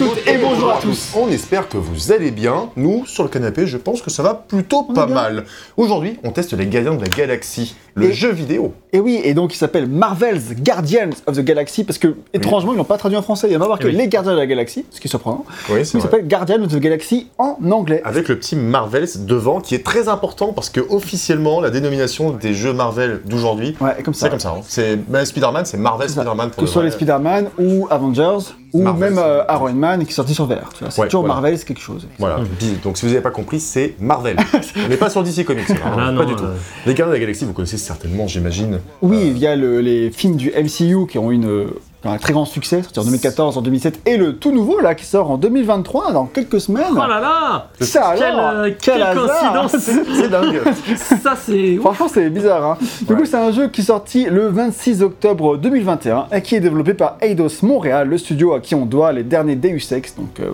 toutes et bonjour à tous. On espère que vous allez bien. Nous, sur le canapé, je pense que ça va plutôt pas bien. mal. Aujourd'hui, on teste les Gardiens de la Galaxie, le Et- jeu vidéo. Et oui, et donc il s'appelle Marvel's Guardians of the Galaxy parce que étrangement ils l'ont pas traduit en français. Il y a marqué Oui. les Gardiens de la Galaxie, ce qui est surprenant. Oui, Mais il s'appelle Guardians of the Galaxy en anglais. Avec le petit Marvels devant, qui est très important parce que officiellement, la dénomination des jeux Marvel d'aujourd'hui, Ouais, comme ça. c'est comme ça. hein. C'est ben, Spider-Man, c'est Marvel C'est. Spider-Man pour Que le ce soit les. Spider-Man ou Avengers ou Marvel, même euh, Iron Man qui est sorti sur VR. tu vois. C'est Ouais, toujours voilà. Marvel, c'est quelque chose. Voilà. Donc si vous n'avez pas compris, c'est Marvel. on n'est pas sur DC Comics, là, hein. Ah, pas non, du tout. euh, Les Gardiens de la Galaxie, vous connaissez certainement, j'imagine. Oui, il y a le- les films du MCU qui ont une, un très grand succès, sorti en 2014, en 2007, et le tout nouveau là qui sort en 2023 dans quelques semaines. Oh là là Ça Quelle, alors, euh, quel quelle hasard coïncidence C'est dingue. Ça c'est... Franchement, c'est bizarre. Hein. Du Ouais. coup, c'est un jeu qui est sorti le 26 octobre 2021 et qui est développé par Eidos Montréal, le studio à qui on doit les derniers Deus Ex, donc euh,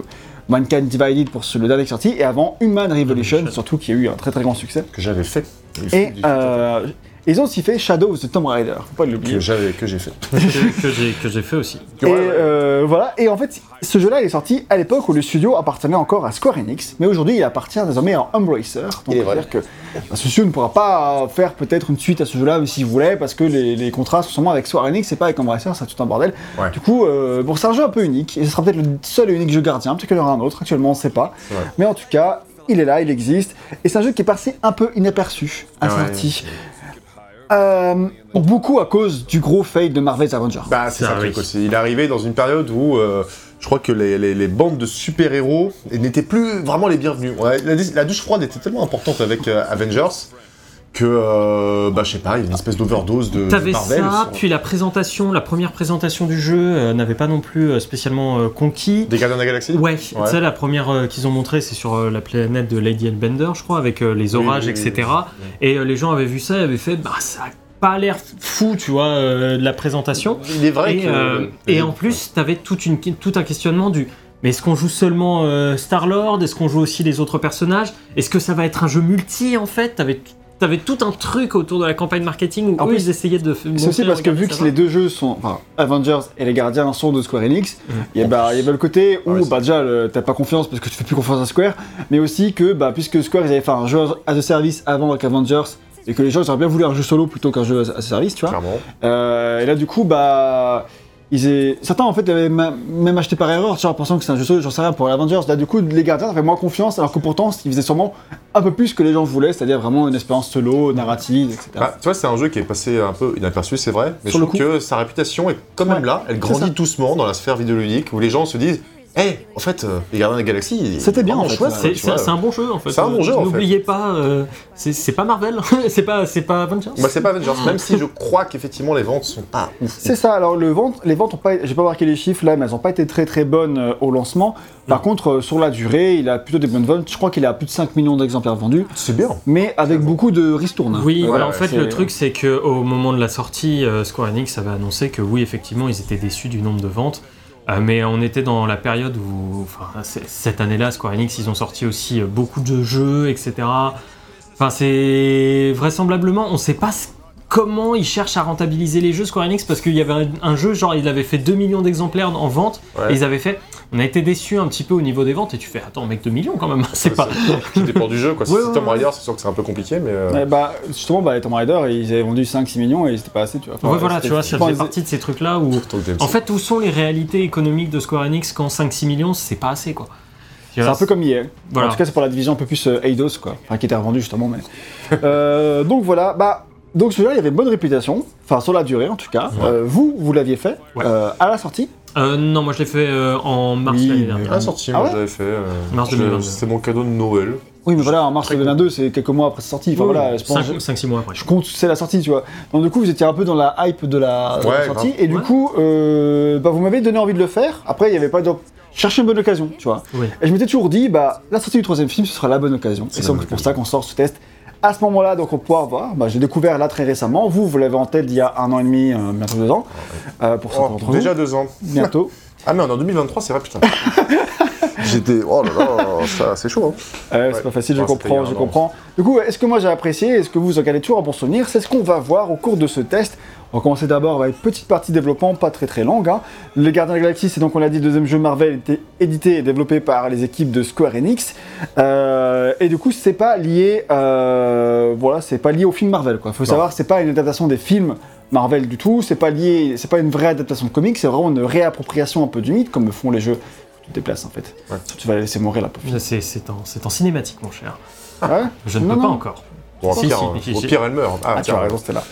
Mankind Divided pour le dernier qui est sorti, et avant Human Revolution, Revolution. surtout qui a eu un très très grand succès. que j'avais fait. Et euh, ils ont aussi fait Shadow of the Tomb Raider, faut pas l'oublier. que j'ai fait. que, que j'ai, fait aussi. Et euh, voilà, et en fait, ce jeu-là, il est sorti à l'époque où le studio appartenait encore à Square Enix, mais aujourd'hui, il appartient désormais à Embracer. Donc, c'est-à-dire que bah, ce studio ne pourra pas faire peut-être une suite à ce jeu-là, s'il voulait, parce que les, les contrats sont seulement avec Square Enix et pas avec Embracer, c'est tout un bordel. Ouais. Du coup, euh, bon, c'est un jeu un peu unique, et ce sera peut-être le seul et unique jeu gardien, peut-être qu'il y en aura un autre, actuellement, on ne sait pas. Ouais. Mais en tout cas, il est là, il existe, et c'est un jeu qui est passé un peu inaperçu à sa Ouais. Euh, beaucoup à cause du gros fail de Marvel's Avengers. Bah, c'est Ça, le truc aussi. Il est arrivé dans une période où euh, je crois que les, les- les bandes de super-héros n'étaient plus vraiment les bienvenus. Ouais, la, la douche froide était tellement importante avec euh, Avengers que, euh, bah, je sais pas, il y a une espèce d'overdose de, de T'avais Marvel. ça, puis la présentation, la première présentation du jeu euh, n'avait pas non plus euh, spécialement euh, conquis. Des Gardiens de la Galaxie Ouais, tu sais, la première euh, qu'ils ont montré, c'est sur euh, la planète de Lady Bender, je crois, avec euh, les orages, oui, oui, etc. oui. Et euh, les gens avaient vu ça et avaient fait, bah ça a pas l'air fou, tu vois, euh, de la présentation. Il est vrai Et, que. euh, et en plus, t'avais toute une, tout un questionnement du. Mais est-ce qu'on joue seulement euh, Star-Lord? Est-ce qu'on joue aussi les autres personnages? Est-ce que ça va être un jeu multi en fait? T'avais avais tout un truc autour de la campagne marketing où En eux plus, ils essayaient de. C'est aussi parce que vu que ça les deux jeux sont, enfin, Avengers et les Gardiens sont de Square Enix, Mm. il y, a- bah, y avait le côté où Ouais, bah, déjà t'as pas confiance parce que tu fais plus confiance à Square, mais aussi que bah, puisque Square ils avaient fait un jeu as a service avant avec Avengers et que les gens ils auraient bien voulu un jeu solo plutôt qu'un jeu as a service, tu vois. Clairement. Euh, et là du coup bah ils aient- certains en fait avaient ma- même acheté par erreur, en pensant que c'est un jeu solo, j'en sais rien pour les Avengers. Là du coup les Gardiens avaient moins confiance alors que pourtant ils faisaient sûrement un peu plus que les gens voulaient, c'est-à-dire vraiment une expérience solo, narrative, etc. Bah, tu vois, c'est un jeu qui est passé un peu inaperçu, c'est vrai, mais Sur je le trouve que sa réputation est quand même Ouais, là. Elle grandit doucement dans la sphère vidéoludique où les gens se disent Hé, en fait, euh, les Gardiens de la Galaxie, C'était bien, en fait. C'est un bon jeu en fait. C'est un bon jeu, en fait. N'oubliez pas, euh, c'est pas Marvel, c'est pas, c'est pas Avengers. Bah, c'est pas Avengers, même si je crois qu'effectivement les ventes sont pas ouf. C'est ça, alors le vente, les ventes ont pas, j'ai pas marqué les chiffres là, mais elles ont pas été très très bonnes euh, au lancement. Par contre, euh, sur la durée, il a plutôt des bonnes ventes. Je crois qu'il a plus de 5 millions d'exemplaires vendus, C'est bien. mais avec beaucoup de ristournes. Oui, voilà, en fait, le truc, c'est que au moment de la sortie, euh, Square Enix avait annoncé que oui, effectivement, ils étaient déçus du nombre de ventes. Euh, mais on était dans la période où, enfin, cette année-là, Square Enix, ils ont sorti aussi euh, beaucoup de jeux, etc. Enfin, c'est vraisemblablement, on sait pas ce- comment ils cherchent à rentabiliser les jeux Square Enix parce qu'il y avait un, un jeu, genre, il avait fait 2 millions d'exemplaires en vente, Ouais. et ils avaient fait, on a été déçus un petit peu au niveau des ventes, et tu fais, attends, mec, 2 millions quand même, c'est pas. Tout dépend du jeu, quoi. Si Ouais, c'est ouais, Tomb. Raider, c'est sûr que c'est un peu compliqué, mais. euh, bah, justement, bah, les Tomb Raider, ils avaient vendu 5-6 millions et c'était pas assez, tu vois. Enfin, Ouais, voilà, tu vois, ça faisait partie de ces trucs-là où. plutôt que DMC. En fait, où sont les réalités économiques de Square Enix quand 5-6 millions, c'est pas assez quoi. C'est un peu comme EA. Voilà. En tout cas, c'est pour la division un peu plus euh, Eidos, quoi. Enfin, qui était revendue justement, mais. Euh, donc voilà, bah. Donc celui-là, il avait une bonne réputation, enfin sur la durée en tout cas. Euh, vous, vous l'aviez fait Ouais. euh, à la sortie. Euh, non, moi je l'ai fait euh, en mars Oui, l'année dernière. Ah, sorti, Ah moi ouais j'avais fait. euh, Mars je- 2022. C'était mon cadeau de Noël. Oui, mais voilà, en mars 2022, c'est quelques mois après sa sortie. Enfin voilà, je pense. 5-6 mois après. Je compte, c'est la sortie, tu vois. Donc du coup, vous étiez un peu dans la hype de la, de la sortie, grave. et du Ouais. coup, euh, bah, vous m'avez donné envie de le faire. Après, il n'y avait pas de... Chercher une bonne occasion, tu vois. Oui. Et je m'étais toujours dit, bah, la sortie du troisième film, ce sera la bonne occasion. C'est Et la c'est pour ça qu'on sort ce test à ce moment-là, donc on pourra voir. Bah, j'ai découvert là très récemment. Vous, vous l'avez en tête il y a un an et demi, euh, bientôt deux ans, euh, pour certains Oh, d'entre déjà vous. deux ans. Bientôt. Ah, mais on est en 2023, c'est vrai, putain. J'étais. Oh là là, ça, c'est chaud. Hein. Euh, c'est Ouais. pas facile, je comprends, a je comprends. Du coup, est-ce que moi j'ai apprécié, est-ce que vous en gardez toujours un bon souvenir? C'est ce qu'on va voir au cours de ce test. On va commencer d'abord avec une petite partie développement, pas très très longue. hein. Les Gardiens de la Galaxie, c'est donc, on l'a dit, le deuxième jeu Marvel, était édité et développé par les équipes de Square Enix. Euh, et du coup, c'est pas lié, euh, voilà, c'est pas lié au film Marvel. Quoi. Faut Non. savoir, c'est pas une adaptation des films Marvel du tout. C'est pas lié, c'est pas une vraie adaptation de comics. C'est vraiment une réappropriation un peu du mythe, comme le font les jeux. Tu te déplaces en fait. Ouais. Tu vas la laisser mourir la pauvre. C'est en, en cinématique, mon cher. Ouais? Je ne Non, peux pas encore. Bon, au Si, pire, si, si, au si. pire, elle meurt. Ah, tu tiens, as raison, c'était là.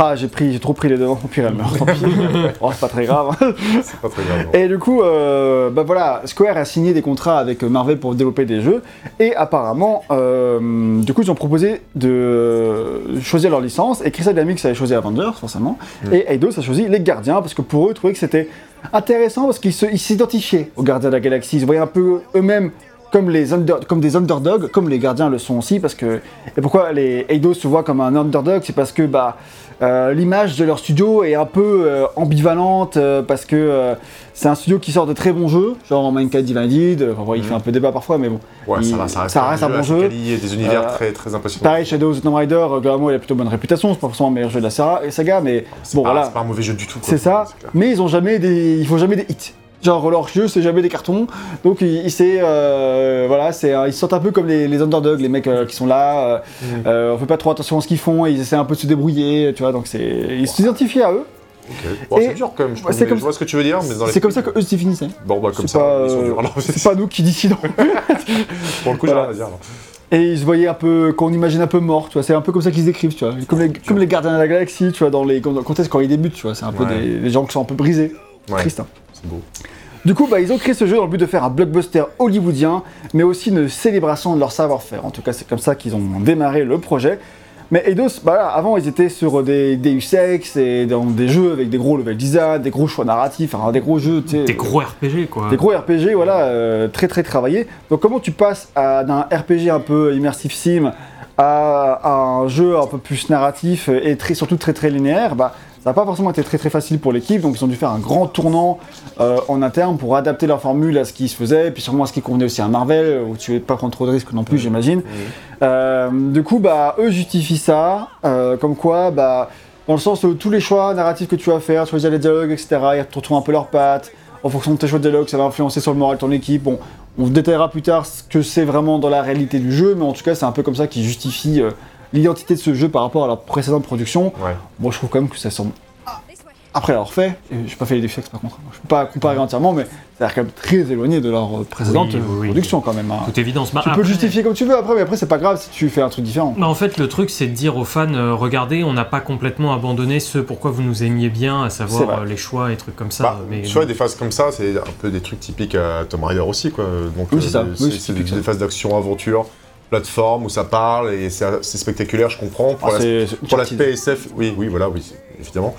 Ah, j'ai pris, j'ai trop pris les devants. Au pire, elle meurt. Tant pis. oh, c'est pas très grave. c'est pas très grave. non. Et du coup, euh, bah voilà, Square a signé des contrats avec Marvel pour développer des jeux. Et apparemment, euh, du coup, ils ont proposé de choisir leur licence. Et Crystal Dynamics avait choisi Avengers, forcément. Mm. Et Eidos a choisi les Gardiens, parce que pour eux, ils trouvaient que c'était intéressant, parce qu'ils s'identifiaient aux Gardiens de la Galaxie. Ils voyaient un peu eux-mêmes comme, les under- comme des underdogs, comme les Gardiens le sont aussi. Parce que, et pourquoi les Eidos se voient comme un underdog C'est parce que bah, euh, l'image de leur studio est un peu euh, ambivalente, euh, parce que c'est un studio qui sort de très bons jeux, genre Minecraft Divided, enfin, il fait un peu débat parfois, mais bon. Ouais, il- ça, va, ça reste, ça reste un bon jeu. et des univers très, très impressionnants. Pareil, Shadows of the Tomb Raider, globalement, il a plutôt bonne réputation, c'est pas forcément le meilleur jeu de la saga, mais bon pas, voilà, c'est pas un mauvais jeu du tout. c'est ça. Mais ils ont jamais des, ils font jamais des hits. Genre leur jeu, c'est jamais des cartons. Donc ils, ils- c'est, euh, voilà, c'est, euh, ils se sentent un peu comme les, les underdogs, les mecs euh, qui sont là. euh, euh, on fait pas trop attention à ce qu'ils font, ils essaient un peu de se débrouiller, tu vois. Donc c'est, ils s'identifient à eux. Bon, c'est dur quand même, je, c'est comme je vois ce que tu veux dire, mais dans les C'est comme ça que eux se définissaient. Bon, bah, comme C'est ça, pas, ils sont durs. Alors, C'est pas nous qui décidons. Pour le coup, j'ai rien à dire. Et ils se voyaient un peu, qu'on imagine un peu morts, tu vois. C'est un peu comme ça qu'ils se décrivent, tu vois. Comme les, comme les gardiens de la galaxie, tu vois, dans les contextes quand ils débutent, tu vois. C'est un peu Ouais. des, des gens qui sont un peu brisés. Ouais, Triste, hein. C'est beau. Du coup, bah, ils ont créé ce jeu dans le but de faire un blockbuster hollywoodien, mais aussi une célébration de leur savoir-faire. En tout cas, c'est comme ça qu'ils ont démarré le projet. Mais Eidos, bah, là, avant, ils étaient sur des Deus Ex et dans des jeux avec des gros level design, des gros choix narratifs, enfin, des gros jeux. Des gros RPG, quoi. Des gros RPG, voilà, euh, très très travaillés. Donc comment tu passes d'un RPG un peu immersif sim à, à un jeu un peu plus narratif et très, surtout très très linéaire, bah, ça n'a pas forcément été très très facile pour l'équipe, donc ils ont dû faire un grand tournant euh, en interne pour adapter leur formule à ce qui se faisait, et puis sûrement à ce qui convenait aussi à Marvel, où tu ne veux pas prendre trop de risques non plus, j'imagine. Euh, du coup, bah, eux justifient ça, euh, comme quoi, bah, dans le sens où tous les choix narratifs que tu vas faire, choisir les dialogues, etc., ils retrouvent un peu leurs pattes. En fonction de tes choix de dialogue, ça va influencer sur le moral de ton équipe. Bon, on détaillera plus tard ce que c'est vraiment dans la réalité du jeu, mais en tout cas, c'est un peu comme ça qu'ils justifient l'identité de ce jeu par rapport à leur précédente production. Ouais. Moi, je trouve quand même que ça semble. Après l'avoir fait, et j'ai pas fait les Ex par contre, je peux pas comparer entièrement, mais ça a l'air quand même très éloigné de leur euh, précédente Oui, oui, euh, oui. production quand même. hein. Toute évidence. Bah, Tu peux après- le justifier comme tu veux après, mais après, c'est pas grave si tu fais un truc différent. Bah, en fait, le truc, c'est de dire aux fans, euh, regardez, on n'a pas complètement abandonné ce pourquoi vous nous aimiez bien, à savoir euh, les choix et trucs comme ça. Bah, mais tu vois, des phases comme ça, c'est un peu des trucs typiques à Tomb Raider aussi, quoi. Donc, Oui, c'est ça. des- phases d'action, aventure, plateforme où ça parle et c'est spectaculaire, je comprends. Pour Ah, l'aspect SF, oui, oui, voilà, oui, évidemment.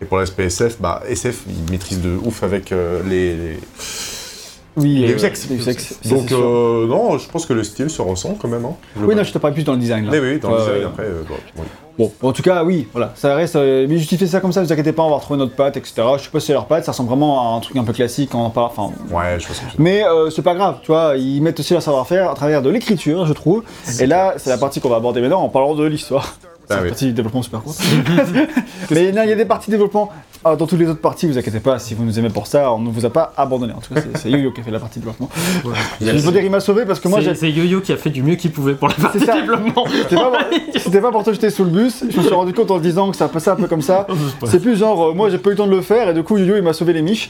Et pour l'aspect SF, bah, SF, il maîtrise de ouf avec euh, les, les- Oui, euh, Ex. Ex, Donc, euh, non, je pense que le style se ressent quand même. Hein, Oui, non, je te parle plus dans le design là. Mais oui, dans le design, après. bon, oui. Bon, en tout cas, oui, voilà, ça reste. euh, mais justifier ça comme ça, vous inquiétez pas, on va retrouver notre patte, etc. Je sais pas si c'est leur patte, ça ressemble vraiment à un truc un peu classique, on en parle. Enfin, Ouais, je pense que c'est. mais euh, c'est pas grave, tu vois, ils mettent aussi leur savoir-faire à travers de l'écriture, je trouve. Et là, c'est la partie qu'on va aborder maintenant en parlant de l'histoire. C'est Ah oui. partie développement super courte. Mais non, il y a des parties développement. Ah, dans toutes les autres parties, vous inquiétez pas, si vous nous aimez pour ça, on ne vous a pas abandonné. En tout cas, c'est- Yo-Yo qui a fait la partie développement. Je veux dire, il m'a sauvé parce que moi, c'est j'ai. c'est Yo-Yo qui a fait du mieux qu'il pouvait pour la partie développement. C'était pas, pour- pas pour te jeter sous le bus, je me suis rendu compte en disant que ça passait un peu comme ça. C'est plus genre, euh, moi j'ai pas eu le temps de le faire et du coup Yo-Yo il m'a sauvé les miches.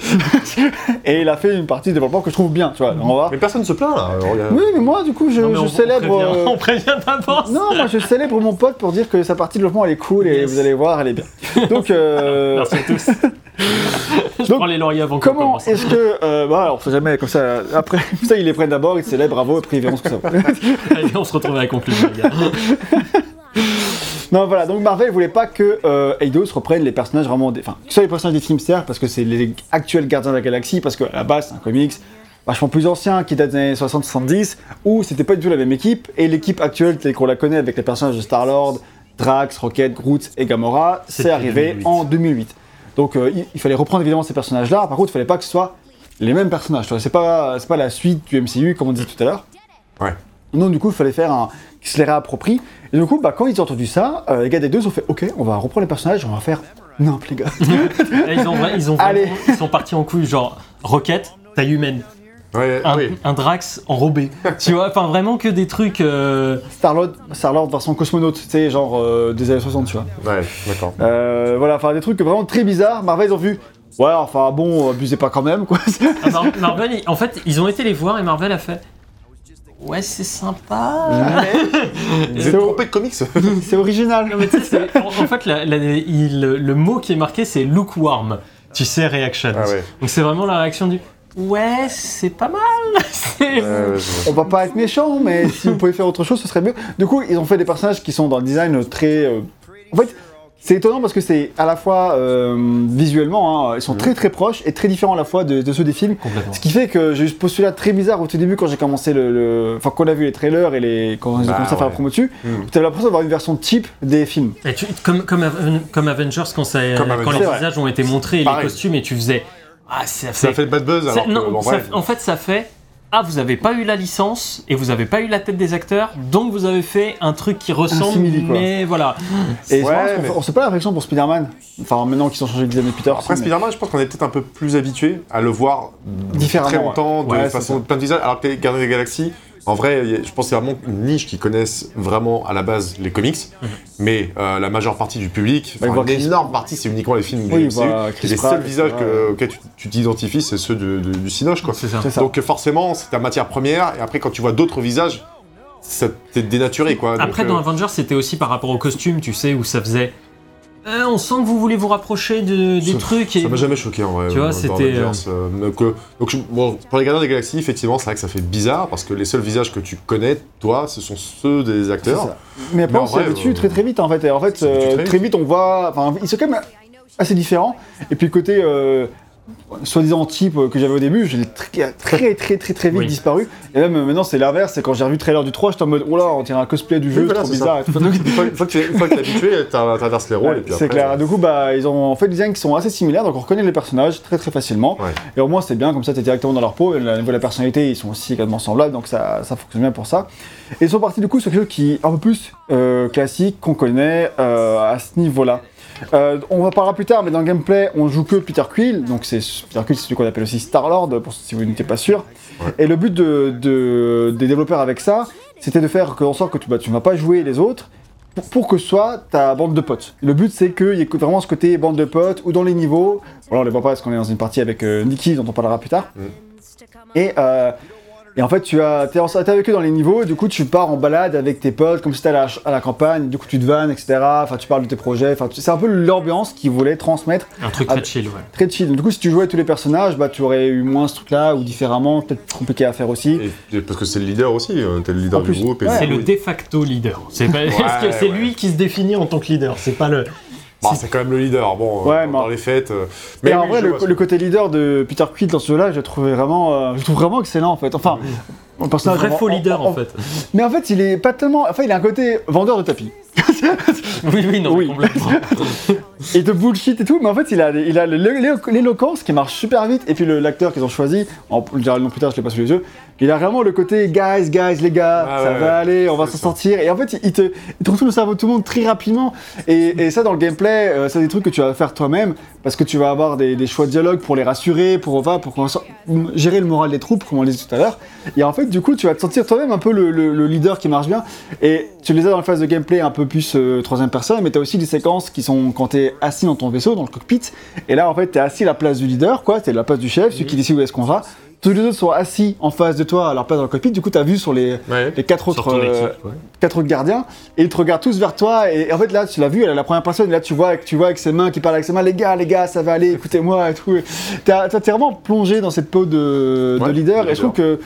et il a fait une partie de développement que je trouve bien, tu vois. On va. Mais personne se plaint là. alors. Oui, mais moi du coup je, Non, je on, célèbre. on prévient, euh, on prévient d'avance. Non, moi je célèbre mon pote pour dire que sa partie de développement elle est cool et Yes. vous allez voir, elle est bien. Donc, euh, Merci à tous. Je Donc, prends les lauriers avant comment est-ce que. Euh, bah alors, on sait jamais comme ça. Après, ça ils les prennent d'abord, ils te célèbrent, bravo, après ils verront ce que ça vaut. Allez, on se retrouve à la conclusion, les gars. Non, voilà, donc Marvel voulait pas que euh, Eidos reprenne les personnages vraiment. Des... Enfin, que ce soit les personnages des films, certes, parce que c'est les actuels gardiens de la galaxie, parce qu'à la base, c'est un comics vachement plus ancien qui date des années 60-70, où c'était pas du tout la même équipe, et l'équipe actuelle telle qu'on la connaît avec les personnages de Star-Lord, Drax, Rocket, Groot et Gamora, C'est arrivé 2008. en 2008. Donc euh, il, il fallait reprendre évidemment ces personnages-là, par contre, il fallait pas que ce soit les mêmes personnages. C'est pas, c'est pas la suite du MCU, comme on disait tout à l'heure. Ouais. Donc du coup, il fallait faire un qui se les réapproprie. Et du coup, bah, quand ils ont entendu ça, euh, les gars des deux ont fait OK, on va reprendre les personnages, on va faire Non, les gars. Ils, ont, ils, ont vraiment- ils sont partis en couille, genre Rocket, taille humaine, Ouais, un, oui. un Drax enrobé. tu vois, enfin vraiment que des trucs. euh, Star-Lord Star version cosmonaute, tu sais, genre euh, des années 60, tu vois. Ouais, d'accord. Euh, voilà, enfin des trucs vraiment très bizarres. Marvel, ils ont vu. Ouais, enfin bon, abusez pas quand même, quoi. ah, Mar- Marvel, en fait, ils ont été les voir et Marvel a fait. Ouais, c'est sympa. C'est trompé de comics C'est original. Non, mais tu sais, c'est- en, en fait, la- la- il- le mot qui est marqué, c'est lukewarm. Tu sais, reaction. Ah ouais. Donc c'est vraiment la réaction du. Ouais, c'est pas mal. On va pas être méchant, mais si vous pouvez faire autre chose, ce serait mieux. Du coup, ils ont fait des personnages qui sont dans le design très. euh, En fait, c'est étonnant parce que c'est à la fois euh, visuellement, hein, ils sont très très proches et très différents à la fois de, de ceux des films. Complètement. Ce qui fait que j'ai eu ce postulat très bizarre au tout début quand j'ai commencé le, le- Enfin, quand on a vu les trailers et les... quand ils ont Bah, commencé à faire la promo dessus, Mm. tu avais l'impression d'avoir une version type des films. Et tu- comme, comme, Aven- comme Avengers, quand, ça, Comme quand Avengers. les vrai. visages ont été montrés et les costumes, et tu faisais. Ah, ça fait. Ça fait bad buzz ça- alors que, non, en ça- vrai, en fait, ça fait. Ah, vous avez pas eu la licence et vous avez pas eu la tête des acteurs, donc vous avez fait un truc qui ressemble, simili, quoi. mais voilà. Et Ouais, je pense qu'on mais- fait- on se pas la réflexion pour Spider-Man. Enfin, maintenant qu'ils ont changé le design de Peter. Après mais- Spider-Man, je pense qu'on est peut-être un peu plus habitué à le voir Différemment, très longtemps, de ouais. Façon plein de visages. Alors que les Gardiens des Galaxies, en vrai, je pense que c'est vraiment une niche qui connaissent vraiment à la base les comics, mais euh, la majeure partie du public, Ouais, enfin, une Chris- énorme partie, c'est uniquement les films du Oui, MCU. bah, Et les Pratt, seuls visages que- auxquels tu- tu t'identifies, c'est ceux de- de- du Cinoche, quoi. Ça. Donc forcément, c'est ta matière première, et après quand tu vois d'autres visages, ça t'est dénaturé, quoi. Après, Donc, dans euh, Avengers, c'était aussi par rapport au costume, tu sais, où ça faisait. Euh, on sent que vous voulez vous rapprocher de- des Ça- trucs. Et... Ça m'a jamais choqué en vrai. Tu vois, dans c'était, euh, donc, euh, donc, je- bon, pour les Gardiens des Galaxies, effectivement, c'est vrai que ça fait bizarre parce que les seuls visages que tu connais, toi, ce sont ceux des acteurs. ça. Mais après, Mais on s'y habitue euh, très très vite en fait. Et en fait, habitue euh, très très vite on voit. Enfin, ils sont quand même assez différents. Et puis le côté euh, soi-disant type que j'avais au début, je l'ai très très très très très vite Oui. disparu. Et même maintenant, c'est l'inverse. C'est quand j'ai revu le trailer du 3, j'étais en mode, oh là, on dirait un cosplay du jeu, Oui, voilà, trop bizarre. Une fois, une fois que tu es, habitué, traverses les rôles Ouais, c'est clair. euh, Du coup, bah, ils ont fait des designs qui sont assez similaires, donc on reconnaît les personnages très très facilement. Ouais. Et au moins, c'est bien, comme ça, t'es directement dans leur peau. Et au niveau de la personnalité, ils sont aussi également semblables, donc ça, ça fonctionne bien pour ça. Et ils sont partis du coup sur quelque chose qui est un peu plus euh, classique, qu'on connaît euh, à ce niveau-là. Euh, on en parlera plus tard, mais dans le gameplay, on joue que Peter Quill, donc c'est Peter Quill, c'est celui qu'on appelle aussi Star-Lord, pour si vous n'étiez pas sûr. Ouais. Et le but de, de- des développeurs avec ça, c'était de faire en sorte que tu, bah, tu ne vas pas jouer les autres, pour, pour que ce soit ta bande de potes. Le but, c'est qu'il y ait vraiment ce côté bande de potes, ou dans les niveaux, voilà, on les voit pas parce qu'on est dans une partie avec euh, Nikki, dont on parlera plus tard. Et, euh, et en fait, tu as, t'es, avec eux dans les niveaux, et du coup, tu pars en balade avec tes potes, comme si t'étais à la, à la campagne, du coup, tu te vannes, etc. Enfin, tu parles de tes projets, enfin, c'est un peu l'ambiance qu'ils voulaient transmettre, Un truc Ah, très chill, ouais. très chill. Du coup, si tu jouais tous les personnages, bah, tu aurais eu moins ce truc-là, ou différemment, peut-être compliqué à faire aussi. et- et parce que c'est le leader aussi, euh, t'es le leader En du plus, groupe. Et ouais. C'est le de facto leader. C'est pas- parce que c'est ouais. lui qui se définit en tant que leader. C'est pas le. Bah, c'est quand même le leader, bon, euh, Ouais, dans mais- les fêtes. euh, Mais en oui, vrai, je le, côté leader de Peter Quill dans ce jeu-là, je le trouvais vraiment, euh, je trouve vraiment excellent en fait. Enfin, un Un personnage vrai faux en- leader en- en fait. Mais en fait, il est pas tellement. Enfin, il a un côté vendeur de tapis. Oui, oui, non, Oui. complètement. et de bullshit et tout, mais en fait, il a, il a l'éloquence qui marche super vite. Et puis l'acteur qu'ils ont choisi, en, nom plus tard, je l'ai pas sous les yeux, il a vraiment le côté guys, guys, les gars, Ah ça ouais, va ouais. aller, on va s'en sortir. Et en fait, il te, il te retourne le cerveau de tout le monde très rapidement. Et, et ça, dans le gameplay, euh, c'est des trucs que tu vas faire toi-même parce que tu vas avoir des, des choix de dialogue pour les rassurer, pour, enfin, pour gérer le moral des troupes, comme on l'a dit tout à l'heure. Et en fait, du coup, tu vas te sentir toi-même un peu le, le- le leader qui marche bien. Et tu les as dans la phase de gameplay un peu plus euh, troisième personne, mais tu as aussi des séquences qui sont quand tu es assis dans ton vaisseau, dans le cockpit. Et là, en fait, tu es assis à la place du leader, quoi. Tu es à la place du chef, celui qui décide où est-ce qu'on va. Tous les autres sont assis en face de toi à leur place dans le cockpit. Du coup, tu as vu sur les, Ouais. les quatre autres, euh, ouais. quatre autres gardiens et ils te regardent tous vers toi et en fait là tu l'as vu elle est la première personne et là tu vois tu vois avec ses mains qui parle avec ses mains les gars les gars ça va aller écoutez-moi et tout t'as- t'es vraiment plongé dans cette peau de, leader de et je trouve que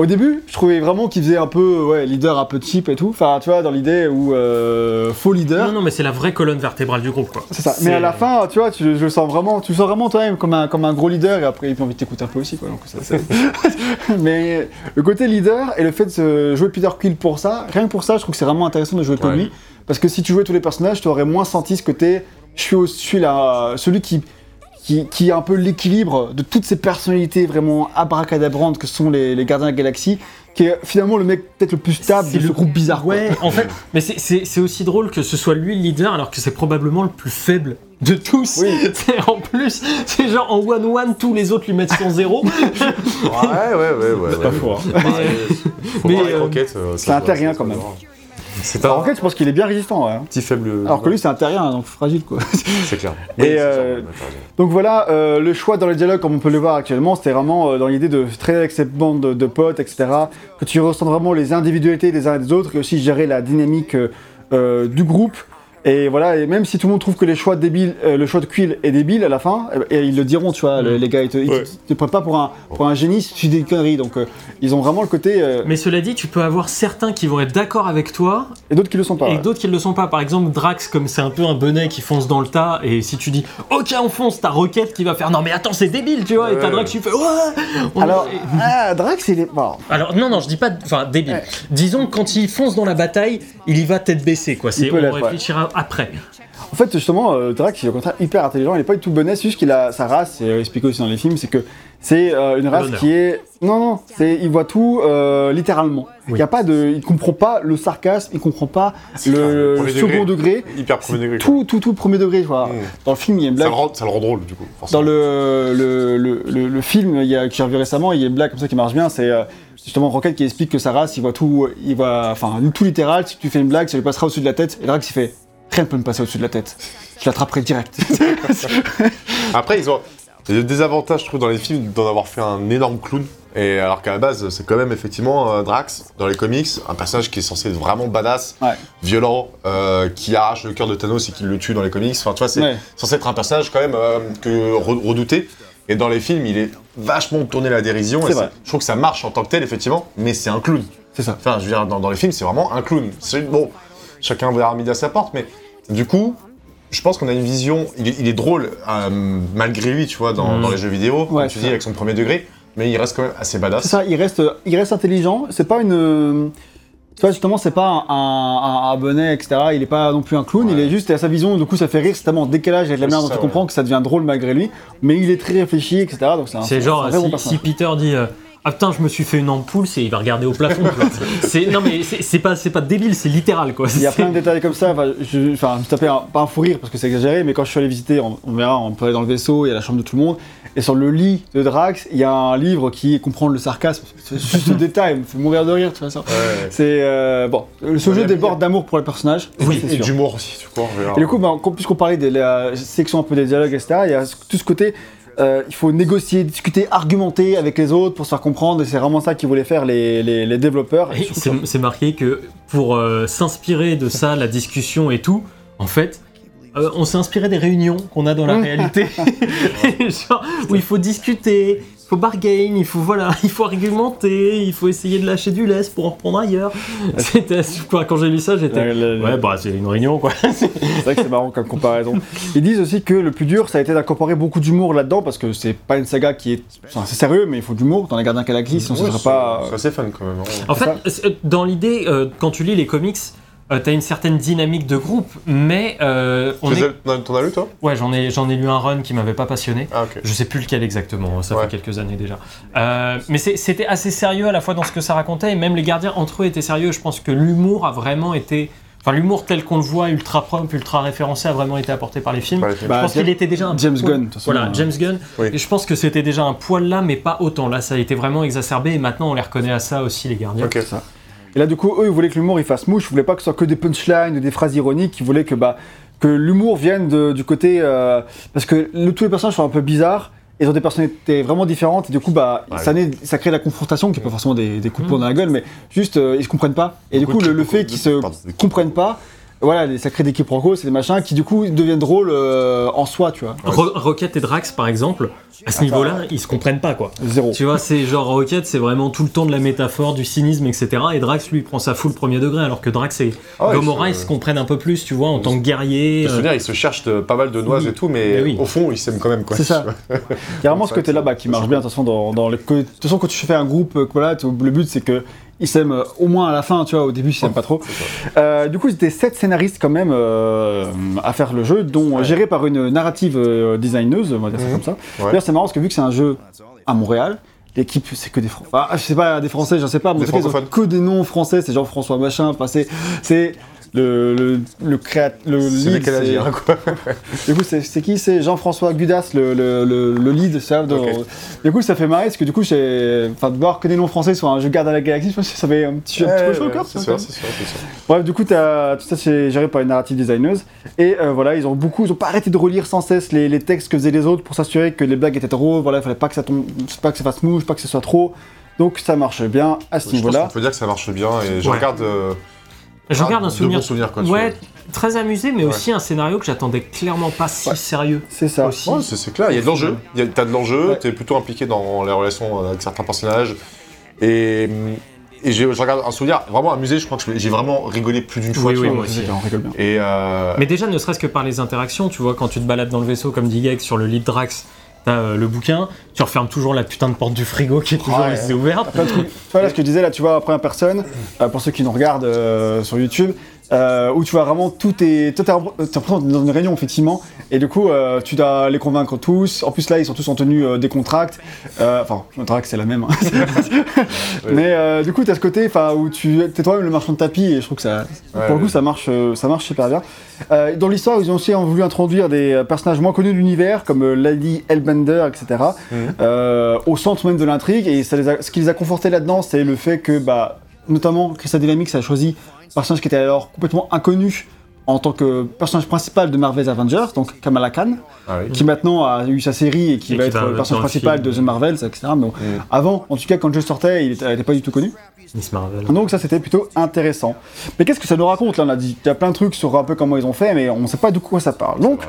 au début je trouvais vraiment qu'il faisait un peu ouais leader un peu cheap et tout enfin tu vois dans l'idée où euh, faux leader Non, non, mais c'est la vraie colonne vertébrale du groupe, quoi. c'est ça. Mais à la fin, tu vois, tu, je le sens vraiment, tu le sens vraiment toi-même comme un, comme un gros leader et après, il a envie de t'écouter un peu aussi, quoi. Donc ça, c'est- Mais le côté leader et le fait de jouer Peter Quill pour ça, rien que pour ça, je trouve que c'est vraiment intéressant de jouer comme Ouais. lui. Parce que si tu jouais tous les personnages, tu aurais moins senti ce côté, je suis, au- je suis là, celui qui, qui, qui est un peu l'équilibre de toutes ces personnalités vraiment abracadabrantes que sont les, les gardiens de la galaxie, qui est finalement le mec peut-être le plus stable de ce le- groupe bizarre. quoi. Ouais, en fait, mais c'est- c'est c'est aussi drôle que ce soit lui le leader alors que c'est probablement le plus faible de tous. Oui. C'est- En plus, c'est genre en one-one, tous les autres lui mettent son zéro. Ouais, ouais, ouais, ouais. C'est pas faux. hein. Faut Mais, voir les euh, c'est un terrien, quand même. C'est un en fait, je pense qu'il est bien résistant. ouais, petit faible. Alors que lui, c'est un terrien, donc fragile quoi. c'est clair. Oui, euh. Donc voilà, euh, le choix dans les dialogues, comme on peut le voir actuellement, c'était vraiment euh, dans l'idée de traiter avec cette bande de, de potes, etc. Que tu ressens vraiment les individualités des uns et des autres, et aussi gérer la dynamique du groupe. Et voilà, et même si tout le monde trouve que les choix débiles, euh, le choix de Quill est débile à la fin, et, et ils le diront, tu vois, le- les gars, ils te, ils te- Ouais. te prennent pas pour un, pour un génie si tu dis des conneries. Donc euh, ils ont vraiment le côté. euh, Mais cela dit, tu peux avoir certains qui vont être d'accord avec toi et d'autres qui le sont pas. et ouais. d'autres qui ne le sont pas. Par exemple, Drax, comme c'est un peu un bonnet qui fonce dans le tas, et si tu dis OK, on fonce, t'as Rocket qui va faire non, mais attends, c'est débile, tu vois, et t'as. Drax qui fait ouais Alors, ah, Drax, il est. bon, Alors non non je dis pas enfin débile. Ouais. Disons que quand il fonce dans la bataille, il y va tête baissée quoi. C'est on réfléchira après. En fait, justement, euh, Drax, il est au contraire hyper intelligent. Il n'est pas du tout bonnet, c'est juste qu'il a sa race, c'est expliqué aussi dans les films, c'est que c'est euh, une race qui est. Non, non, c'est il voit tout euh, littéralement. Il Oui. y a pas de, il comprend pas le sarcasme, il comprend pas le, second degré. Hyper premier degré. Tout, tout, tout premier degré. tu vois. Mm. Dans le film, il y a une Ça blague. le, rend, ça le rend drôle, du coup. forcément. Dans le, le, le, le, le film il y a, que j'ai revu récemment, il y a une blague comme ça qui marche bien. C'est euh, justement Rocket qui explique que sa race, il voit tout, il voit, enfin, tout littéral. Si tu fais une blague, ça lui passera au-dessus de la tête. Et Drax, il fait rien ne peut me passer au-dessus de la tête. Je l'attraperai direct. Après, ils ont. Il y a le désavantage, je trouve, dans les films d'en avoir fait un énorme clown. Et alors qu'à la base, c'est quand même effectivement euh, Drax, dans les comics, un personnage qui est censé être vraiment badass, Ouais. violent, euh, qui arrache le cœur de Thanos et qui le tue dans les comics. Enfin, tu vois, c'est Ouais. censé être un personnage quand même euh, que re- redouté. Et dans les films, il est vachement tourné à la dérision. Et Je trouve que ça marche en tant que tel, effectivement, mais c'est un clown. C'est ça. Enfin, je veux dire, dans, dans les films, c'est vraiment un clown. C'est bon, chacun verra midi à sa porte, mais du coup, je pense qu'on a une vision. Il est, il est drôle, euh, malgré lui, tu vois, dans, Mm. dans les jeux vidéo, Ouais, comme tu dis, ça. avec son premier degré, mais il reste quand même assez badass. C'est ça, il reste, il reste intelligent. C'est pas une. Tu vois, justement, c'est pas un, un, un bonnet, etc. Il est pas non plus un clown, Ouais. il est juste à sa vision. Du coup, ça fait rire, c'est tellement en décalage avec la manière dont tu ouais. comprends que ça devient drôle malgré lui. Mais il est très réfléchi, etc. Donc c'est un, C'est un genre bon si, si. Peter dit euh, ah putain je me suis fait une ampoule, c'est il va regarder au plafond. c'est non mais c'est c'est pas c'est pas débile, c'est littéral quoi. Il y a plein de détails comme ça. Enfin, je, enfin, me tapais un- pas un fou rire parce que c'est exagéré, mais quand je suis allé visiter, on, on verra, on peut aller dans le vaisseau, il y a la chambre de tout le monde. Et sur le lit de Drax, il y a un livre qui est comprendre le sarcasme. C'est juste le détail, me fait mourir de rire, tu vois ça. Ouais. C'est euh, bon, ce Ouais, jeu déborde d'amour pour le personnage. Oui, c'est et sûr. d'humour aussi, tu dire. Et du coup, quand- puisqu'on parlait de la section un peu des dialogues, etc., il y a tout ce côté, euh, il faut négocier, discuter, argumenter avec les autres pour se faire comprendre, et c'est vraiment ça qu'ils voulaient faire les, les, les développeurs. C'est marqué que pour euh, s'inspirer de ça, la discussion et tout, en fait, euh, on s'est inspiré des réunions qu'on a dans la réalité, Genre, où il faut discuter, faut bargain, il faut voilà, il faut argumenter, il faut essayer de lâcher du lest pour en reprendre ailleurs. C'était quoi quand j'ai lu ça, j'étais Le- le- ouais bah c'est une réunion quoi. C'est vrai que c'est marrant comme comparaison. Ils disent aussi que le plus dur, ça a été d'incorporer beaucoup d'humour là-dedans, parce que c'est pas une saga qui est. enfin, c'est sérieux, mais il faut de l'humour dans les Gardiens Galaxy, sinon Ouais, ce serait c'est- pas. C'est assez fun quand même. hein. En fait, c'est- dans l'idée, euh, quand tu lis les comics, euh, t'as une certaine dynamique de groupe, mais euh, on Tu est... as- T'en as lu, toi? Ouais j'en ai j'en ai lu un run qui m'avait pas passionné. Ah, ok. Je sais plus lequel exactement, ça Ouais. fait quelques années déjà. Euh, mais c'est- c'était assez sérieux à la fois dans ce que ça racontait, et même les gardiens entre eux étaient sérieux. Je pense que l'humour a vraiment été. Enfin, l'humour tel qu'on le voit, ultra propre, ultra référencé, a vraiment été apporté par les films. Pas les films. Bah, je pense James- qu'il était déjà un James poil- Gunn, de toute façon. Voilà, euh, James Gunn. Oui. Et je pense que c'était déjà un poil là, mais pas autant. Là, ça a été vraiment exacerbé, et maintenant on les reconnaît à ça aussi, les gardiens. Ok. ça. Et là, du coup, eux, ils voulaient que l'humour il fasse mouche, ils voulaient pas que ce soit que des punchlines ou des phrases ironiques, ils voulaient que, bah, que l'humour vienne de- du côté. euh, parce que le- tous les personnages sont un peu bizarres, ils ont des personnalités vraiment différentes, et du coup, bah, Ouais. ça, naît- ça crée la confrontation, qui est pas forcément des, des coups de poing Mm. dans la gueule, mais juste, euh, ils se comprennent pas. Et du coup, le, le fait qu'ils se comprennent pas, voilà, les- ça crée des quiproquos, c'est des machins qui, du coup, deviennent drôles euh, en soi, tu vois. Ro- Rocket et Drax, par exemple, à ce niveau-là, ils se comprennent pas, quoi. Zéro. Tu vois, c'est genre Rocket, c'est vraiment tout le temps de la métaphore, du cynisme, etc. Et Drax, lui, il prend ça full premier degré, alors que Drax et Ah ouais, Gomorrah, ils se- comprennent un peu plus, tu vois, en tant que guerrier. Je euh, souviens, ils se cherchent de- pas mal de noises Oui. et tout, mais, Mais oui. au fond, ils s'aiment quand même. quoi. C'est ça. Il y a vraiment ce côté-là bah, qui marche bien, de toute façon, dans, dans les... que- De toute façon, quand tu fais un groupe, euh, voilà, le but c'est que ils s'aiment euh, au moins à la fin, tu vois, au début ils s'aiment pas trop. Euh, du coup, ils étaient sept scénaristes quand même euh, à faire le jeu, dont Ouais. géré par une narrative euh, designeuse, on va dire ça Mhm. comme ça. Ouais. D'ailleurs, c'est marrant parce que vu que c'est un jeu à Montréal, l'équipe c'est que des Français. Enfin, je sais pas, des Français, je sais pas, mais Des que des noms français, c'est Jean-François Machin, enfin, c'est. Le, le, le, créat- le C'est lead, quoi. du coup, c'est c'est qui? C'est Jean-François Gudas, le, le, le, le lead, ça. Du coup, ça fait marrer parce que du coup, j'ai- enfin, de voir que des noms français sur un jeu Garde à la Galaxie, je pense que ça fait un petit, un petit peu chaud au cœur, c'est ça, sûr, c'est sûr, c'est sûr. Bref, du coup, t'as- tout ça c'est géré par une narrative designeuse. Et euh, voilà, ils ont beaucoup, ils ont pas arrêté de relire sans cesse les, les textes que faisaient les autres pour s'assurer que les blagues étaient drôles. Voilà, il fallait pas que ça tombe, pas que ça fasse mouche, pas que ce soit trop. Donc ça marche bien à ce Je pense niveau-là. qu'on peut dire que ça marche bien et je Ouais. regarde. euh, Je ah, regarde un de souvenir. bons souvenirs, quoi, tu ouais, très amusé, mais Ouais. aussi un scénario que j'attendais clairement pas si Ouais. sérieux. C'est ça. Aussi. Ouais, c'est clair, il y a de l'enjeu, t'as de l'enjeu, Ouais. t'es plutôt impliqué dans les relations avec certains personnages. Et, et je regarde un souvenir vraiment amusé, je crois que j'ai vraiment rigolé plus d'une fois. Oui, oui, vois. moi aussi. on rigole bien. Et euh, Mais déjà, ne serait-ce que par les interactions, tu vois, quand tu te balades dans le vaisseau, comme dit Gex, sur le lit de Drax, t'as euh, le bouquin, tu refermes toujours la putain de porte du frigo qui est toujours Ouais. laissée ouverte. Trucs. Voilà ce que je disais là, tu vois, en première personne, euh, pour ceux qui nous regardent euh, sur YouTube, euh, où tu vois vraiment tout est. Toi, d'être dans une réunion, effectivement, et du coup, euh, tu dois les convaincre tous. En plus, là, ils sont tous en tenue euh, des contracts. Euh, Enfin, le contract, c'est la même. hein. Mais du coup, t'as ce côté où tu es toi-même le marchand de tapis, et je trouve que ça. Ouais, pour le coup, ça marche, ça marche super bien. Dans l'histoire, ils ont aussi voulu introduire des personnages moins connus de l'univers, comme Lady Hellbender, etc., euh, au centre même de l'intrigue. Et ça les a- ce qui les a confortés là-dedans, c'est le fait que, bah, notamment, Crystal Dynamics a choisi personnage qui était alors complètement inconnu en tant que personnage principal de Marvel's Avengers, donc Kamala Khan, ah oui. qui maintenant a eu sa série et qui Et va qui être le personnage principal de The Marvels, etc. Bon, Mm. avant, en tout cas, quand le jeu sortait, il était, était pas du tout connu. Miss Marvel. Donc ça c'était plutôt intéressant. Mais qu'est-ce que ça nous raconte là? On a dit il y a plein de trucs sur un peu comment ils ont fait, mais on ne sait pas de quoi ça parle. Donc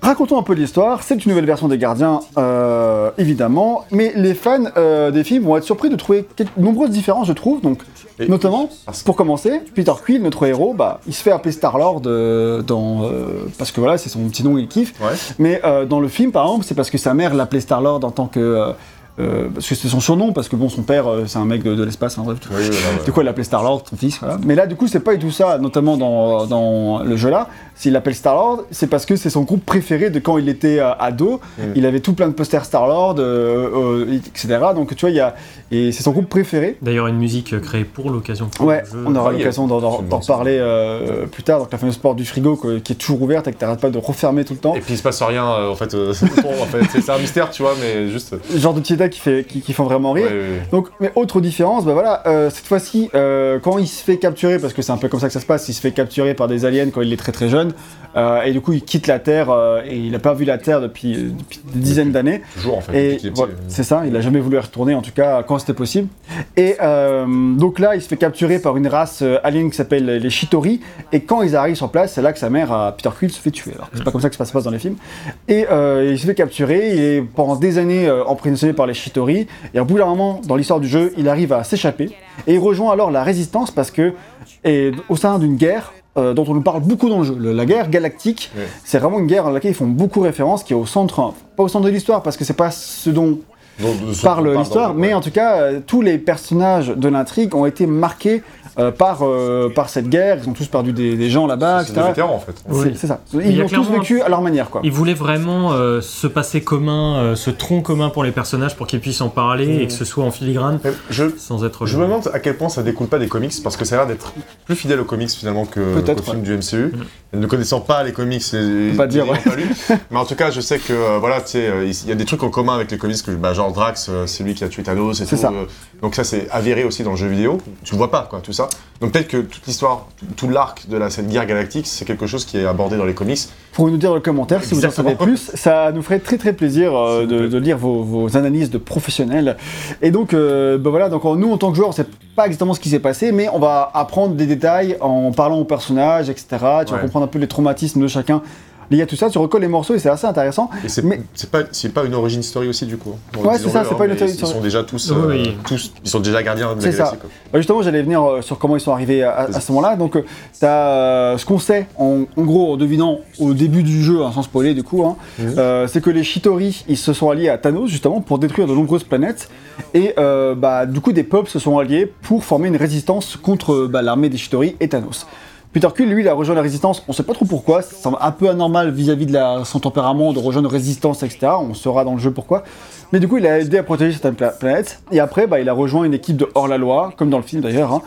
racontons un peu l'histoire. C'est une nouvelle version des Gardiens, euh, évidemment, mais les fans euh, des films vont être surpris de trouver quelques- nombreuses différences, je trouve. Donc Et- notamment, pour commencer, Peter Quill, notre héros, bah, il se fait appeler Star Lord dans euh, parce que voilà c'est son petit nom il kiffe. Ouais. Mais euh, dans le film, par exemple, c'est parce que sa mère l'appelait Star-Lord en tant que. Euh, parce que c'était son surnom, parce que bon, son père, euh, c'est un mec de, de l'espace, hein, bref. Oui, oui, voilà, ouais. Du coup, elle l'appelait Star-Lord, son fils, voilà. Mais là, du coup, c'est pas du tout ça, notamment dans, dans le jeu-là. S'il l'appelle Star-Lord, c'est parce que c'est son groupe préféré de quand il était euh, ado. Mm. Il avait tout plein de posters Star-Lord, euh, euh, etc. Donc, tu vois, il y a. Et c'est son groupe préféré. D'ailleurs, une musique créée pour l'occasion. Ouais, le jeu. on aura l'occasion d'en- reparler euh, plus tard. Donc, la fameuse porte du frigo qui est toujours ouverte et que t'arrêtes pas de refermer tout le temps. Et puis il se passe rien, euh, en fait, euh, autour, en fait. C'est- un mystère, tu vois, mais juste. Genre de qui, fait, qui, qui font vraiment rire. Ouais, ouais, ouais. Donc, mais autre différence, bah voilà, euh, cette fois-ci, euh, quand il se fait capturer, parce que c'est un peu comme ça que ça se passe, il se fait capturer par des aliens quand il est très très jeune, euh, et du coup il quitte la Terre, et il n'a pas vu la Terre depuis, depuis des dizaines d'années. Toujours, en fait. Et voilà, c'est ça, il a jamais voulu y retourner, en tout cas quand c'était possible. Et donc là, il se fait capturer par une race alien qui s'appelle les Shitori, et quand ils arrivent sur place, c'est là que sa mère, Peter Quill, se fait tuer. Alors c'est pas comme ça que ça se passe dans les films. Et il se fait capturer, il est pendant des années emprisonné par les Shitori, et au bout d'un moment, dans l'histoire du jeu, il arrive à s'échapper, et il rejoint alors la résistance parce que, et, au sein d'une guerre, euh, dont on nous parle beaucoup dans le jeu, le- la guerre galactique, c'est vraiment une guerre à laquelle ils font beaucoup référence, qui est au centre, pas au centre de l'histoire, parce que c'est pas ce dont Ce parle l'histoire, mais ouais. en tout cas, euh, tous les personnages de l'intrigue ont été marqués euh, par, euh, par cette guerre, ils ont tous perdu des, des gens là-bas, C'est etc. des vétérans, en fait. C'est Oui. c'est ça. Ils a ont tous vécu à leur manière, quoi. Il voulait vraiment euh, se passer commun, euh, ce tronc commun pour les personnages pour qu'ils puissent en parler et que ce soit en filigrane Je, sans être. je me demande à quel point ça découle pas des comics, parce que ça a l'air d'être plus fidèle aux comics finalement que Peut-être, qu'au film du MCU. Ne connaissant pas les comics, pas dire, ouais. pas lu. mais en tout cas, je sais que euh, voilà, tu sais, il y a des trucs en commun avec les comics, que, bah, genre Drax, euh, c'est lui qui a tué Thanos et tout. ça. euh, donc ça, c'est avéré aussi dans le jeu vidéo. Tu le vois pas, quoi, tout ça. Donc peut-être que toute l'histoire, tout, l'arc de la, cette guerre galactique, c'est quelque chose qui est abordé dans les comics. Pour nous dire dans le commentaire si vous en savez plus, ça nous ferait très très plaisir euh, de, lire vos, vos analyses de professionnels. Et donc, euh, bah voilà, donc nous en tant que joueurs, on sait pas exactement ce qui s'est passé, mais on va apprendre des détails en parlant aux personnages, etc. Tu vas comprendre un peu les traumatismes de chacun lié à tout ça. Tu recolles les morceaux et c'est assez intéressant. Et c'est Mais- c'est pas, pas une origin story aussi, du coup. Ouais, c'est ça, c'est pas une origin Ils story. sont déjà tous, euh, oui. tous. Ils sont déjà gardiens de C'est la ça. galaxie, quoi. Bah, justement, j'allais venir euh, sur comment ils sont arrivés à, ce moment-là. Donc, euh, euh, ce qu'on sait, en, en gros, en devinant au début du jeu, hein, sans spoiler du coup, hein, Mhm. euh, c'est que les Shitori, ils se sont alliés à Thanos justement pour détruire de nombreuses planètes. Et euh, bah, du coup, des peuples se sont alliés pour former une résistance contre bah, l'armée des Shitori et Thanos. Peter Quill, lui, il a rejoint la résistance, on sait pas trop pourquoi, ça semble un peu anormal vis-à-vis de la- son tempérament de rejoindre la résistance, etc. On saura dans le jeu pourquoi. Mais du coup, il a aidé à protéger certaines pla- planètes. Et après, bah, il a rejoint une équipe de hors-la-loi, comme dans le film d'ailleurs. hein.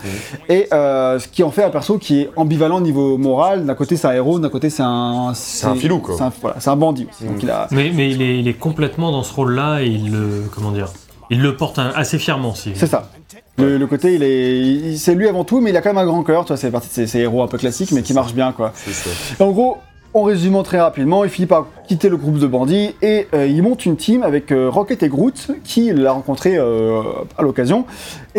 Et euh, ce qui en fait un perso qui est ambivalent niveau moral. D'un côté, c'est un héros, d'un côté, c'est un. C'est un filou, quoi. C'est un, voilà, c'est un bandit aussi. Donc il a. Mais, mais il, est, il est complètement dans ce rôle-là et il le. Comment dire Il le porte assez fièrement, si. C'est ça. Le, le côté, il est, c'est lui avant tout, mais il a quand même un grand cœur. Tu vois, c'est partie de ces, ces héros un peu classiques, mais qui marchent bien, quoi. C'est ça. En gros, en résumant très rapidement, il finit par quitter le groupe de bandits et euh, il monte une team avec euh, Rocket et Groot, qui l'a rencontré euh, à l'occasion.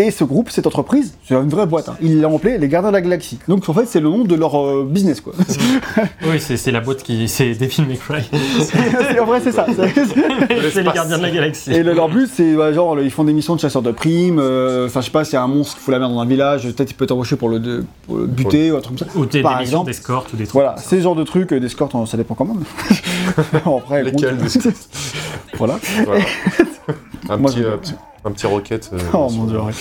Et ce groupe, cette entreprise, c'est une vraie boîte. hein. Il l'a appelé les Gardiens de la Galaxie. Donc en fait, c'est le nom de leur euh, business, quoi. Oui, c'est la boîte qui. C'est Devil May Cry. en vrai, c'est ça. C'est- les gardiens de la galaxie. Et le- leur but, c'est genre, ils font des missions de chasseurs de primes. euh, Enfin, je sais pas, s'il y a un monstre qui fout la merde dans un village, peut-être il peut t'embaucher pour le, de- pour le buter ou un truc comme ça. Ou des, Par des missions exemple. d'escorte ou des trucs. Voilà, comme ça. c'est le genre de trucs, euh, d'escorte, on- ça dépend quand même. Après, Lesquels, bon, Voilà. Voilà. Un, Moi, petit, je- euh, petit- un petit rocket. euh, Oh sur- mon dieu, ouais.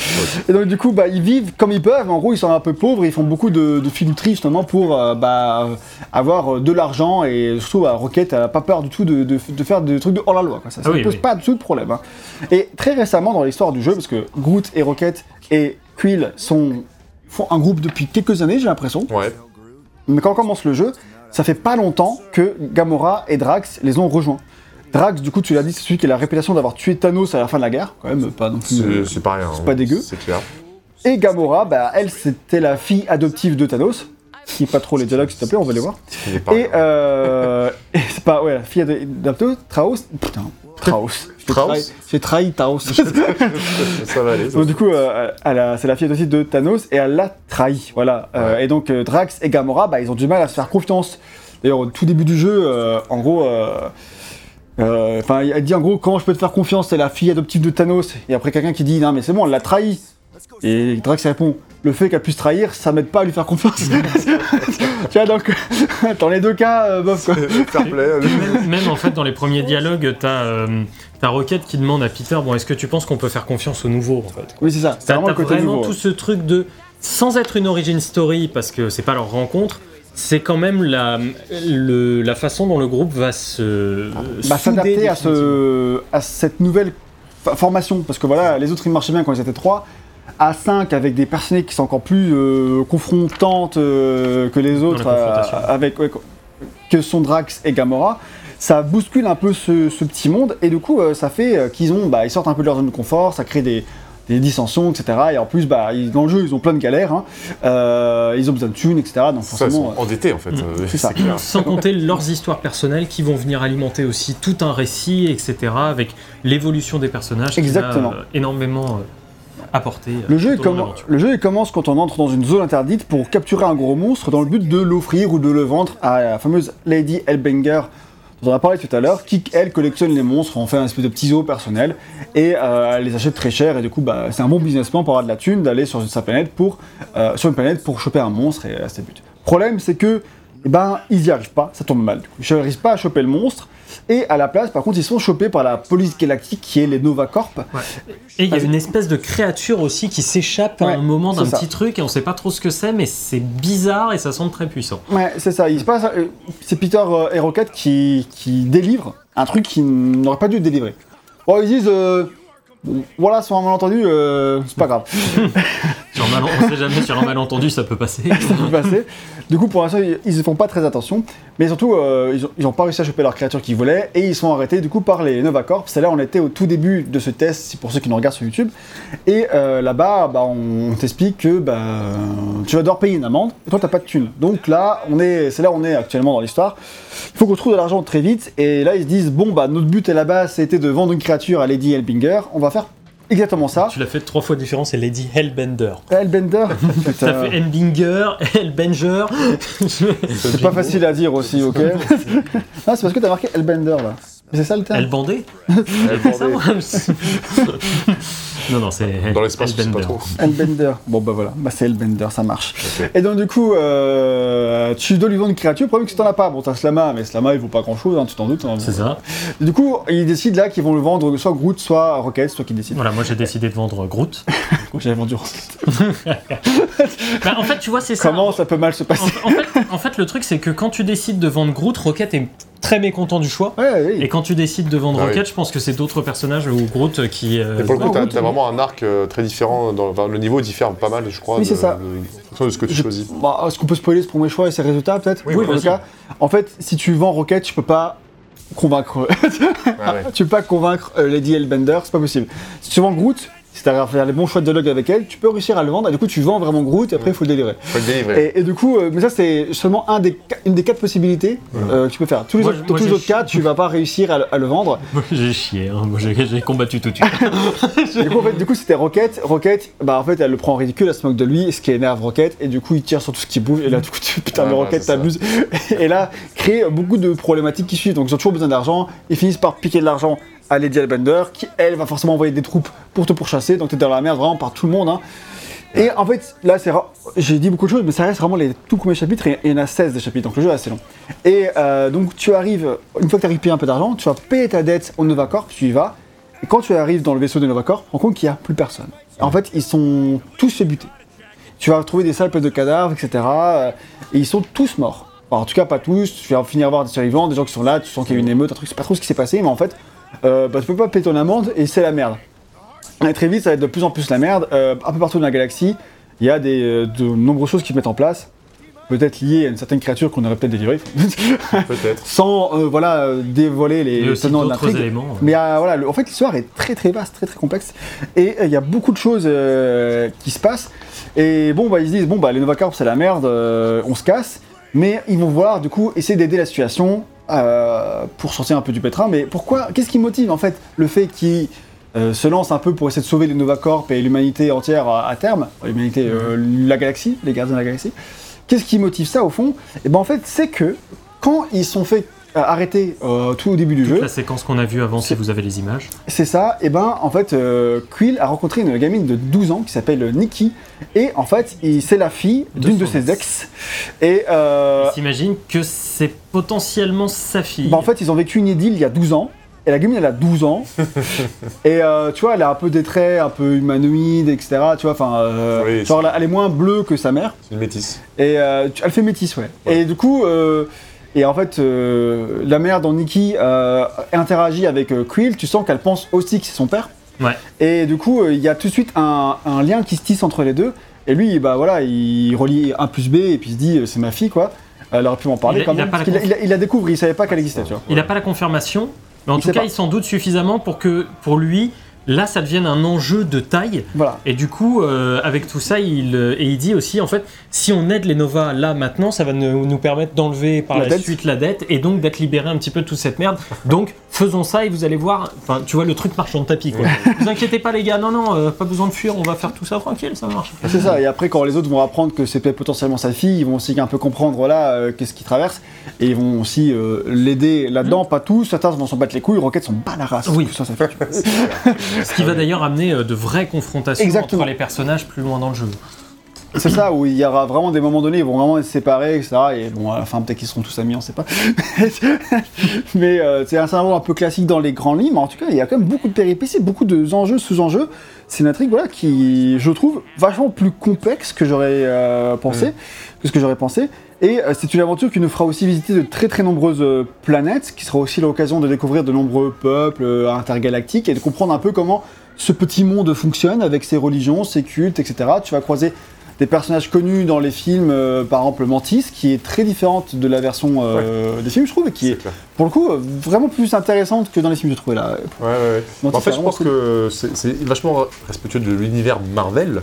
Et donc du coup, bah, ils vivent comme ils peuvent, en gros ils sont un peu pauvres, ils font beaucoup de, de filouterie justement pour euh, bah, euh, avoir de l'argent et surtout bah, Rocket elle a pas peur du tout de, de- de faire des trucs de hors-la-loi, quoi. ça Ah ne oui, pose oui. pas du tout de problème. hein. Et très récemment dans l'histoire du jeu, parce que Groot et Rocket et Quill sont, font un groupe depuis quelques années j'ai l'impression, Ouais. mais quand on commence le jeu, ça fait pas longtemps que Gamora et Drax les ont rejoints. Drax, du coup, tu l'as dit, c'est celui qui a la réputation d'avoir tué Thanos à la fin de la guerre, quand même, pas non plus. C'est pas rien. c'est hein. pas dégueu. C'est clair. Et Gamora, bah, elle, c'était la fille adoptive de Thanos. Qui pas trop les dialogues, s'il te plaît, on va les voir. Pas Et, euh, et c'est pas, ouais, la fille adoptive, Traos. Putain, Traos. J'ai trahi- Taos. ça va aller. ça. Donc, du coup, euh, c'est la fille adoptive de Thanos et elle l'a trahi. Voilà. Euh, et donc, euh, Drax et Gamora, bah, ils ont du mal à se faire confiance. D'ailleurs, au tout début du jeu, en gros. Euh, euh, Enfin, elle dit en gros comment je peux te faire confiance, c'est la fille adoptive de Thanos. Et après quelqu'un qui dit non mais c'est bon, elle l'a trahi. Et Drax répond le fait qu'elle puisse trahir, ça m'aide pas à lui faire confiance. tu vois donc dans les deux cas, euh, bof quoi. Fair play. euh, Même, même, en fait, dans les premiers dialogues, t'as euh, t'as Rocket qui demande à Peter Bon, est-ce que tu penses qu'on peut faire confiance au nouveau en fait? Oui c'est ça. C'est T'as vraiment t'as le côté vraiment nouveau. tout ce truc de, sans être une origin story, parce que c'est pas leur rencontre, c'est quand même la, le- la façon dont le groupe va se Bah, souder s'adapter à, ce, à cette nouvelle formation. Parce que voilà, les autres ils marchaient bien quand ils étaient 3. À 5, avec des personnages qui sont encore plus euh, confrontantes euh, que les autres, avec, ouais, que sont Drax et Gamora, ça bouscule un peu ce, ce petit monde. Et du coup, euh, ça fait euh, qu'ils ont, bah, ils sortent un peu de leur zone de confort, ça crée des, des dissensions, etc. Et en plus, bah, ils- dans le jeu, ils ont plein de galères. hein. Euh, ils ont besoin de thunes, etc. Donc Ça, ils forcément. sont endettés en fait. Mm. euh, C'est ça. clair. Sans compter leurs histoires personnelles qui vont venir alimenter aussi tout un récit, etc. Avec l'évolution des personnages qui Exactement. va, euh, énormément euh, apporter. euh, Le jeu, le commence quand on entre dans une zone interdite pour capturer un gros monstre dans le but de l'offrir ou de le vendre à la fameuse Lady Hellbanger dont on a parlé tout à l'heure, qui elle collectionne les monstres, en fait un espèce de petit zoo personnel et euh, elle les achète très cher et du coup bah, c'est un bon business plan pour avoir de la thune d'aller sur sa planète pour euh, une planète pour choper un monstre et euh, c'est le but. Problème c'est que eh ben ils y arrivent pas, ça tombe mal. Ils n'arrivent pas à choper le monstre et à la place par contre ils sont chopés par la police galactique qui est les Nova Corp. Et il y a une espèce de créature aussi qui s'échappe à un moment d'un petit truc et on sait pas trop ce que c'est, mais c'est bizarre et ça semble très puissant. Ouais, c'est ça. Il se passe. euh, C'est Peter euh, et Rocket qui, qui délivre un truc qui n'aurait pas dû délivrer. Bon, ils disent. euh, voilà, sur un malentendu, euh, c'est pas grave. Sur on sait jamais, sur un malentendu, ça peut passer. ça peut passer. Du coup, pour l'instant, ils, ne font pas très attention. Mais surtout, euh, ils, ont, pas réussi à choper leur créature qu'ils voulaient et ils sont arrêtés du coup par les Nova Corps. C'est là, on était au tout début de ce test, pour ceux qui nous regardent sur YouTube. Et euh, là-bas, bah, on, t'explique que bah, tu vas devoir payer une amende et toi, t'as pas de thune. Donc là, on est, c'est là où on est actuellement dans l'histoire. Il faut qu'on trouve de l'argent très vite. Et là, ils se disent bon, bah, notre but à la base, c'était de vendre une créature à Lady Elbinger. On va faire exactement ça. Tu l'as fait trois fois différent, c'est Lady Hellbender. Hellbender, Ça fait Hellbinger, Hellbenger. c'est pas facile à dire aussi, ok Ah, c'est parce que t'as marqué Hellbender là. C'est ça le terme Elle Ça, moi, je- Non, non, c'est Dans l'espace, sais pas trop. Hellbender. Bon bah voilà, bah c'est Hellbender, ça marche. Et donc du coup, euh, tu dois lui vendre une créature, le problème c'est que t'en as pas. Bon, t'as Slama, mais Slama il vaut pas grand chose, tu t'en doutes. hein. C'est ça. Du coup, ils décident là qu'ils vont le vendre soit Groot, soit Rocket, soit qui décide. Voilà, moi j'ai décidé de vendre Groot. J'avais vendu Rocket. Bah, en fait, tu vois, c'est ça. Comment ça peut mal se En, passer en fait, en fait, le truc, c'est que quand tu décides de vendre Groot, Rocket est très mécontent du choix. Ouais, oui. Et quand tu décides de vendre Ah oui. Rocket, je pense que c'est d'autres personnages ou Groot qui. euh, Et pour le coup, Ouais, t'as vraiment un arc euh, très différent. Dans, enfin, le niveau diffère pas mal, je crois. Oui, c'est ça. de- de ce que tu Je- choisis. Bah, Est-ce qu'on peut spoiler ce premier choix et ses résultats peut-être Oui, Pour oui, cas, En fait, si tu vends Rocket, tu peux pas convaincre. Ah ouais. tu peux pas convaincre euh, Lady Hellbender, c'est pas possible. Si tu vends Groot, si t'arrives à faire les bons choix de dialogue avec elle, tu peux réussir à le vendre et du coup tu vends vraiment Groot et après il faut le délivrer. Faut le délivrer. Et, et du coup, euh, mais ça c'est seulement un des, ca- une des quatre possibilités euh, que tu peux faire. Tous les Moi, autres, je- moi, tous les j'ai autres cas, tu vas pas réussir à, le- à le vendre. Moi, j'ai chié, hein. Moi, j'ai j'ai combattu tout de suite. du coup, en fait, du coup, c'était Rocket. Rocket, bah en fait, elle le prend en ridicule, elle se moque de lui, ce qui énerve Rocket, et du coup, il tire sur tout ce qui bouge. Et là, du coup, tu, putain, Ouais, mais ouais, Rocket c'est ça. t'abuse. Et là, crée beaucoup de problématiques qui suivent. Donc, ils ont toujours besoin d'argent. Ils finissent par piquer de l'argent à Lady Hellbender, qui elle va forcément envoyer des troupes pour te pourchasser. Donc, t'es dans la merde vraiment par tout le monde. hein. Et en fait, là, c'est j'ai dit beaucoup de choses, mais ça reste vraiment les tout premiers chapitres, et il y en a 16 des chapitres, donc le jeu est assez long. Et euh, donc, tu arrives, une fois que tu as payé un peu d'argent, tu vas payer ta dette au Novacorp, tu y vas, et quand tu arrives dans le vaisseau de Novacorp, tu te rends compte qu'il n'y a plus personne. En fait, ils sont tous fait buter. Tu vas retrouver des salles pleines de cadavres, etc. euh, Et ils sont tous morts. En tout cas, pas tous. Tu vas finir par voir des survivants, des gens qui sont là, tu sens qu'il y a eu une émeute, un truc, c'est pas trop ce qui s'est passé, mais en fait, euh, bah, tu peux pas payer ton amende et c'est la merde. Et très vite, ça va être de plus en plus la merde. Euh, un peu partout dans la galaxie, il y a des, euh, de nombreuses choses qui se mettent en place. Peut-être liées à une certaine créature qu'on aurait peut-être délivrée. Peut-être. Sans euh, voilà, dévoiler les tenants de l'intrigue. éléments. euh. Mais voilà, le- en fait, l'histoire est très très vaste, très très complexe. Et il y a beaucoup de choses qui se passent. Et bon, bah, ils se disent, bon, bah, les Novacorps, c'est la merde, on se casse. Mais ils vont voir, du coup, essayer d'aider la situation euh, pour sortir un peu du pétrin. Mais pourquoi Qu'est-ce qui motive, en fait, le fait qu'ils euh, se lancent un peu pour essayer de sauver les Novacorps et l'humanité entière à, terme L'humanité, euh, la galaxie, les gardiens de la galaxie? Qu'est-ce qui motive ça, au fond? Et ben, en fait, c'est que quand ils sont fait euh, arrêter euh, tout au début du Toute jeu, la séquence qu'on a vue avant, si C'est- vous avez les images. c'est ça, et ben en fait euh, Quill a rencontré une gamine de 12 ans qui s'appelle Nikki et en fait il- c'est la fille d'une de ses ex et euh, Il s'imagine que c'est potentiellement sa fille. bah, en fait ils ont vécu une idylle il y a 12 ans et la gamine elle a 12 ans et euh, tu vois elle a un peu des traits un peu humanoïdes etc tu vois enfin euh, Oui, genre elle est moins bleue que sa mère C'est une métisse. Et euh, elle fait métisse, ouais. Ouais. Et du coup, euh, et en fait, euh, la mère dans Nikki euh, interagit avec euh, Quill. Tu sens qu'elle pense aussi que c'est son père. Ouais. Et du coup, il y a tout de suite un, un lien qui se tisse entre les deux. Et lui, bah voilà, il relie 1 plus B et puis il se dit, c'est ma fille, quoi. Elle aurait pu m'en parler Il a- quand il a même. parce la a- il, a- il la découvre, il savait pas qu'elle existait, tu vois. Il n'a pas la confirmation, mais en tout cas, pas. il s'en doute suffisamment pour que, pour lui, là, ça devienne un enjeu de taille. Voilà. Et du coup, euh, avec tout ça, il, euh, et il dit aussi, en fait, si on aide les Nova là maintenant, ça va nous, nous permettre d'enlever par La suite la dette et donc d'être libéré un petit peu de toute cette merde. Donc, faisons ça et vous allez voir, enfin, tu vois, le truc marchand de tapis, quoi. vous inquiétez pas, les gars, non, non, euh, pas besoin de fuir, on va faire tout ça tranquille, ça marche. C'est ça, et après quand les autres vont apprendre que c'est peut-être potentiellement sa fille, ils vont aussi un peu comprendre voilà euh, qu'est-ce qu'il traverse, et ils vont aussi l'aider là-dedans, pas tous, certains vont s'en battre les couilles, Rocket s'en bat la race. Oui. ça, ça fait. Ce qui va d'ailleurs amener euh, de vraies confrontations Exactement. entre les personnages plus loin dans le jeu. C'est ça, où il y aura vraiment des moments donnés, ils vont vraiment être séparés, etc. Et bon, à la fin, peut-être qu'ils seront tous amis, on sait pas. mais euh, c'est un scénario un peu classique dans les grands livres, mais en tout cas, il y a quand même beaucoup de péripéties, beaucoup d'enjeux, sous-enjeux. C'est une intrigue, voilà, qui, je trouve, vachement plus complexe que j'aurais euh, pensé, que ce que j'aurais pensé. Et euh, c'est une aventure qui nous fera aussi visiter de très très nombreuses euh, planètes, qui sera aussi l'occasion de découvrir de nombreux peuples euh, intergalactiques et de comprendre un peu comment ce petit monde fonctionne avec ses religions, ses cultes, etc. Tu vas croiser des personnages connus dans les films, euh, par exemple Mantis, qui est très différente de la version euh, des films, je trouve, et qui est, pour le coup, vraiment plus intéressante que dans les films, je trouvais là. Ouais, ouais, ouais. Mantis, en fait, je pense que c'est vachement respectueux de l'univers Marvel.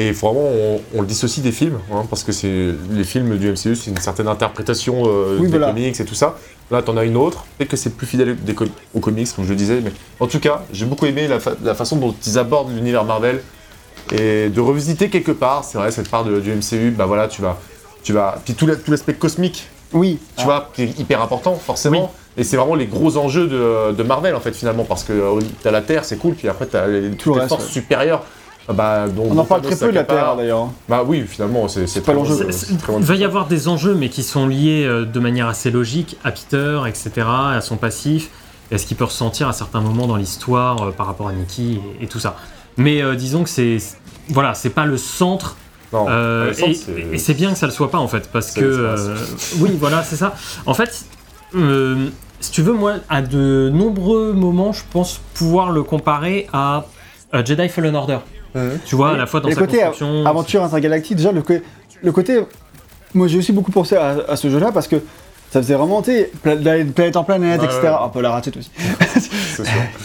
Et vraiment, on, on le dissocie des films, hein, parce que c'est les films du MCU, c'est une certaine interprétation euh, Oui, des voilà. comics et tout ça. Là, t'en as une autre, peut-être que c'est plus fidèle des com- aux comics, comme je le disais, mais en tout cas, j'ai beaucoup aimé la, fa- la façon dont ils abordent l'univers Marvel et de revisiter quelque part, c'est vrai, cette part de- du MCU, bah voilà, tu vas. Tu vas puis tout la- tout l'aspect cosmique Oui. tu vois, qui est hyper important, forcément. Et c'est vraiment les gros enjeux de, de Marvel, en fait, finalement, parce que euh, t'as la Terre, c'est cool, puis après t'as les, toutes les forces ouais. supérieures. Ah Bah, On en parle très peu de la. Terre d'ailleurs. Bah oui, finalement, c'est pas très l'enjeu. Il va y avoir des enjeux, mais qui sont liés euh, de manière assez logique à Peter, etc., à son passif, et à ce qu'il peut ressentir à certains moments dans l'histoire euh, par rapport à Nikki et, et tout ça. Mais euh, disons que c'est. Voilà, c'est pas le centre, Non, euh, et- c'est- et c'est bien que ça le soit pas en fait, parce que. euh, oui, voilà, c'est ça. En fait, euh, si tu veux, moi, à de nombreux moments, je pense pouvoir le comparer à Jedi Fallen Order. Tu vois, à la fois dans et le sa côté construction. aventure intergalactique, déjà le, côté. Moi j'ai aussi beaucoup pensé à, à ce jeu-là parce que ça faisait vraiment, tu sais, pla- d'aller de planète en planète, etc. ouais. Un peu la ratette aussi. sûr.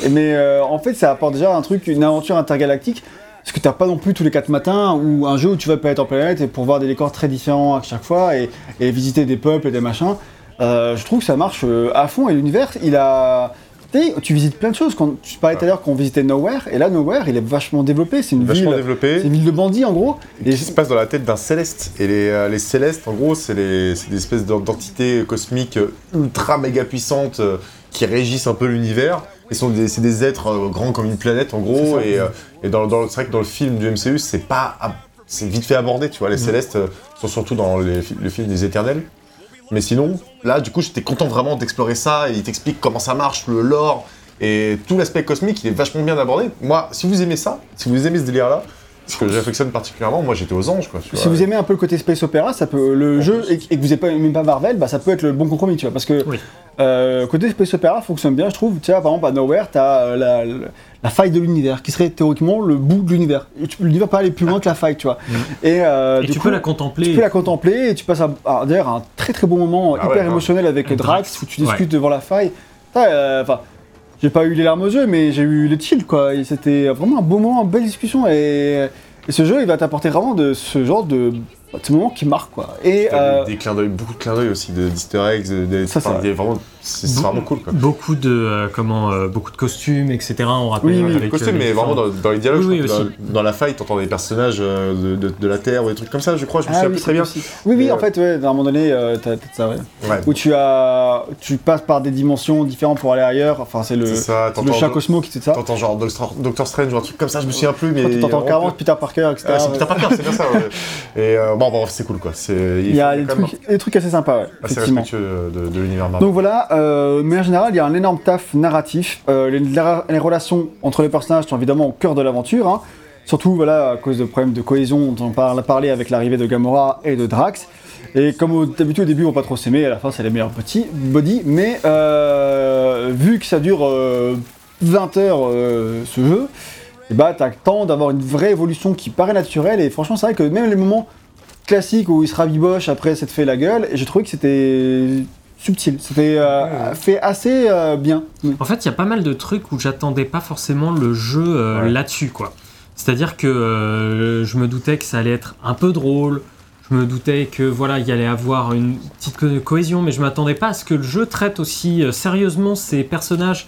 Mais euh, en fait, ça apporte déjà un truc, une aventure intergalactique. Parce que t'as pas non plus tous les 4 matins ou un jeu où tu vas de planète en planète et pour voir des décors très différents à chaque fois et, et visiter des peuples et des machins. Euh, je trouve que ça marche euh, à fond et l'univers, il a. Tu visites plein de choses. Quand, tu parlais tout à l'heure qu'on visitait Nowhere et là, Nowhere, il est vachement développé. C'est une Vachement ville. développé. C'est une ville de bandits en gros. Et qui se passe dans la tête d'un céleste. Et les, euh, les célestes, en gros, c'est des espèces d'en- d'entités cosmiques ultra méga puissantes euh, qui régissent un peu l'univers. Et sont des- c'est des êtres euh, grands comme une planète, en gros. Et, et dans, dans- c'est vrai que dans le film du MCU, c'est pas. C'est vite fait abordé, tu vois. Les célestes euh, sont surtout dans les le film des Éternels. Mais sinon, là, du coup, j'étais content vraiment d'explorer ça. Et il t'explique comment ça marche, le lore. Et tout l'aspect cosmique, il est vachement bien abordé. Moi, si vous aimez ça, si vous aimez ce délire-là, ce que j'affectionne particulièrement, moi j'étais aux anges, quoi. tu Si vois. vous aimez un peu le côté space opéra, ça peut le jeu et, et que vous n'aimez pas, aimez pas Marvel, bah ça peut être le bon compromis, tu vois, parce que Oui. euh, côté space opéra fonctionne bien, je trouve. Tu vois, par exemple à Nowhere, t'as euh, la, la, la faille de l'univers, qui serait théoriquement le bout de l'univers. L'univers peut aller plus loin que la faille, tu vois. Et, euh, Et du tu coup, peux la contempler. tu peux la contempler et tu passes d'ailleurs un très très bon moment Ah hyper ouais, hein. émotionnel avec Drax, où tu discutes ouais. devant la faille. Euh, Enfin, j'ai pas eu les larmes aux yeux, mais j'ai eu les chills quoi. C'était vraiment un beau moment, une belle discussion. Et, et ce jeu, il va t'apporter vraiment de ce genre de, de ces moments qui marquent quoi. Et euh, des, clins d'œil, beaucoup de clins d'œil aussi, de- d'easter eggs, de- des- Ça, enfin, ça. des- vraiment, c'est c'est vraiment cool, quoi. Beaucoup de euh, comment euh, beaucoup de costumes, etc. On rappelle Oui, oui, avec, Le costume, euh, les mais vraiment dans, dans les dialogues, Oui, aussi. dans, dans la faille, t'entends des personnages euh, de, de- de la Terre ou des trucs comme ça, je crois, je me ah souviens oui, plus très c'est bien. possible. Oui, oui, en fait, ouais, à un moment donné, euh, t'as t'as ça, ouais. Ouais, Où tu as, tu passes par des dimensions différentes pour aller ailleurs. Enfin, c'est le, c'est ça, c'est le chat Cosmo qui fait ça. t'entends genre Doctor, Strange ou un truc comme ça, je me souviens plus, mais. Tu t'entends vraiment carrément plus- Peter Parker, etc. Ah, c'est Peter Parker, c'est bien ça. Et bon, bon, c'est cool, quoi. Il y a des trucs, des trucs assez sympas, ouais, assez effectivement. respectueux de, de l'univers Marvel. Donc voilà, euh, mais en général, il y a un énorme taf narratif. Euh, les, la- les relations entre les personnages sont évidemment au cœur de l'aventure. hein. Surtout voilà, à cause de problèmes de cohésion dont on parle- parlé avec l'arrivée de Gamora et de Drax. Et comme d'habitude, au début, on va pas trop s'aimer, à la fin, c'est les meilleurs petits body. Mais euh, vu que ça dure euh, 20 heures euh, ce jeu, et bah, t'as le temps d'avoir une vraie évolution qui paraît naturelle. Et franchement, c'est vrai que même les moments classiques où il se rabiboche après s'être fait la gueule, et j'ai trouvé que c'était subtil. C'était euh, fait assez euh, bien. En fait, il y a pas mal de trucs où j'attendais pas forcément le jeu euh, Ouais. là-dessus, quoi. C'est-à-dire que euh, je me doutais que ça allait être un peu drôle. Je me doutais que voilà, il y allait avoir une petite co- cohésion, mais je m'attendais pas à ce que le jeu traite aussi euh, sérieusement ces personnages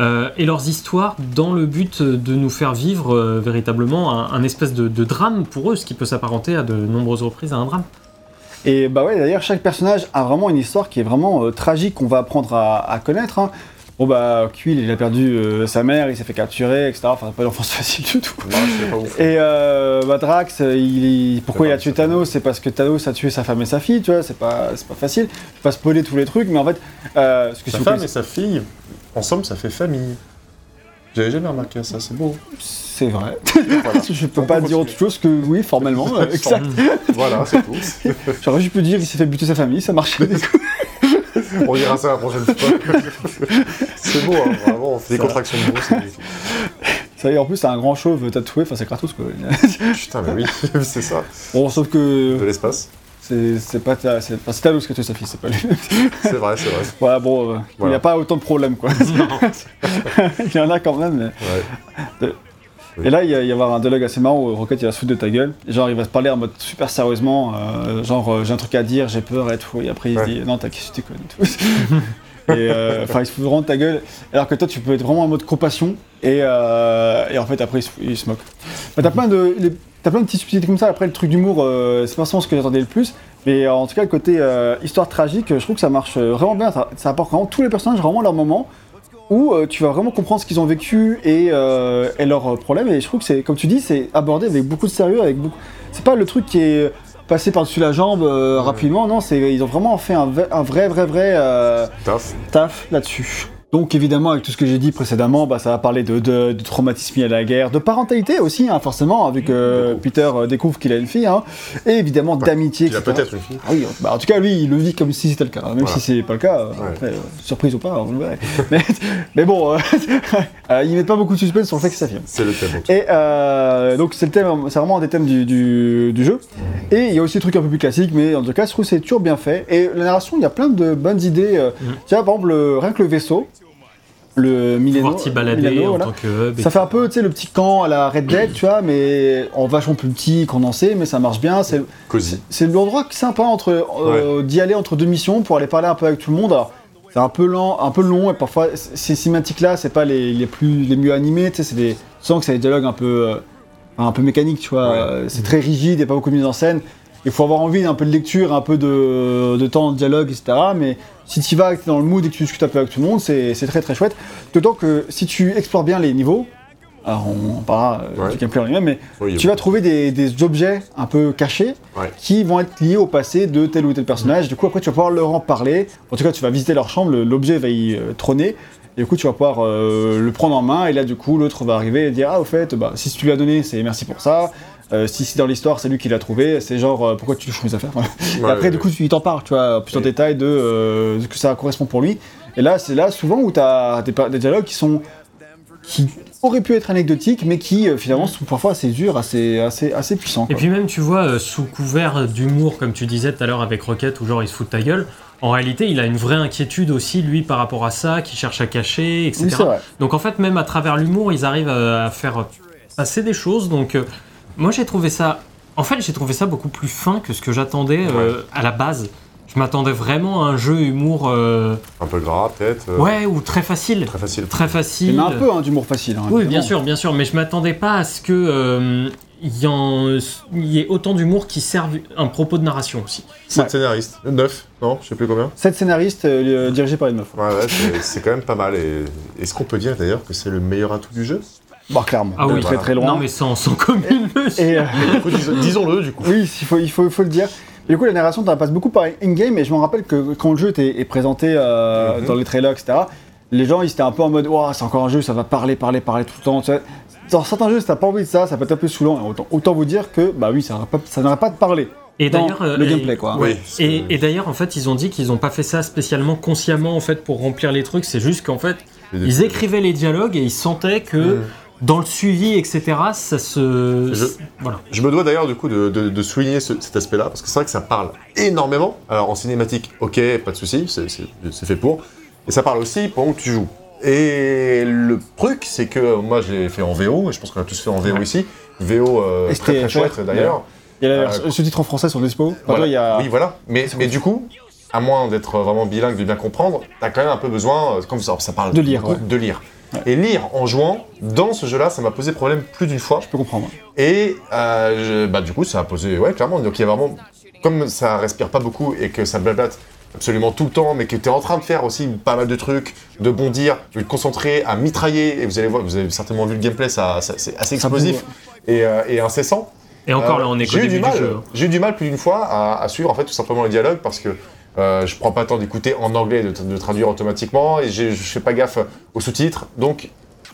euh, et leurs histoires dans le but de nous faire vivre euh, véritablement un, un espèce de, de drame pour eux, ce qui peut s'apparenter à de nombreuses reprises à un drame. Et bah ouais, d'ailleurs, chaque personnage a vraiment une histoire qui est vraiment euh, tragique qu'on va apprendre à, à connaître. hein. Bon bah, Quill, il a perdu euh, sa mère, il s'est fait capturer, etc. Enfin, pas d'enfance facile du tout. Non, c'est pas ouf. Et euh, bah, Drax, il, il- pourquoi il a tué. Thanos? C'est parce que Thanos a tué sa femme et sa fille, tu vois, c'est pas, c'est pas facile. Je vais pas spoiler tous les trucs, mais en fait, euh, ce que Sa si vous femme et connaissez- sa fille, en somme, ça fait famille. J'avais jamais remarqué ça, c'est beau. c'est vrai. Voilà. Je peux On pas peut dire autre chose que oui, formellement. euh, exact. voilà, c'est tout. J'aurais juste pu dire il s'est fait buter sa famille, ça marchait. On dira ça la prochaine fois. c'est beau, hein, vraiment, on fait des contractions de mots. Ça y est, en plus, c'est un grand chauve tatoué, enfin c'est Kratos quoi. Putain, mais oui, c'est ça. bon, sauf que De l'espace. C'est pas ta- c'est enfin, c'est Thanos qui a tué sa fille, c'est pas lui. C'est vrai, c'est vrai. voilà, bon, euh, il n'y a pas autant de problèmes quoi. il y en a quand même, mais. Ouais. Oui. Et là, il y, a- il y avoir un dialogue assez marrant où Rocket il va se foutre de ta gueule. Et genre, il va se parler en mode super sérieusement, euh, genre euh, j'ai un truc à dire, j'ai peur et tout. Et après, il Ouais. se dit non, t'inquiète, tu déconnes et tout. et euh, enfin, il se fout vraiment de ta gueule. Alors que toi, tu peux être vraiment en mode compassion. Et, euh, et en fait, après, il se, il se moque. Bah, t'as plein de. les- T'as plein de petites subtilités comme ça. Après, le truc d'humour, euh, c'est pas forcément ce que j'attendais le plus. Mais euh, en tout cas, le côté euh, histoire tragique, je trouve que ça marche vraiment bien. Ça, ça apporte vraiment tous les personnages, vraiment leur moment où tu vas vraiment comprendre ce qu'ils ont vécu et, et leurs problèmes. Et je trouve que c'est, comme tu dis, c'est abordé avec beaucoup de sérieux, avec beaucoup. C'est pas le truc qui est passé par-dessus la jambe rapidement. Non, c'est ils ont vraiment fait un, vrai- un vrai, vrai, vrai Taf. taf là-dessus. Donc évidemment, avec tout ce que j'ai dit précédemment, bah, ça va parler de, de, de traumatisme lié à la guerre, de parentalité aussi, hein, forcément, vu que Beaucoup. Peter euh, découvre qu'il a une fille, hein, et évidemment d'amitié, Il a peut-être une fille. Ah oui, bah, en tout cas, lui, il le vit comme si c'était le cas. Même Voilà. si c'est pas le cas, euh, Ouais. après, euh, surprise ou pas, on le verra. mais, mais bon, euh, euh, ils mettent pas beaucoup de suspense sur le fait que c'est sa fille. C'est le thème. en tout Et euh, donc, c'est le thème, c'est vraiment un des thèmes du, du, du jeu. Et il y a aussi des trucs un peu plus classiques, mais en tout cas, je trouve que c'est toujours bien fait. Et la narration, il y a plein de bonnes idées. euh. Tu vois, par exemple, le- rien que le vaisseau, le Milano, Pouvoir balader Milano, en voilà. tant que hub. et Ça fait un peu, tu sais, le petit camp à la Red Dead, tu vois, mais en vachement plus petit, condensé, mais ça marche bien. C'est Cosy. c'est l'endroit sympa entre euh, d'y aller entre deux missions pour aller parler un peu avec tout le monde. Alors, c'est un peu lent, un peu long et parfois ces cinématiques là, c'est pas les, les plus les mieux animés, tu sais, c'est des tu sens que c'est des dialogues un peu euh, un peu mécaniques, tu vois, Ouais. Euh, c'est très rigide et pas beaucoup de mise en scène. Il faut avoir envie d'un peu de lecture, un peu de, de temps de dialogue, etc. Mais si tu vas, que t'es dans le mood et que tu discutes un peu avec tout le monde, c'est très très chouette. D'autant que si tu explores bien les niveaux, alors on, parlera euh, Ouais. du gameplay en lui-même, mais Oui, tu vas trouver des, des objets un peu cachés Ouais. qui vont être liés au passé de tel ou tel personnage. Du coup, après, tu vas pouvoir leur en parler. En tout cas, tu vas visiter leur chambre, l'objet va y euh, trôner. Et du coup, tu vas pouvoir euh, le prendre en main. Et là, du coup, l'autre va arriver et dire Ah, au fait, bah, si tu lui as donné, c'est merci pour ça. Euh, si c'est dans l'histoire, c'est lui qui l'a trouvé. C'est genre, euh, pourquoi tu touches mes affaires Voilà. Et Ouais, après, ouais, du coup, il t'en parle, tu vois, plus en détail de euh, ce que ça correspond pour lui. Et là, c'est là souvent où tu as des, dialogues qui sont qui auraient pu être anecdotiques, mais qui euh, finalement sont parfois assez durs, assez, assez, assez puissants. Et puis même, tu vois, euh, sous couvert d'humour, comme tu disais tout à l'heure avec Rocket, où genre il se fout de ta gueule, en réalité, il a une vraie inquiétude aussi, lui, par rapport à ça, qui cherche à cacher, etc. Oui, c'est vrai. Donc en fait, même à travers l'humour, ils arrivent à, à faire passer des choses. Donc euh, moi, j'ai trouvé ça... En fait, j'ai trouvé ça beaucoup plus fin que ce que j'attendais euh, à la base. Je m'attendais vraiment à un jeu humour... euh, Un peu gras, peut-être. euh, Ouais, ou très facile. Très facile. Très facile. A un peu hein, d'humour facile. hein, Oui, évidemment. bien sûr, bien sûr, mais je m'attendais pas à ce que euh, il y, en- il y ait autant d'humour qui serve un propos de narration aussi. 7 Ouais. scénaristes. 9 Non, je sais plus combien. Sept scénaristes euh, dirigés par une meuf. Ouais, ouais, c'est- c'est quand même pas mal. Et est-ce qu'on peut dire d'ailleurs que c'est le meilleur atout du jeu? Bon, clairement. Ah oui, très très loin. Non, mais sans, sans commune mesure. Et, euh, Dis- Disons-le du coup. oui, il faut, il, faut, il faut le dire. Et du coup, la narration t'en passe beaucoup par in-game, et je me rappelle que quand le jeu était, est présenté euh, Mhm. dans les trailers, etc., les gens ils étaient un peu en mode Ouah, c'est encore un jeu, ça va parler, parler, parler tout le temps. Dans certains jeux, si t'as pas envie de ça, ça peut être un peu saoulant. Et Autant, autant vous dire que, bah oui, ça n'aurait pas, ça n'aurait pas de parler. Et d'ailleurs, euh, le et- gameplay, quoi. Oui. Et, et d'ailleurs, en fait, ils ont dit qu'ils n'ont pas fait ça spécialement consciemment en fait pour remplir les trucs. C'est juste qu'en fait, ils écrivaient les dialogues et ils sentaient que Mhm. Dans le suivi, etc., ça se. Je- Voilà. Je me dois d'ailleurs du coup de, de- de souligner ce- cet aspect-là, parce que c'est vrai que ça parle énormément. Alors en cinématique, ok, pas de souci, c'est- fait pour. Et ça parle aussi pendant que tu joues. Et le truc, c'est que moi j'ai fait en VO, et je pense qu'on a tous fait en VO Ouais. ici. VO euh, très très chouette d'ailleurs. Il y a la Euh, version- ce titre en français sur Dispo. Voilà. toi, il y a... Oui, voilà. Mais, mais du coup, à moins d'être vraiment bilingue, de bien comprendre, t'as quand même un peu besoin, euh, comme ça, ça parle De lire, beaucoup, ouais. de lire. Ouais. Et lire en jouant, dans ce jeu-là, ça m'a posé problème plus d'une fois. Je peux comprendre. Et euh, je- bah, du coup, ça a posé, ouais, clairement. Donc il y a vraiment, comme ça respire pas beaucoup et que ça blablate absolument tout le temps, mais que tu es en train de faire aussi pas mal de trucs, de bondir, de te concentrer, à mitrailler, et vous allez voir, vous avez certainement vu le gameplay, ça, ça- c'est assez Ça explosif et, euh, et incessant. Et encore Euh, là, on est j'ai eu du mal, jeu. hein. J'ai eu du mal plus d'une fois à, à suivre en fait tout simplement les dialogues parce que euh, je prends pas le temps d'écouter en anglais, de, de traduire automatiquement et je fais pas gaffe aux sous-titres. Donc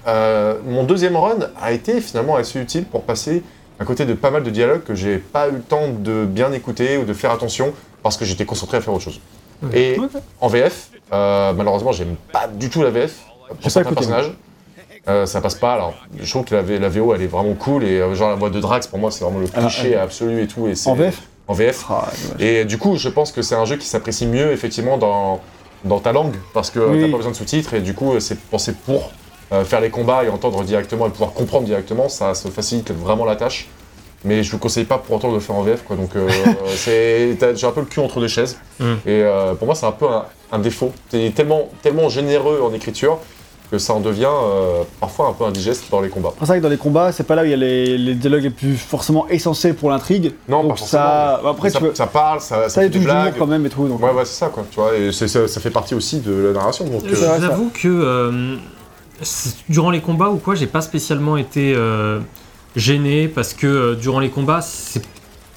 euh, mon deuxième run a été finalement assez utile pour passer à côté de pas mal de dialogues que j'ai pas eu le temps de bien écouter ou de faire attention parce que j'étais concentré à faire autre chose. Et en VF, euh, malheureusement, j'aime pas du tout la VF pour certains personnages. Euh, ça passe pas. Alors, je trouve que la, V- la VO, elle est vraiment cool et euh, genre la voix de Drax, pour moi, c'est vraiment le cliché ah. absolu et tout. Et c'est- En VF En VF. Ah. Et du coup, je pense que c'est un jeu qui s'apprécie mieux effectivement dans, dans ta langue parce que Oui. t'as pas besoin de sous-titres et du coup, c'est pensé pour. euh, faire les combats et entendre directement et pouvoir comprendre directement, ça se facilite vraiment la tâche. Mais je vous conseille pas pour autant de le faire en VF, quoi. Donc, euh, c'est, t'as- j'ai un peu le cul entre deux chaises. Mm. Et euh, pour moi, c'est un peu un, un défaut. T'es tellement, tellement généreux en écriture que ça en devient euh, parfois un peu indigeste dans les combats. C'est vrai que dans les combats, c'est pas là où il y a les, les dialogues les plus forcément essentiels pour l'intrigue. Non, Donc pas forcément. ça. bah, après, ça, peux. ça parle, ça, ça Ça, fait des blagues. quand même et tout. Donc, Ouais, ouais, c'est ça, quoi. Tu vois, et ça, ça fait partie aussi de la narration. Donc, Je euh, vous avoue que euh, durant les combats ou quoi, j'ai pas spécialement été euh, gêné parce que euh, durant les combats, c'est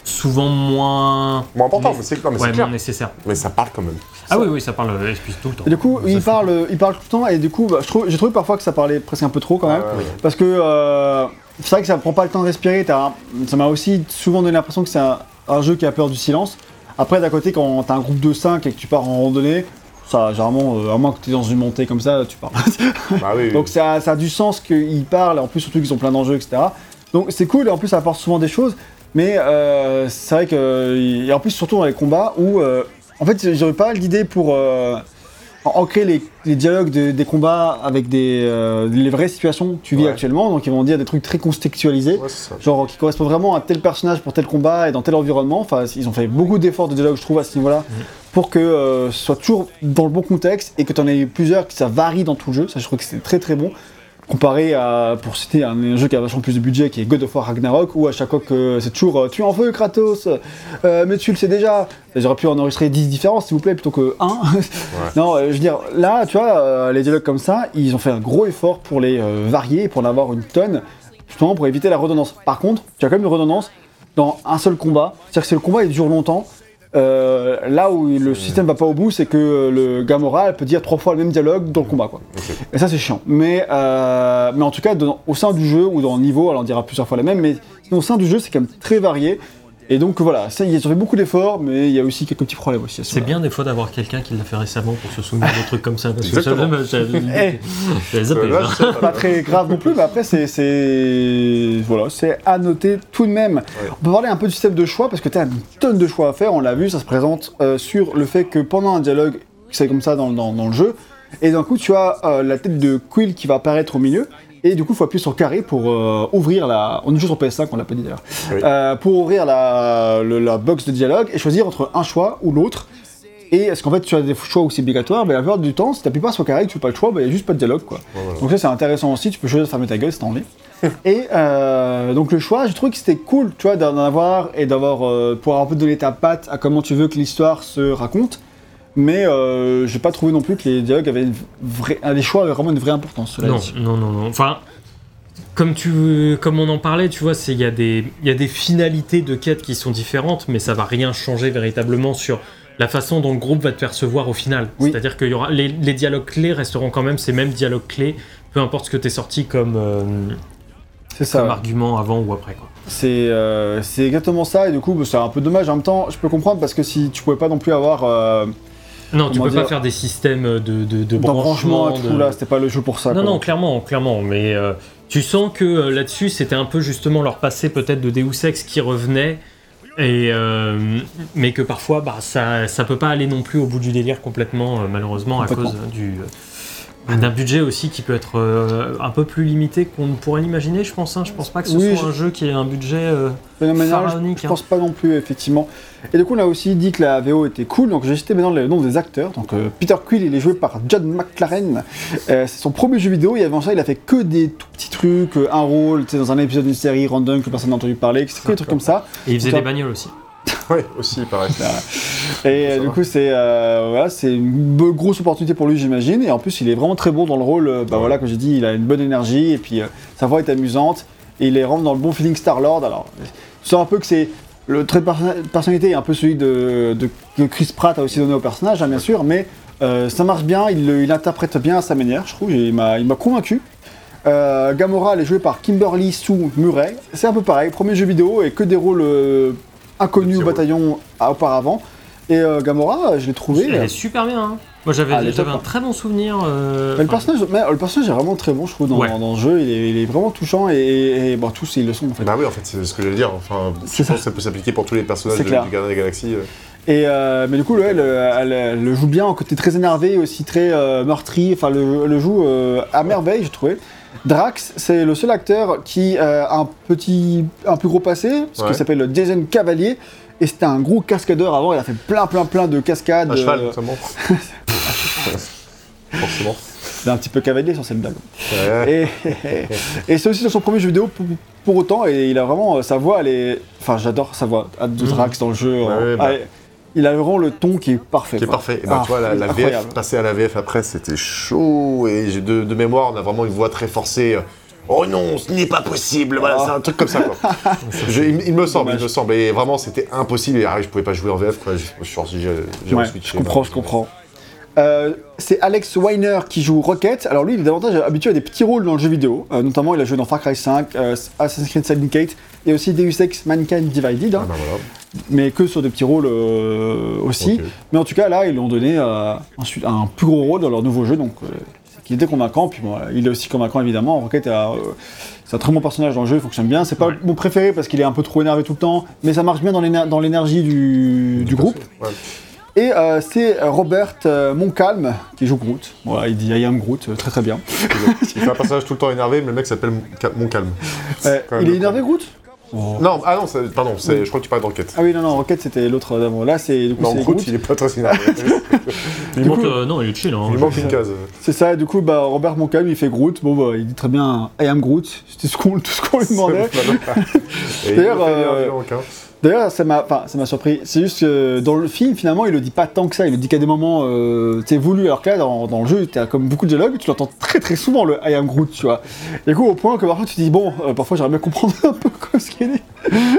souvent moins, Bon, important, Mais- c'est non, mais c'est ouais, clair. moins nécessaire. Mais ça parle quand même. Ah oui, oui, ça parle euh, tout le temps. Et du coup, Ça, il parle, il parle tout le temps, et du coup, bah, je trouve- j'ai trouvé parfois que ça parlait presque un peu trop quand même. Ouais, ouais. Parce que euh, c'est vrai que ça prend pas le temps de respirer. t'as- ça m'a aussi souvent donné l'impression que c'est un, un jeu qui a peur du silence. Après, d'à côté, quand t'as un groupe de 5 et que tu pars en randonnée, ça, généralement, euh, à moins que tu es dans une montée comme ça, tu parles. Bah oui, Donc ça, a- ça a du sens qu'ils parlent, en plus surtout qu'ils ont plein d'enjeux, etc. Donc c'est cool, et en plus ça apporte souvent des choses, mais euh, c'est vrai que... Et en plus surtout dans les combats où... euh, en fait j'aurais pas mal d'idées pour euh, ancrer les, les dialogues de- des combats avec des, euh, les vraies situations que tu vis Ouais. actuellement, donc ils vont dire des trucs très contextualisés. Ouais. Genre qui correspondent vraiment à tel personnage pour tel combat et dans tel environnement. Enfin, ils ont fait beaucoup d'efforts de dialogue, je trouve, à ce niveau-là, pour que euh, ce soit toujours dans le bon contexte et que tu en aies plusieurs, que ça varie dans tout le jeu. Ça, je trouve que c'est très très bon. Comparé à, pour citer un, un jeu qui a vachement plus de budget, qui est God of War Ragnarok, où à chaque fois que c'est toujours euh, tu en veux Kratos, euh, mais tu le sais déjà. J'aurais pu en enregistrer 10 différents, s'il vous plaît, plutôt que 1. non, euh, je veux dire, là, tu vois, euh, les dialogues comme ça, ils ont fait un gros effort pour les varier, pour en avoir une tonne, justement pour éviter la redondance. Par contre, tu as quand même une redondance dans un seul combat. C'est-à-dire que si le combat il dure longtemps, euh, là où le système va pas au bout, c'est que le Gamora elle peut dire trois fois le même dialogue dans le combat. Quoi. Et ça c'est chiant. Mais, euh, mais en tout cas, dans- au sein du jeu ou dans le niveau, alors on dira plusieurs fois la même, mais au sein du jeu c'est quand même très varié. Et donc voilà, ça, ils ont fait beaucoup d'efforts, mais il y a aussi quelques petits problèmes aussi. C'est bien des fois d'avoir quelqu'un qui l'a fait récemment pour se souvenir de trucs comme ça. Parce que ça, Euh, là, hein. je sais pas. pas très grave non plus, mais après c'est voilà, c'est à noter tout de même. On peut parler un peu du système de choix parce que tu as une tonne de choix à faire. On l'a vu, ça se présente euh, sur le fait que pendant un dialogue, c'est comme ça dans, dans- dans le jeu, et d'un coup tu as euh, la tête de Quill qui va apparaître au milieu. Et du coup, il faut appuyer sur carré pour euh, ouvrir la. On est juste sur PS5, on l'a pas dit d'ailleurs. Oui. Euh, pour ouvrir la, le- la box de dialogue et choisir entre un choix ou l'autre. Et est-ce qu'en fait tu as des choix aussi obligatoires? Mais la plupart du temps, si tu pas sur carré et que tu fais pas le choix, bah, il n'y a juste pas de dialogue quoi. Voilà. Donc ça c'est intéressant aussi, tu peux choisir de fermer ta gueule si t'as envie. et euh, donc le choix, je trouve que c'était cool, tu vois, d'en avoir et d'avoir euh, pouvoir un peu donner ta patte à comment tu veux que l'histoire se raconte. Mais euh, j'ai pas trouvé non plus que les dialogues avaient une vraie, les choix avaient vraiment une vraie importance. cela Non, dit. non, non, non. Enfin, comme, tu, comme on en parlait, tu vois, c'est- il y, a des- il y a des finalités de quêtes qui sont différentes, mais ça va rien changer véritablement sur la façon dont le groupe va te percevoir au final. Oui. C'est-à-dire que y aura, les, les dialogues clés resteront quand même ces mêmes dialogues clés, peu importe ce que t'es sorti comme, euh, C'est ça. comme ouais. argument avant ou après. Quoi. C'est euh, c'est exactement ça et du coup bah, c'est un peu dommage. En même temps, je peux comprendre parce que si tu pouvais pas non plus avoir euh, Non, tu peux pas faire des systèmes de, de, de branchement. tout de- là, c'était pas le jeu pour ça. Non, quoi. non, clairement, clairement. Mais euh, tu sens que euh, là-dessus, c'était un peu justement leur passé peut-être de Deus Ex qui revenait. Et, euh, mais que parfois, bah, ça, ça peut pas aller non plus au bout du délire complètement, malheureusement, à cause du, d'un budget aussi qui peut être euh, un peu plus limité qu'on ne pourrait l'imaginer, je pense. hein. Je pense pas que ce Oui, soit je- un jeu qui ait un budget. euh, je- je, hein. pense pas non plus, effectivement. Et du coup, on a aussi dit que la VO était cool, donc j'ai cité maintenant le nom des acteurs. Donc euh, Peter Quill, il est joué par John McLaren. Euh, c'est son premier jeu vidéo, et avant ça, il a fait que des tout petits trucs, un rôle, tu sais, dans un épisode d'une série random que personne n'a entendu parler, que des trucs comme ça. Et il faisait des bagnoles aussi. Ouais, aussi, pareil. Et euh, du coup, c'est euh, voilà, c'est une grosse opportunité pour lui, j'imagine. Et en plus, il est vraiment très bon dans le rôle. euh, Bah Ouais. voilà, comme j'ai dit, il a une bonne énergie et puis euh, sa voix est amusante. Et il est vraiment dans le bon feeling Star Lord. Alors, tu sens un peu que c'est le trait de perso- personnalité est un peu celui de, de- que Chris Pratt a aussi donné au personnage, hein, bien sûr, mais euh, ça marche bien. Il, il interprète bien à sa manière, je trouve. et Il m'a il m'a convaincu. Euh, Gamora, elle est jouée par Kimberly Sue Murray. C'est un peu pareil, premier jeu vidéo et que des rôles euh, inconnus Petit au bataillon ah, auparavant. Et euh, Gamora, je l'ai trouvé. Elle euh, est super bien. hein. Moi, j'avais Ah, un hein. très bon souvenir. euh, mais le, personnage, mais, le personnage est vraiment très bon, je trouve, dans, Ouais. dans ce jeu. Il est, il est vraiment touchant et, et, bon, tous ils le sont en fait. Bah oui, en fait, c'est ce que j'allais dire. Enfin, je pense ça. que ça peut s'appliquer pour tous les personnages de- du Gardien des Galaxies. Et, euh, mais du coup, elle, elle, elle le joue bien en côté très énervé, aussi très euh, meurtri. Enfin, le, le joue euh, à merveille, j'ai trouvé. Drax, c'est le seul acteur qui euh, a un petit, un plus gros passé, ce Ouais. qui s'appelle Jason Cavalier. Et c'était un gros cascadeur avant, il a fait plein, plein, plein de cascades. Cheval, euh, notamment. Forcément. c'est un petit peu cavalier sur cette blague. Ouais. Et, et c'est aussi dans son premier jeu vidéo pour, pour autant, et il a vraiment euh, sa voix, elle est. Enfin, j'adore sa voix de Drax dans le jeu. Ouais, bah. Il a vraiment le ton qui est parfait. Qui est quoi. parfait. Et bah, Ah, tu vois, la, la VF, passer à la VF après, c'était chaud. Et de, de mémoire, on a vraiment une voix très forcée. euh, Oh non, ce n'est pas possible. Voilà, Ah. c'est un truc comme ça, quoi. Je- il, il me semble, il me semble. Et vraiment, c'était impossible. Et ah, je pouvais pas jouer en VF, quoi. Je, je Ouais, reswitché. je comprends, je comprends. Euh, c'est Alex Weiner qui joue Rocket. Alors lui, il est davantage habitué à des petits rôles dans le jeu vidéo. Euh, notamment, il a joué dans Far Cry 5, euh, Assassin's Creed Syndicate et aussi Deus Ex Mankind Divided. hein, Ah, voilà. mais que sur des petits rôles aussi. Mais en tout cas, là, ils lui ont donné ensuite un plus gros rôle dans leur nouveau jeu, donc qu'il était convaincant. Puis bon, il est aussi convaincant évidemment. Rocket, a, c'est un très bon personnage dans le jeu, il fonctionne bien. C'est pas Ouais. mon préféré parce qu'il est un peu trop énervé tout le temps, mais ça marche bien dans l'éner- dans l'énergie du, du groupe. Ouais. Et euh, c'est Robert euh, Moncalm qui joue Groot. Voilà, il dit I am Groot, euh, très très bien. Il fait un personnage tout le temps énervé, mais le mec s'appelle Mon Ca- Mon Calme. Euh, quand même il est énervé Groot? Non, ah non, pardon, je crois que tu parles d'enquête. Ah oui, non, non, Rocket c'était l'autre d'avant. Là, c'est Non, Groot, Groot. il est pas très énervé. Il Du manque, coup- euh, non, il est chill. Hein, il manque une case. C'est ça, du coup, bah, Robert Moncalm, il fait Groot. Bon, bah, il dit très bien I am Groot. C'était ce qu'on- tout ce qu'on lui demandait. D'ailleurs, euh, hein. D'ailleurs, ça m'a, ça m'a surpris. C'est juste que dans le film, finalement, il le dit pas tant que ça. Il le dit qu'à des moments, euh, sais, voulu. Alors que là, dans, le jeu, t'as comme beaucoup de dialogues, tu l'entends très très souvent le I am Groot, tu vois. Du coup, au point que parfois tu dis, bon, euh, parfois j'aimerais bien comprendre un peu ce qu'il est.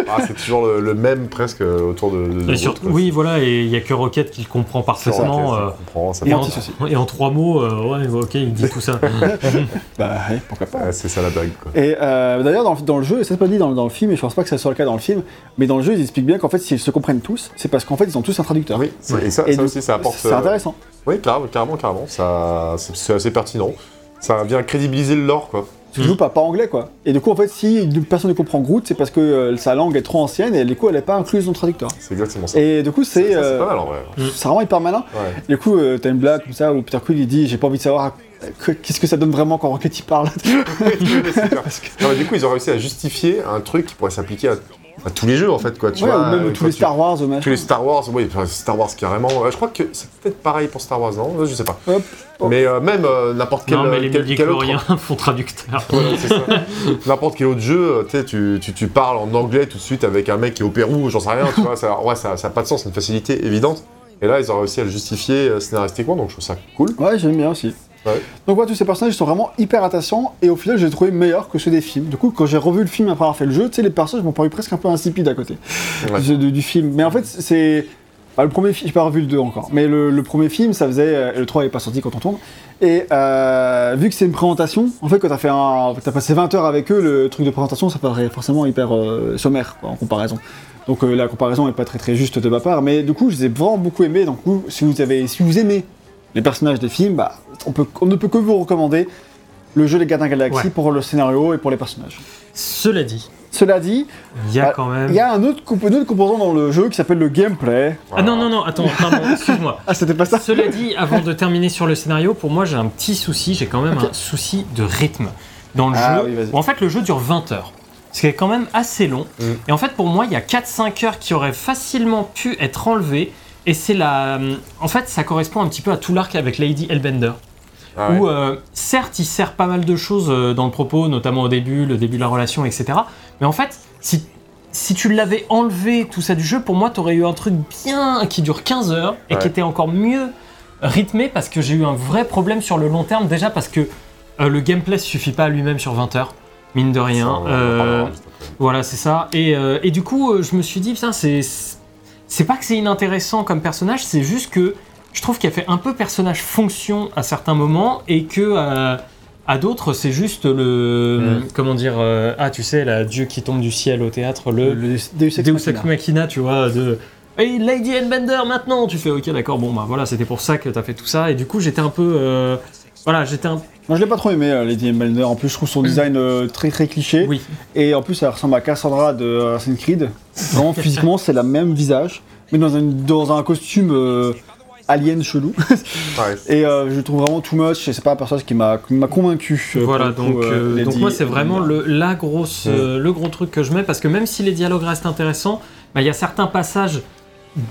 Ah, c'est toujours le, le même presque euh, autour de. de- Et surtout, oui, voilà, et il y a que Rocket qui le comprend parfaitement. ça, euh, ça comprend, ça et, en, et en trois mots, euh, ouais, ok, il dit tout ça. Bah, ouais, pourquoi pas. C'est ça la blague, quoi. Et euh, d'ailleurs, dans, le- dans le jeu, et ça c'est pas dit dans, dans le film, et je pense pas que ça soit le cas dans le film, mais dans le jeu, ils expliquent bien qu'en fait, s'ils se comprennent tous, c'est parce qu'en fait, ils ont tous un traducteur. Oui, c'est- et ça, Et ça du- aussi, ça apporte. C'est euh, intéressant. Oui, carrément, carrément, carrément. Ça, c'est c'est assez pertinent. Ça vient crédibiliser le lore, quoi. Tu joues pas, pas anglais, quoi. Et du coup, en fait, si une personne ne comprend Groot, c'est parce que euh, sa langue est trop ancienne et du coup, elle est pas incluse dans le traducteur. C'est exactement ça. Et du coup, c'est euh, pas mal en vrai. c'est vraiment hyper malin. Ouais. Du coup, euh, t'as une blague comme ça où Peter Quill il dit J'ai pas envie de savoir que- qu'est-ce que ça donne vraiment quand Rocket il parle. Non, mais du coup, ils ont réussi à justifier un truc qui pourrait s'appliquer à, tous les jeux, en fait, quoi. Tu ouais, vois, ou même euh, tous les tu- Star Wars, machin. Tous les Star Wars, oui, enfin, Star Wars carrément. Euh, je crois que c'est peut-être pareil pour Star Wars, non Je sais pas. Hop, hop. Mais euh, même euh, n'importe quel, non, mais les quel, quel autre font traducteur. N'importe quel autre jeu, tu sais, tu, tu, tu parles en anglais tout de suite avec un mec qui est au Pérou, j'en sais rien, tu vois, ça, ouais, ça, ça a pas de sens, c'est une facilité évidente. Et là, ils ont réussi à le justifier scénaristiquement, donc je trouve ça cool. Ouais, j'aime bien aussi. Ouais. Donc, voilà, tous ces personnages ils sont vraiment hyper attachants et au final, je les ai trouvés meilleurs que ceux des films. Du coup, quand j'ai revu le film après avoir fait le jeu, tu sais, les personnages m'ont paru presque un peu insipides à côté Ouais. du, du- du film. Mais en fait, c'est. bah, le premier film, j'ai pas revu le 2 encore, mais le, le premier film, ça faisait. euh, Le 3 n'est pas sorti quand on tourne. Et euh, vu que c'est une présentation, en fait, quand t'as fait un, t'as passé 20 heures avec eux, le truc de présentation, ça paraît forcément hyper euh, sommaire quoi, en comparaison. Donc la comparaison est pas très très juste de ma part, mais du coup, je les ai vraiment beaucoup aimés. Donc, si vous avez, si vous aimez les personnages des films, bah, on, peut, on ne peut que vous recommander le jeu Les Gardiens Galaxie Ouais. pour le scénario et pour les personnages. Cela dit, Cela dit, il y a bah, quand même. il y a un autre, comp- une autre composant dans le jeu qui s'appelle le gameplay. Ah non, non, non, attends, pardon, excuse-moi. Ah, c'était pas ça Cela dit, avant de terminer sur le scénario, pour moi j'ai un petit souci, j'ai quand même un souci de rythme dans le Ah jeu. oui, en fait le jeu dure 20 heures. Ce qui est quand même assez long. Mm. Et en fait pour moi il y a 4-5 heures qui auraient facilement pu être enlevées. Et c'est la... En fait ça correspond un petit peu à tout l'arc avec Lady Hellbender. Ah ouais. Où euh, certes il sert pas mal de choses euh, dans le propos, notamment au début, le début de la relation, etc. Mais en fait si, si tu l'avais enlevé tout ça du jeu, pour moi t'aurais eu un truc bien qui dure 15 heures et qui était encore mieux rythmé parce que j'ai eu un vrai problème sur le long terme déjà parce que euh, le gameplay suffit pas à lui-même sur 20 heures mine de rien Euh, voilà c'est ça et, euh, et du coup euh, je me suis dit putain c'est c'est pas que c'est inintéressant comme personnage c'est juste que je trouve qu'elle fait un peu personnage fonction à certains moments et que euh, à d'autres c'est juste le Mm. comment dire euh, ah tu sais la dieu qui tombe du ciel au théâtre le, Le Deus Deus Machina. Ex Machina, tu vois, de Hey Lady Hellbender maintenant Tu fais ok d'accord, bon bah voilà, c'était pour ça que t'as fait tout ça, et du coup j'étais un peu. euh, voilà, j'étais un. Moi, je l'ai pas trop aimé, euh, Lady Hellbender. En plus, je trouve son design euh, très très cliché. Oui, Et en plus, elle ressemble à Cassandra de Assassin's Creed. Vraiment, physiquement, c'est la même visage. mais dans un, dans un costume euh, alien chelou. Ouais. Et euh, je trouve vraiment too much, et c'est pas un personnage qui m'a qui m'a convaincu. euh, Voilà, donc, coup, euh, donc moi c'est vraiment le, la grosse, Mm. euh, le gros truc que je mets parce que même si les dialogues restent intéressants, bah, il y a certains passages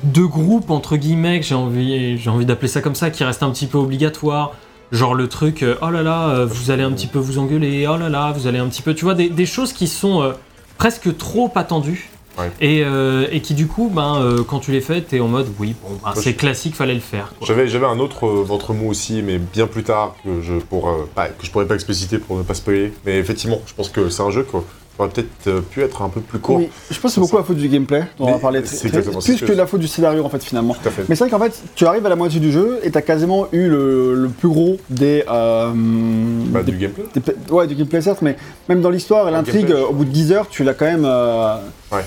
de groupe entre guillemets que j'ai envie, j'ai envie d'appeler ça comme ça, qui restent un petit peu obligatoires. Genre le truc, euh, oh là là, euh, vous allez un petit peu vous engueuler, oh là là, vous allez un petit peu, tu vois, des, des choses qui sont euh, presque trop attendues. Ouais. Et, euh, et qui du coup, ben, euh, quand tu les fais, t'es en mode oui, bon, ben, c'est classique, fallait le faire. quoi. J'avais, j'avais un autre euh, ventre mou aussi, mais bien plus tard, que je, pour, pas- que je pourrais pas expliciter pour ne pas spoiler. Mais effectivement, je pense que c'est un jeu qui aurait peut-être euh, pu être un peu plus court. Oui, je pense que c'est beaucoup la faute du gameplay, dont on va parler très, plus que la faute du scénario en fait finalement. Tout à fait. Mais c'est vrai qu'en fait, tu arrives à la moitié du jeu et t'as quasiment eu le, le plus gros des, euh, Bah, des- du gameplay. des ouais, du gameplay certes, mais même dans l'histoire et l'intrigue, euh, au bout de 10 heures, tu l'as quand même. euh, Ouais.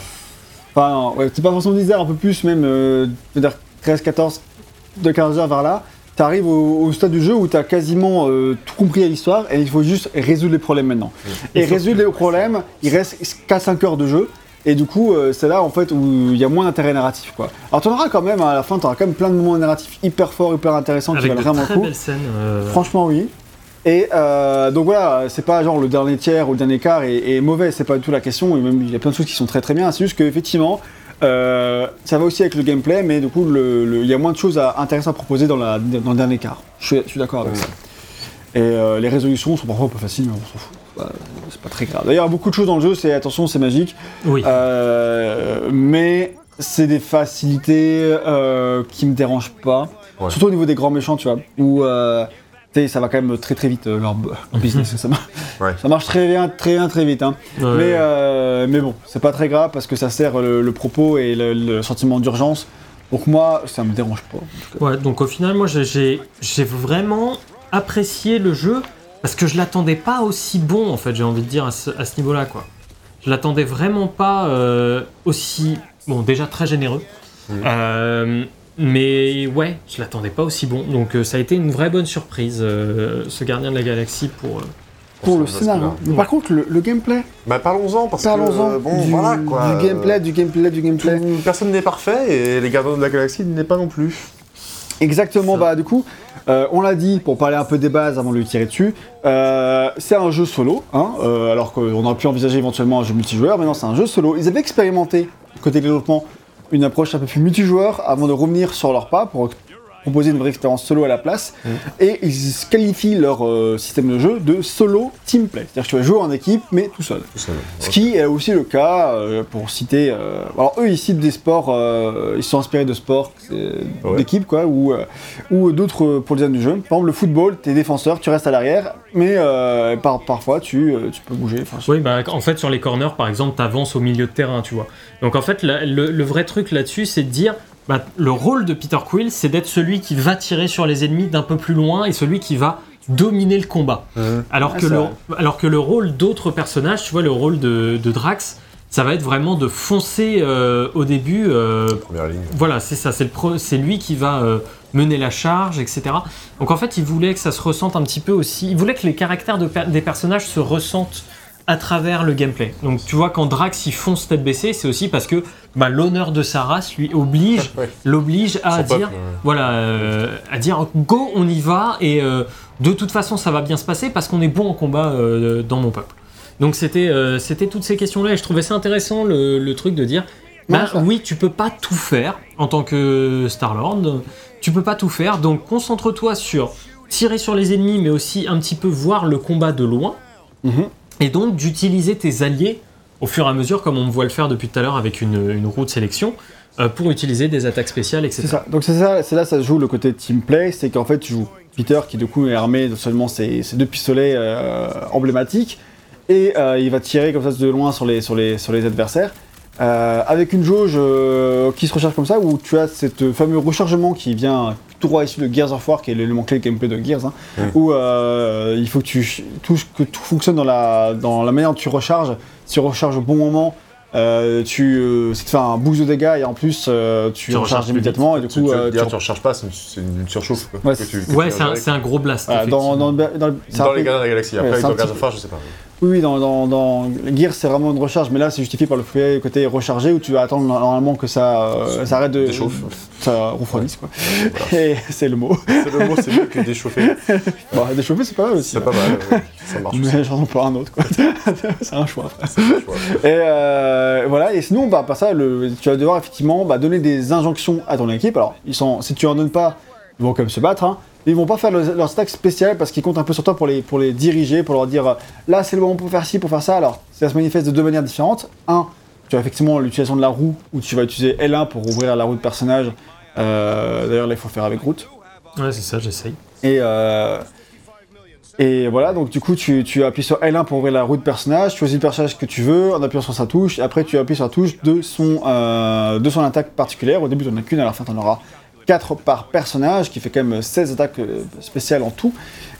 Enfin, ouais, c'est pas forcément 10 heures, un peu plus, même, euh, je veux dire 13, 14, de 15 heures vers là. T'arrives au, au stade du jeu où t'as quasiment euh, tout compris à l'histoire et il faut juste résoudre les problèmes maintenant. Et résoudre les problèmes, il reste 4-5 heures de jeu. Et du coup, euh, c'est là en fait où il y a moins d'intérêt narratif quoi. Alors t'en auras quand même à la fin, t'auras quand même plein de moments narratifs hyper forts, hyper intéressants qui Avec valent de vraiment le très coup. belles scènes. euh, Franchement, oui. Et euh, donc voilà, c'est pas genre le dernier tiers ou le dernier quart est, est mauvais, c'est pas du tout la question. Et même il y a plein de choses qui sont très très bien. C'est juste qu'effectivement, euh, ça va aussi avec le gameplay, mais du coup, le- le- il y a moins de choses à, intéressantes à proposer dans, la, dans le dernier quart. Je suis, d'accord avec Ouais. ça. Et euh, les résolutions sont parfois un peu faciles, mais on s'en fout. C'est pas- C'est pas très grave. D'ailleurs, beaucoup de choses dans le jeu, c'est attention, c'est magique. Oui. Euh, mais c'est des facilités euh, qui me dérangent pas. Ouais. Surtout au niveau des grands méchants, tu vois. Où euh, ça va quand même très très vite euh, leur, leur business. ça, marche, Ouais. ça marche très bien, très bien, très vite. hein. Ouais, Mais, ouais. euh, mais bon, c'est pas très grave parce que ça sert le, le propos et le, le sentiment d'urgence. Donc moi, ça me dérange pas. en tout cas. Ouais, donc au final, moi j'ai- vraiment apprécié le jeu parce que je l'attendais pas aussi bon, en fait, j'ai envie de dire, à ce, à ce niveau-là, quoi. Je l'attendais vraiment pas euh, aussi. Bon, déjà très généreux. Mhm. Mais ouais, je l'attendais pas aussi bon. Donc euh, ça a été une vraie bonne surprise, euh, ce Gardien de la Galaxie pour. euh, Pour le scénario. Mais par contre, le, le gameplay, Bah parlons-en parce parlons-en que bon du, voilà quoi. du gameplay, du gameplay, du gameplay. Tout- Personne n'est parfait et les gardiens de la galaxie n'est pas non plus. Exactement, Ça. bah du coup, euh, on l'a dit pour parler un peu des bases avant de lui tirer dessus, euh, c'est un jeu solo, hein, euh, alors qu'on aurait pu envisager éventuellement un jeu multijoueur, mais non, c'est un jeu solo. Ils avaient expérimenté, côté développement, une approche un peu plus multijoueur avant de revenir sur leur pas pour proposer une vraie expérience solo à la place, et ils qualifient leur euh, système de jeu de solo team play, c'est-à-dire que tu vas jouer en équipe, mais tout seul. Tout seul. Ce qui est aussi le cas, euh, pour citer. euh, alors, eux, ils citent des sports, euh, ils sont inspirés de sports euh, Ouais. d'équipe, quoi, ou, euh, ou d'autres euh, pour le design du jeu. Par exemple, le football, t'es défenseur, tu restes à l'arrière, mais euh, par, parfois, tu, euh, tu peux bouger. Enfin, Oui, bah, en fait, sur les corners, par exemple, t'avances au milieu de terrain, tu vois. Donc, en fait, la- le, le vrai truc là-dessus, c'est de dire, bah, le rôle de Peter Quill, c'est d'être celui qui va tirer sur les ennemis d'un peu plus loin et celui qui va dominer le combat. Alors, Ah, que, le, alors que le rôle d'autres personnages, tu vois, le rôle de, de Drax, ça va être vraiment de foncer euh, au début. euh, Première ligne. voilà, c'est ça, c'est le pro- c'est lui qui va euh, mener la charge, etc. Donc en fait, il voulait que ça se ressente un petit peu aussi. Il voulait que les caractères de des personnages se ressentent à travers le gameplay. Donc tu vois, quand Drax il fonce tête baissée, c'est aussi parce que bah, l'honneur de sa race lui oblige, Ouais. l'oblige à dire, peuple, ouais. voilà, euh, à dire go, on y va et euh, de toute façon ça va bien se passer parce qu'on est bon en combat euh, dans mon peuple. Donc c'était c'était toutes ces questions-là et je trouvais ça intéressant le, le truc de dire bah, oui, tu peux pas tout faire en tant que Star-Lord. Tu peux pas tout faire, donc concentre-toi sur tirer sur les ennemis, mais aussi un petit peu voir le combat de loin, Mhm. Et donc d'utiliser tes alliés au fur et à mesure, comme on voit le faire depuis tout à l'heure avec une, roue de sélection, euh, pour utiliser des attaques spéciales, etc. Ça. Donc c'est ça, c'est là ça se joue le côté team play, c'est qu'en fait tu joues Peter qui du coup est armé seulement ses, ses deux pistolets euh, emblématiques et euh, il va tirer comme ça de loin sur les, sur les, adversaires. Avec une jauge qui se recharge comme ça, où tu as cette fameux rechargement qui vient tout droit issu de Gears of War, qui est l'élément clé du gameplay de Gears, hein, où euh, il faut que, tu, tout, que tout fonctionne dans la, dans la manière dont tu recharges. Si tu recharges au bon moment, euh, tu, euh, ça te fait un boost de dégâts et en plus euh, tu, Tu recharges recharges plus vite. immédiatement et du Tu, coup tu, euh, dire, tu- tu recharges pas, c'est une, surchauffe. Quoi, Ouais, c'est- Ouais, un, gros blast. Dans, dans, dans Dans les gardiens de la galaxie. Ouais, Après, dans Gears petit of War, je sais pas. Oui, oui, dans, dans, dans Gear, c'est vraiment une recharge, mais là, c'est justifié par le fait- côté rechargé où tu vas attendre normalement que ça, euh, ça arrête de. Déchauffe. Ça refroidisse, quoi. Et c'est le mot. C'est le mot, c'est mieux que d'échauffer. Bon, déchauffer, c'est pas mal aussi. C'est pas mal, ouais. ça marche. Mais j'en ai pas un autre, quoi. c'est un choix. Et euh, voilà, et sinon, bah, par ça, le- tu vas devoir effectivement bah, donner des injonctions à ton équipe. Alors, ils sont, si tu en donnes pas, ils vont quand même se battre. Hein. Ils vont pas faire le- leur stack spécial parce qu'ils comptent un peu sur toi pour les, pour les diriger, pour leur dire euh, là c'est le moment pour faire ci, pour faire ça. Alors, ça se manifeste de deux manières différentes. Un, tu as effectivement l'utilisation de la roue où tu vas utiliser L1 pour ouvrir la roue de personnage. Euh, D'ailleurs, là il faut le faire avec route. Ouais, c'est ça, j'essaye. Et, euh, et voilà, donc du coup, tu, tu appuies sur L1 pour ouvrir la roue de personnage, tu choisis le personnage que tu veux en appuyant sur sa touche, et après tu appuies sur la touche de son, euh, de son attaque particulière. Au début, tu n'en as qu'une, à la fin, tu en auras 4 par personnage, qui fait quand même 16 attaques euh, spéciales en tout.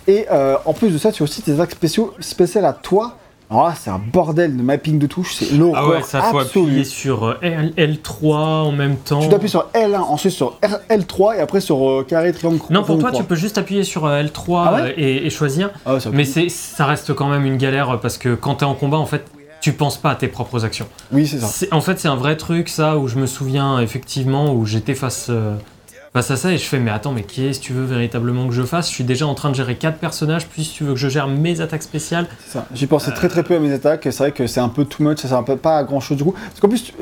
Et euh, en plus de ça, tu as aussi tes attaques spéciaux, spéciales à toi. Alors là, c'est un bordel de mapping de touches, c'est l'horreur Ah ouais, ça faut absolue. appuyer sur euh, L- L3 en même temps. Tu appuies sur L1, ensuite sur R- L3, et après sur euh, carré, triangle, Non, pour toi, tu peux juste appuyer sur euh, L3 Ah ouais euh, et, et choisir. Ah ouais, ça Mais c'est, ça reste quand même une galère parce que quand t'es en combat, en fait, tu penses pas à tes propres actions. Oui, c'est ça. C'est- en fait, c'est un vrai truc, ça, où je me souviens effectivement où j'étais face, euh, face à ça et je fais, mais attends, mais qu'est-ce que tu veux véritablement que je fasse? Je suis déjà en train de gérer quatre personnages, puis tu veux que je gère mes attaques spéciales. J'y pensais très très peu à mes attaques. C'est vrai que c'est un peu too much, ça sert un peu pas à grand chose du coup. Parce qu'en plus,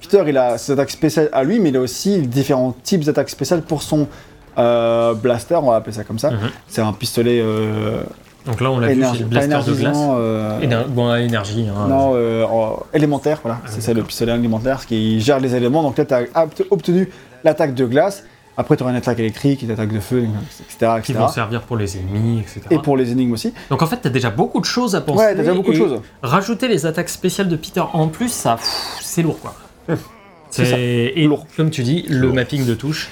Peter il a ses attaques spéciales à lui, mais il a aussi différents types d'attaques spéciales pour son euh, blaster, on va appeler ça comme ça. Mhm. C'est un pistolet euh, Donc là, on l'a vu, c'est le blaster de glace. euh, Éner- bon, énergie. hein. non, euh, en- élémentaire, voilà. c'est ça le pistolet élémentaire, ce qui gère les éléments. Donc là, tu as obtenu l'attaque de glace. Après, tu auras une attaque électrique, une attaque de feu, etc. qui vont servir pour les ennemis, etc. Et pour les énigmes aussi. Donc en fait, t'as déjà beaucoup de choses à penser. Ouais, t'as déjà beaucoup de choses. Rajouter les attaques spéciales de Peter en plus, ça, c'est lourd quoi. C'est lourd. comme tu dis, le Lourd. mapping de touches.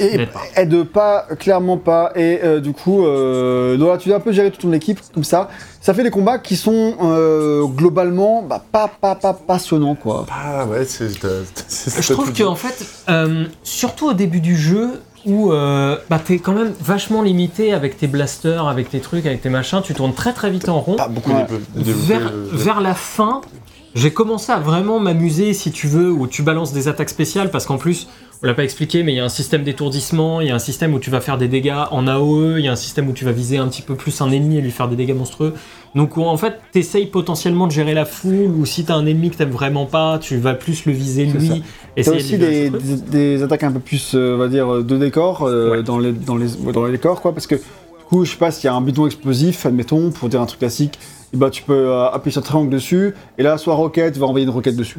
Et pas. aide pas, clairement pas. Et euh, du coup, euh, tu dois un peu gérer toute ton équipe comme ça. Ça fait des combats qui sont euh, globalement bah, pas, pas, pas passionnants, quoi. Ah ouais, c'est. Je trouve tout que dit. en fait, euh, surtout au début du jeu, où euh, bah, t'es quand même vachement limité avec tes blasters, avec tes trucs, avec tes machins, tu tournes très très vite en rond. Pas beaucoup Ouais. euh, vers la fin, j'ai commencé à vraiment m'amuser, si tu veux, où tu balances des attaques spéciales, parce qu'en plus, on l'a pas expliqué, mais il y a un système d'étourdissement, il y a un système où tu vas faire des dégâts en AOE, il y a un système où tu vas viser un petit peu plus un ennemi et lui faire des dégâts monstrueux. Donc en fait, t'essayes potentiellement de gérer la foule, ou si t'as un ennemi que t'aimes vraiment pas, tu vas plus le viser lui. T'as aussi des, attaques un peu plus, euh, on va dire, euh, de décor euh, Ouais. dans, les, dans, les, dans les décors, quoi. Parce que, du coup, je sais pas s'il y a un bidon explosif, admettons, pour dire un truc classique. Bah, tu peux euh, appuyer sur triangle dessus, et là, soit roquette, va envoyer une roquette dessus.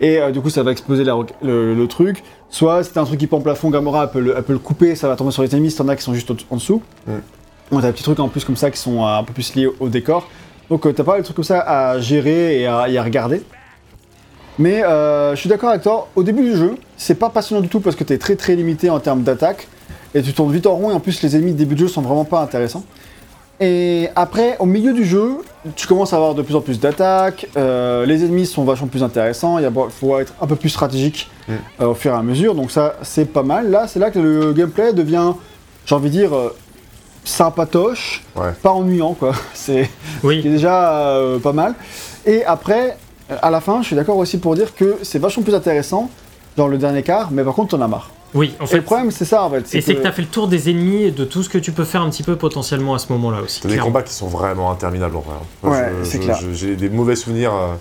Et euh, du coup, ça va exploser la le, le truc. Soit, si t'as un truc qui pend plafond, Gamora, elle peut, le, elle peut le couper, ça va tomber sur les ennemis, si t'en as qui sont juste en dessous. Mm. Donc, t'as des petits trucs en plus comme ça qui sont euh, un peu plus liés au, au décor. Donc, t'as pas mal de trucs comme ça à gérer et à, et à regarder. Mais je suis d'accord avec toi, au début du jeu, c'est pas passionnant du tout parce que t'es très très limité en termes d'attaque. Et tu tournes vite en rond et en plus les ennemis du début de jeu sont vraiment pas intéressants. Et après, au milieu du jeu, tu commences à avoir de plus en plus d'attaques, euh, les ennemis sont vachement plus intéressants, il faut être un peu plus stratégique Mm. euh, au fur et à mesure, donc ça c'est pas mal. Là, c'est là que le gameplay devient, j'ai envie de dire, euh, sympatoche, Ouais. pas ennuyant quoi. C'est qui est Oui, déjà euh, pas mal. Et après, à la fin, je suis d'accord aussi pour dire que c'est vachement plus intéressant dans le dernier quart, mais par contre, t'en as marre. Oui, en Et fait. le problème, c'est ça en fait. Et c'est que t'as fait le tour des ennemis et de tout ce que tu peux faire un petit peu potentiellement à ce moment-là aussi. T'as des combats qui sont vraiment interminables en vrai. hein. Ouais, je- c'est je- clair. je- J'ai des mauvais souvenirs euh,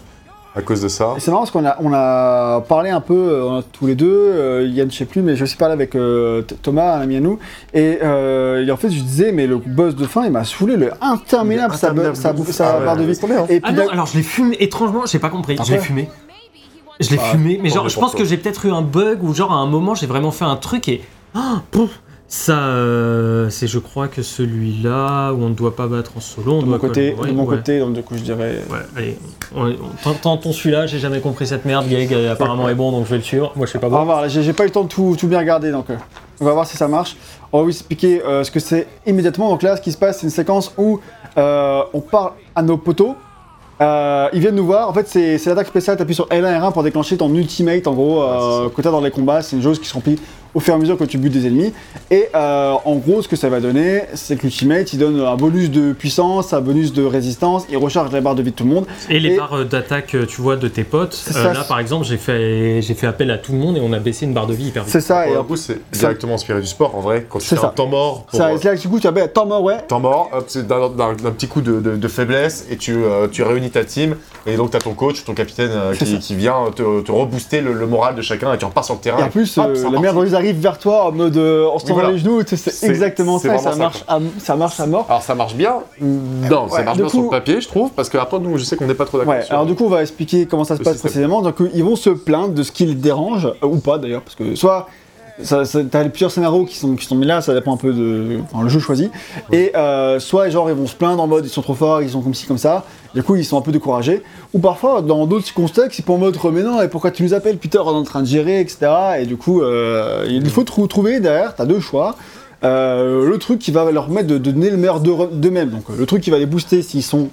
à cause de ça. Et c'est marrant parce qu'on a, on a parlé un peu euh, tous les deux, euh, Yann je sais plus, mais j'ai aussi parlé avec euh, Thomas, un ami à nous, et, euh, et en fait je disais, mais le boss de fin il m'a saoulé, le interminable, sa, Interminable sa, Ah barre de vie. hein. Et Ah puis non, d'un- alors je l'ai fumé, étrangement, j'ai pas compris, je l'ai fumé. Je l'ai Ah, fumé, mais genre, je pense que j'ai peut-être eu un bug ou genre à un moment j'ai vraiment fait un truc et. Ah, pouf, ça, euh, c'est je crois que celui-là où on ne doit pas battre en solo. On de mon côté, coller- de mon ouais. côté, donc du coup je dirais. Ouais, allez, on, on, tentons celui-là, j'ai jamais compris cette merde, Gag euh, apparemment est bon donc je vais le suivre. Moi je sais pas bon. revoir, là, j'ai j'ai pas eu le temps de tout, tout bien regarder donc euh, on va voir si ça marche. On va vous expliquer euh, ce que c'est immédiatement. Donc là, ce qui se passe, c'est une séquence où on parle à nos poteaux. Euh, ils viennent nous voir. En fait, c'est l'attaque spéciale. T'appuies sur L1 et R1 pour déclencher ton ultimate. En gros, euh, ça. que t'as dans les combats. C'est une chose qui se remplit au fur et à mesure que tu butes des ennemis. Et euh, en gros, ce que ça va donner, c'est que l'ultimate, il donne un bonus de puissance, un bonus de résistance, il recharge la barre de vie de tout le monde. Et les Et- barres d'attaque, euh, tu vois, de tes potes. Euh, ça, là, par exemple, j'ai fait, j'ai fait appel à tout le monde et on a baissé une barre de vie hyper vite. C'est ça, et Pour en coup, c'est directement inspiré du sport en vrai. Quand tu fais ça. un temps mort, pour, ça, c'est là que du coup, tu as ben, temps mort, ouais. temps mort, hop, c'est d'un petit coup de, de- de faiblesse et tu, euh, tu réunis ta team et donc tu as ton coach, ton capitaine euh, qui, vient te, te rebooster le, le moral de chacun et tu repars sur le terrain. Et en plus, hop, euh, la reparti. Arrivent vers toi en mode euh, en se Oui, tendant voilà. les genoux, tu sais, c'est exactement ça, et ça ça, marche, à, ça marche à mort. Alors ça marche bien Non, ça marche bien sur le papier, je trouve, parce que après nous, je sais qu'on n'est pas trop d'accord. Ouais, alors du coup, on va expliquer comment ça se passe système. précisément. Donc, ils vont se plaindre de ce qui les dérange, euh, ou pas d'ailleurs, parce que soit ça, ça- t'as plusieurs scénarios qui sont, qui sont mis là, ça dépend un peu de enfin, le jeu choisi. Et euh, soit genre ils vont se plaindre en mode ils sont trop forts, ils sont comme ci comme ça. Du coup, ils sont un peu découragés. Ou parfois, dans d'autres contextes, ils sont en mode mais non, et pourquoi tu nous appelles? Peter, on est en train de gérer, etc. Et du coup, euh, il faut trou- trouver derrière, t'as deux choix. Euh, le truc qui va leur permettre de, de donner le meilleur d'eux- d'eux-mêmes. Donc le truc qui va les booster s'ils sont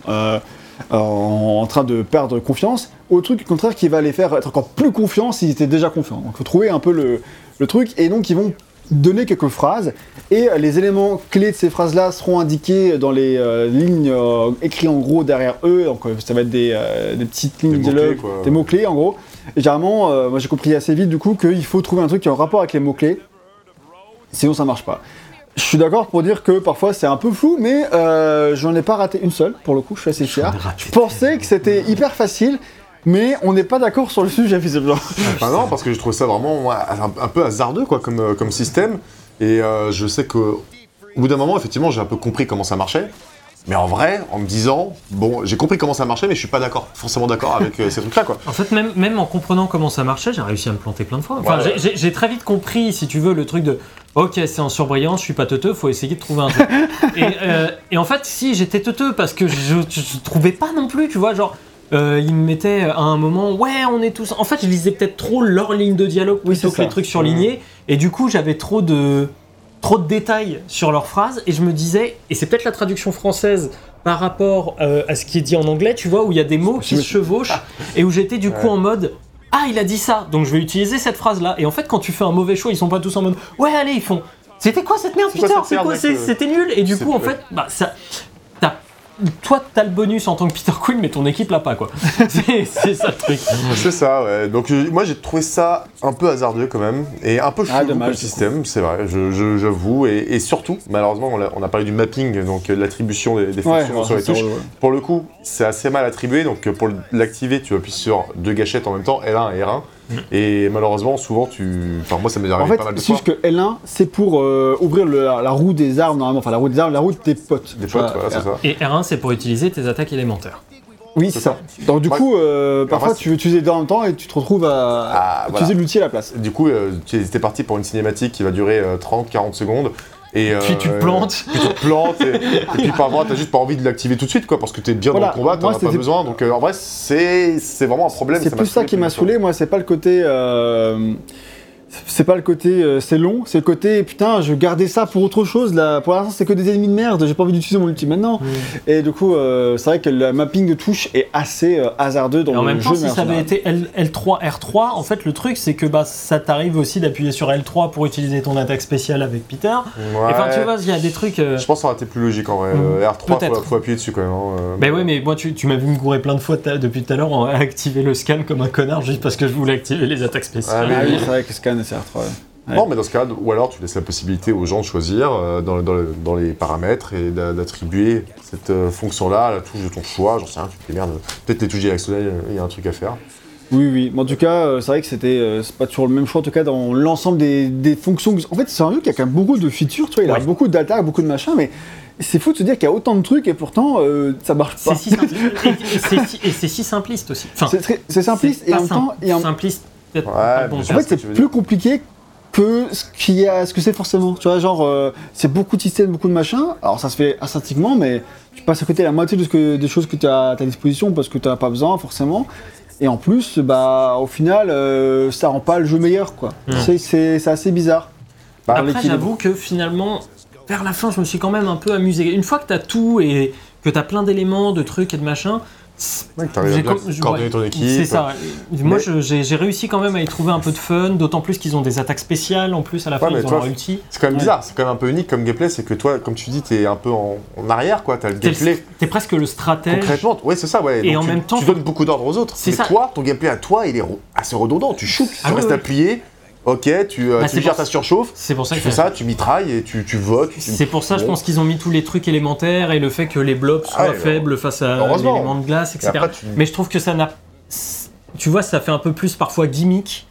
en, en train de perdre confiance, ou le truc au contraire qui va les faire être encore plus confiants s'ils étaient déjà confiants. Donc il faut trouver un peu le, le truc, et donc ils vont donner quelques phrases, et les éléments clés de ces phrases-là seront indiqués dans les euh, lignes euh, écrites en gros derrière eux, donc euh, ça va être des, euh, des petites lignes Des de dialogue, des mots-clés en gros. Et généralement, euh, moi j'ai compris assez vite du coup qu'il faut trouver un truc qui est en rapport avec les mots-clés, sinon ça marche pas. Je suis d'accord pour dire que parfois c'est un peu flou, mais euh, j'en ai pas raté une seule, pour le coup, je suis assez fier. Je pensais que c'était hyper facile, mais on n'est pas d'accord sur le sujet visiblement. Bah non, parce que je trouve ça vraiment un, un peu hasardeux quoi, comme, euh, comme système. Et euh, je sais que au bout d'un moment, effectivement, j'ai un peu compris comment ça marchait. Mais en vrai, en me disant, bon, j'ai compris comment ça marchait, mais je suis pas d'accord, forcément d'accord avec euh, ces trucs-là, quoi. En fait, même, même en comprenant comment ça marchait, j'ai réussi à me planter plein de fois. Enfin, Ouais, j'ai- j'ai j'ai très vite compris, si tu veux, le truc de Ok, c'est en surbrillance, je suis pas teuteux, faut essayer de trouver un truc. et, euh, et en fait, si j'étais teuteux, parce que je, je, je trouvais pas non plus, tu vois, genre. Euh, ils me mettaient à un moment, ouais, on est tous. En fait, je lisais peut-être trop leur ligne de dialogue plutôt que les trucs surlignés, et du coup, j'avais trop de trop de détails sur leurs phrases, et je me disais, et c'est peut-être la traduction française par rapport euh, à ce qui est dit en anglais, tu vois, où il y a des mots qui se chevauchent, et où j'étais du coup Ouais. en mode ah il a dit ça. Donc je vais utiliser cette phrase là et en fait quand tu fais un mauvais choix ils sont pas tous en mode ouais allez ils font c'était quoi cette merde Peter euh, c'était nul. Et du coup en fait bah ça toi t'as le bonus en tant que Peter Quill mais ton équipe l'a pas quoi c'est c'est ça le truc C'est ça, ouais. Donc euh, moi j'ai trouvé ça un peu hasardeux quand même, et un peu chelou Ah, dommage, comme système, c'est vrai, je- je- j'avoue. Et, et surtout, malheureusement, on a, on a parlé du mapping, donc euh, de l'attribution des, fonctions sur les c'est touches. ouais. Pour le coup, c'est assez mal attribué, donc euh, pour l'activer, tu appuies sur deux gâchettes en même temps, L1 et R1. Et malheureusement, souvent, tu. Enfin, moi, ça m'est En arrivé fait, pas mal de c'est fois. juste que L1, c'est pour euh, ouvrir le- la, la roue des armes normalement, enfin la roue des armes, la roue de tes potes. Des potes, c'est ça. et R1 c'est pour utiliser tes attaques élémentaires Oui, c'est ça. Donc du Ouais. coup, euh, parfois tu veux utiliser les deux en même temps et tu te retrouves à Ah, utiliser voilà. l'outil à la place. Du coup, euh, tu étais parti pour une cinématique qui va durer 30-40 secondes. Et, puis tu te euh, plantes puis tu te plantes, et, et puis parfois t'as juste pas envie de l'activer tout de suite, quoi, parce que t'es bien Voilà. dans le combat, t'en Moi, as pas besoin. Donc euh, en vrai, c'est c'est vraiment un problème. C'est plus ça qui m'a saoulé, moi, c'est pas le côté. C'est pas le côté euh, c'est long, c'est le côté putain, je gardais ça pour autre chose là. Pour l'instant, c'est que des ennemis de merde, j'ai pas envie d'utiliser mon ulti maintenant. Et du coup, euh, c'est vrai que le mapping de touche est assez euh, hasardeux dans Et en le même jeu. temps, si ça avait été L, 3 R3, en fait, le truc, c'est que bah, ça t'arrive aussi d'appuyer sur L3 pour utiliser ton attaque spéciale avec Peter. Ouais. Enfin, tu vois, il y a des trucs. euh, Je pense que ça aurait été plus logique en vrai. Mm. Euh, R3, faut, faut appuyer dessus quand même. hein. Ben ouais, mais moi, tu, tu m'as vu me gourer plein de fois depuis tout à l'heure à activer le scan comme un connard juste parce que je voulais activer les attaques spéciales. Ah, Ah mais- oui, c'est vrai que scan et CR3. ouais. Ouais. Non, mais dans ce cas, ou alors tu laisses la possibilité aux gens de choisir euh, dans, dans le- dans les paramètres et d'a- d'attribuer cette euh, fonction-là à la touche de ton choix. J'en sais rien, tu te démerdes. Peut-être les touches directionnelles, il y a un truc à faire. Oui, oui. Mais en tout cas, euh, c'est vrai que c'était euh, pas toujours le même choix, en tout cas, dans l'ensemble des, des fonctions. En fait, c'est un jeu qui a quand même beaucoup de features, tu vois, il a beaucoup d'attaques, beaucoup de machins, mais c'est fou de se dire qu'il y a autant de trucs et pourtant, euh, ça marche pas. si, simple- et- et c'est si- si simpliste aussi. Enfin, C'est simpliste et en même temps, simpliste. Peut-être Ouais, bon en fait, c'est tu plus dire. compliqué que ce qu'il y a, ce que c'est forcément. Tu vois, genre, euh, c'est beaucoup de systèmes, beaucoup de machins. Alors, ça se fait instinctivement, mais tu passes à côté de la moitié de ce que, des choses que tu as à ta disposition parce que tu n'as pas besoin forcément. Et en plus, bah, au final, euh, ça rend pas le jeu meilleur, quoi. Mm. C'est- assez bizarre. Après, j'avoue que finalement, vers la fin, je me suis quand même un peu amusé. Une fois que t'as tout et que t'as plein d'éléments, de trucs et de machins, Ouais, bien ton équipe. C'est ça. ouais. Moi, Mais- j'ai réussi quand même à y trouver un peu de fun, d'autant plus qu'ils ont des attaques spéciales en plus à la fin, Ouais, ils ont toi, leur ulti. C'est quand même Ouais. bizarre, c'est quand même un peu unique comme gameplay, c'est que toi, comme tu dis, t'es un peu en, en arrière, quoi. T'as le gameplay T'es presque le stratège. concrètement. Ouais, c'est ça, ouais. Et Donc en tu, même temps, tu donnes beaucoup d'ordres aux autres. C'est ça. toi, ton gameplay à toi, il est assez redondant. Tu shootes, Ah tu restes appuyé. Ok, tu, euh, Bah, tu gères ta surchauffe. C'est pour ça Tu que fais ça, tu mitrailles et tu, tu votes. C'est pour ça, je Bon. pense qu'ils ont mis tous les trucs élémentaires et le fait que les blobs soient Ah faibles face à l'élément de glace, Et etc. après, tu- Mais je trouve que ça n'a. Tu vois, ça fait un peu plus parfois gimmick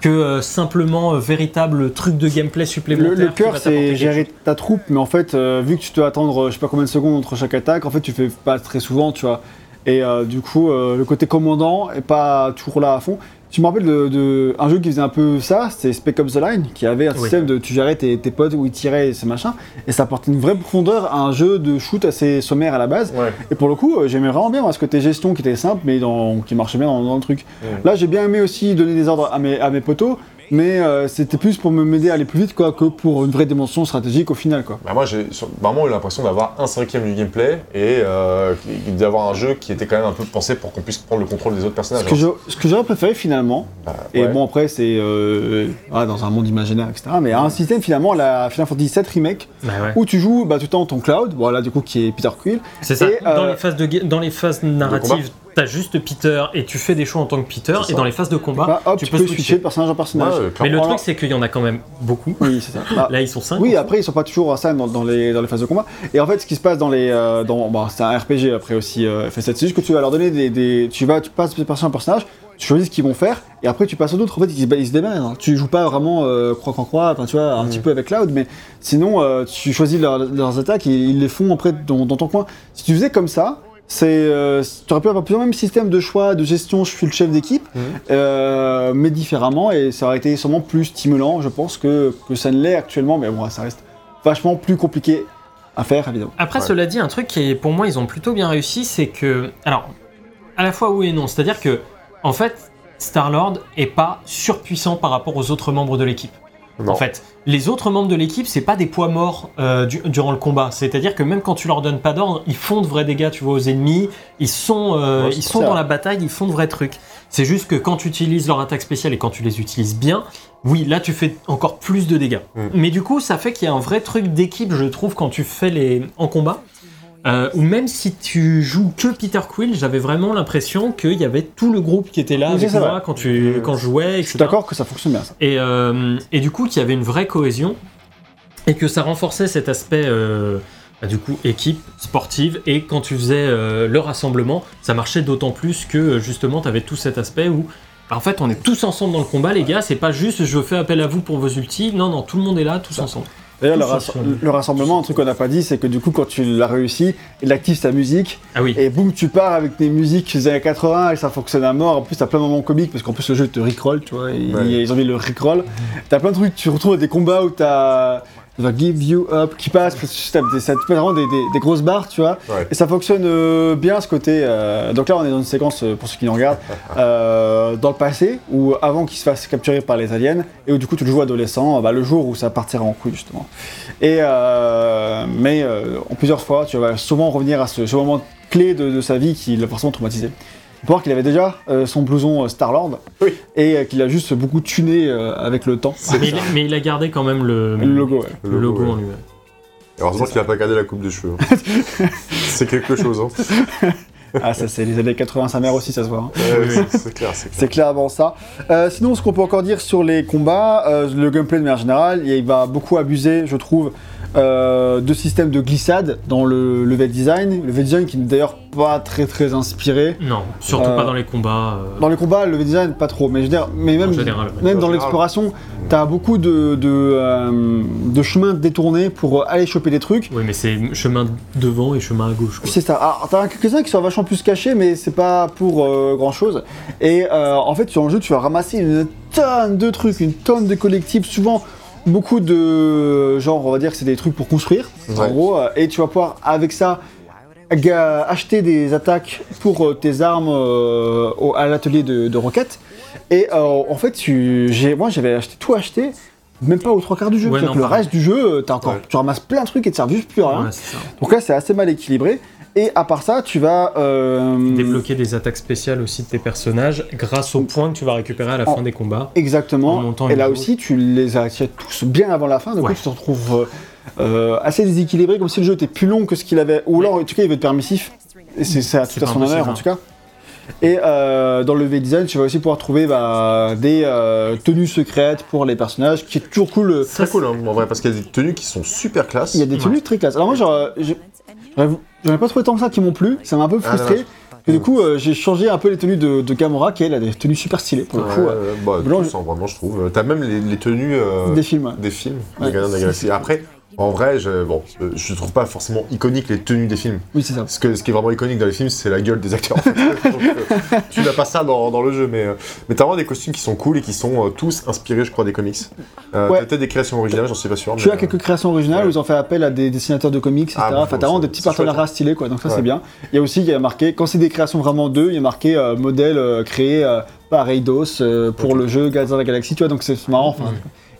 que euh, simplement euh, véritable truc de gameplay supplémentaire. le cœur, c'est gérer ta troupe, mais en fait, euh, vu que tu dois attendre euh, je sais pas combien de secondes entre chaque attaque, en fait, tu fais pas très souvent, tu vois. Et euh, du coup, euh, le côté commandant est pas toujours là à fond. Tu me rappelles de, de- un jeu qui faisait un peu ça, c'était Spec Ops The Line, qui avait un Oui. système de tu gérais tes, tes potes où ils tiraient et ces machins, et ça apportait une vraie profondeur à un jeu de shoot assez sommaire à la base. Ouais. Et pour le coup, euh, j'aimais vraiment bien moi, ce côté gestion qui était simple, mais dans- qui marchait bien dans, dans le truc. Ouais. Là, j'ai bien aimé aussi donner des ordres à mes, à mes potos, mais euh, c'était plus pour me m'aider à aller plus vite quoi, que pour une vraie dimension stratégique au final. Quoi. Bah, moi, j'ai vraiment eu l'impression d'avoir un cinquième du gameplay et euh, d'avoir un jeu qui était quand même un peu pensé pour qu'on puisse prendre le contrôle des autres personnages. Ce que que j'aurais préféré finalement, Bah, et bon après c'est euh, ah, dans un monde imaginaire, etc., mais un système finalement, la Final Fantasy VII Remake, Bah ouais. où tu joues bah, tout le temps ton Cloud, voilà du coup qui est Peter Quill, C'est ça. Et, Dans, euh, les phases de, dans les phases narratives, t'as juste Peter et tu fais des choix en tant que Peter. Et dans les phases de combat, bah, hop, tu, tu, peux peux switcher. switcher de personnage en personnage. ouais, Mais le truc, c'est qu'il y en a quand même beaucoup. Oui, c'est ça. Bah, Là, ils sont 5. Oui, après ils sont pas toujours à ça dans, dans les, dans les phases de combat. Et en fait, ce qui se passe dans les, euh, dans, bon, c'est un RPG après aussi euh, FS7, c'est juste que tu vas leur donner des, des- tu vas, tu passes de personnage en personnage, tu choisis ce qu'ils vont faire, et après tu passes aux autres. En fait, ils, se- ils se démerdent. hein. Tu joues pas vraiment euh, croix en croix, enfin tu vois, un Mm. petit peu avec Cloud, mais sinon euh, tu choisis leur- leurs attaques et ils les font après dans, dans ton coin. Si tu faisais comme ça. C'est, euh, tu aurais pu avoir plusieurs même système de choix, de gestion. Je suis le chef d'équipe, Mhm. euh, mais différemment, et ça aurait été sûrement plus stimulant, je pense, que, que ça ne l'est actuellement. Mais bon, ça reste vachement plus compliqué à faire, évidemment. Après, Ouais. cela dit, un truc qui est, pour moi, ils ont plutôt bien réussi, c'est que. Alors, à la fois oui et non. C'est-à-dire que, en fait, Star-Lord est pas surpuissant par rapport aux autres membres de l'équipe. Non. En fait, les autres membres de l'équipe, c'est pas des poids morts euh, du- durant le combat. C'est-à-dire que même quand tu leur donnes pas d'ordre, ils font de vrais dégâts, tu vois, aux ennemis. Ils sont, euh, Ouais, ils sont ça. dans la bataille, ils font de vrais trucs. C'est juste que quand tu utilises leur attaque spéciale et quand tu les utilises bien, oui, là tu fais encore plus de dégâts. Mm. Mais du coup, ça fait qu'il y a un vrai truc d'équipe, je trouve, quand tu fais les en combat. Euh, ou même si tu joues que Peter Quill, j'avais vraiment l'impression qu'il y avait tout le groupe qui était là Oui, avec moi vrai. quand, tu, Mm. quand je jouais, Je suis d'accord que ça fonctionne bien, ça. Et, euh, et du coup, qu'il y avait une vraie cohésion et que ça renforçait cet aspect, euh, bah, du coup, équipe sportive. Et quand tu faisais euh, le rassemblement, ça marchait d'autant plus que euh, justement, tu avais tout cet aspect où. bah, en fait, on est tous ensemble dans le combat, les gars. C'est pas juste je fais appel à vous pour vos ultis. Non, non, tout le monde est là, tous ensemble. D'ailleurs, le, rass- rassemblement, un truc qu'on n'a pas dit, c'est que du coup, quand tu l'as réussi, il active sa musique, Ah oui. et boum, tu pars avec des musiques des années 80, et ça fonctionne à mort. En plus, t'as plein de moments comiques, parce qu'en plus, le jeu te rickroll, tu vois, ils, Ouais. ils ont mis le rickroll. T'as plein de trucs, tu retrouves des combats où t'as The Give You Up qui passe, parce que ça te met vraiment des, des- des grosses barres, tu vois. Ouais. Et ça fonctionne euh, bien ce côté. euh, donc là, on est dans une séquence, euh, pour ceux qui nous regardent, euh, dans le passé, où avant qu'il se fasse capturer par les aliens, et où du coup tu le joues adolescent, bah, le jour où ça partira en couille justement. Et mais en plusieurs fois, tu vas souvent revenir à ce, ce moment clé de, de sa vie qui l'a forcément traumatisé. Faut voir qu'il avait déjà euh, son blouson euh, Star-Lord, Oui. et euh, qu'il a juste beaucoup tuné euh, avec le temps. Mais il, mais il a gardé quand même le, Le logo, ouais. le logo ouais. en lui-même. Heureusement qu'il a pas gardé la coupe de cheveux. hein. c'est quelque chose. Hein. Ah, ça c'est les années 80, sa mère aussi, ça se voit. hein. Ouais, c'est- c'est clair, c'est clair. C'est clairement ça. Euh, sinon, ce qu'on peut encore dire sur les combats, euh, le gameplay de manière générale, il va beaucoup abuser, je trouve, euh, de systèmes de glissade dans le level design. Le level design qui n'est d'ailleurs pas très très inspiré. Non, surtout Euh, pas dans les combats. euh, Dans les combats, le level design, pas trop. Mais je veux dire, mais même, général, même dans l'exploration, t'as beaucoup de, de, euh, de chemins détournés pour aller choper des trucs. Oui, mais c'est chemin devant et chemin à gauche. C'est ça. Alors, t'en as quelques-uns qui sont vachement plus cachés, mais c'est pas pour grand chose. Et euh, en fait, sur le jeu, tu vas ramasser une tonne de trucs, une tonne de collectibles, souvent beaucoup de. Genre, on va dire que c'est des trucs pour construire, en gros. euh, Et tu vas pouvoir, avec ça, acheter des attaques pour euh, tes armes euh, au- à l'atelier de, de roquettes. Et euh, en fait, tu, j'ai, moi, j'avais acheté tout acheté. Même pas aux trois quarts du jeu. Ouais, C'est-à-dire non, que le reste du jeu, t'as encore, Ouais. tu ramasses plein de trucs et te servent juste plus à rien. Donc là, c'est assez mal équilibré. Et à part ça, tu vas. euh, Débloquer des attaques spéciales aussi de tes personnages grâce aux points que tu vas récupérer à la En- fin des combats. Exactement. Et là aussi, tu les as achètes tous bien avant la fin. Du Ouais. coup, tu te retrouves euh, euh, assez déséquilibré, comme si le jeu était plus long que ce qu'il avait. Ou alors, en tout cas, il veut être permissif. Et c'est ça tout à son honneur, en tout cas. Et euh, dans le level design, tu vas aussi pouvoir trouver bah, des euh, tenues secrètes pour les personnages, qui est toujours cool. Ça, Très cool, hein, en vrai, parce qu'il y a des tenues qui sont super classe. Il y a des tenues Ouais. très classes. Alors moi, genre, j'aurais j'aurais pas trouvé tant que ça qui m'ont plu. Ça m'a un peu Ah, frustré. et du coup, euh, j'ai changé un peu les tenues de, de Gamora, qui elle a des tenues super stylées pour le coup. euh, bah, blanc, vraiment, je trouve. T'as même les, les tenues euh, des films. des films, Ouais, des Gardiens de la Galaxie. Après, en vrai, je, bon, euh, je trouve pas forcément iconique les tenues des films. Oui, c'est ça. Parce que ce qui est vraiment iconique dans les films, c'est la gueule des acteurs. en fait. Donc, euh, tu n'as pas ça dans, dans le jeu, mais, euh, mais t'as vraiment des costumes qui sont cool et qui sont euh, tous inspirés, je crois, des comics. Ouais. Peut-être des créations originales, j'en suis pas sûr. Tu mais, as quelques créations originales ouais. où ils ont fait appel à des dessinateurs de comics, etc. Ah, bon, enfin, t'as vraiment des petits partenariats stylés, quoi. Donc ça, Ouais. c'est bien. Il y a aussi, il y a marqué, quand c'est des créations vraiment d'eux, il y a marqué modèle créé par Eidos pour le jeu Gardiens de la Galaxie, tu vois. Donc c'est marrant. Enfin,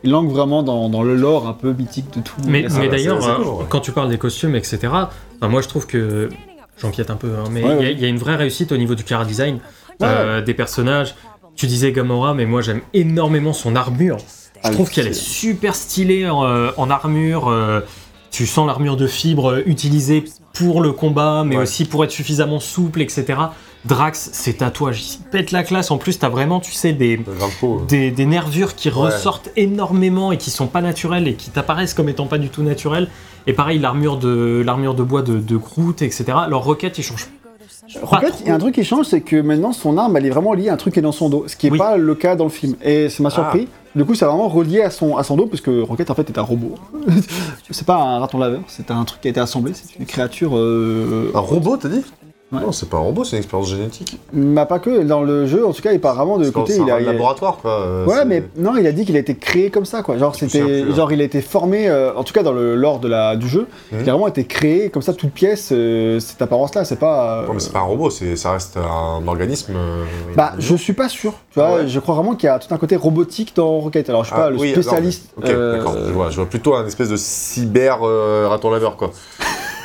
il langue vraiment dans, dans le lore un peu mythique de tout. Mais, mais va, d'ailleurs, cool, ouais. quand tu parles des costumes, etc., enfin, moi je trouve que. J'empiète un peu, hein, mais il Ouais, y a- ouais. il y, a une vraie réussite au niveau du car design Ouais, euh, des personnages. Tu disais Gamora, mais moi j'aime énormément son armure. Je Ah, trouve qu'elle est super stylée en, euh, en armure. euh, tu sens l'armure de fibre utilisée pour le combat, mais Ouais. aussi pour être suffisamment souple, etc. Drax, ses tatouages, ils pètent la classe. En plus, t'as vraiment, tu sais, des, euh. des, des nervures qui Ouais. ressortent énormément et qui sont pas naturelles et qui t'apparaissent comme étant pas du tout naturelles. Et pareil, l'armure de, l'armure de bois de, de Groot, etc. Leur Rocket, ils changent pas Rocket, il y a un truc qui change, c'est que maintenant son arme, elle est vraiment liée à un truc qui est dans son dos, ce qui n'est Oui. pas le cas dans le film. Et ça m'a surpris. Du coup, c'est vraiment relié à son, à son dos, parce que Rocket en fait est un robot. c'est pas un raton laveur, c'est un truc qui a été assemblé, c'est une créature. Euh... Un robot, t'as dit? Ouais. Non, c'est pas un robot, c'est une expérience génétique. Bah, pas que, dans le jeu, en tout cas, vraiment de côté. Il un a, a- laboratoire, quoi. euh, Ouais, mais non, il a dit qu'il a été créé comme ça, quoi. Genre, c'était, genre, il a été formé, euh, en tout cas dans le lore de la du jeu, Mhm. il a vraiment été créé comme ça, toute pièce, euh, cette apparence-là. C'est pas. Ouais, mais c'est pas un robot, c'est- ça reste un organisme. Bah, je suis pas sûr. Tu vois, Ah ouais je crois vraiment qu'il y a tout un côté robotique dans Rocket. Alors, je suis Ah, pas le spécialiste. Ok, euh, d'accord, je vois. Je vois plutôt un espèce de cyber raton laveur, quoi.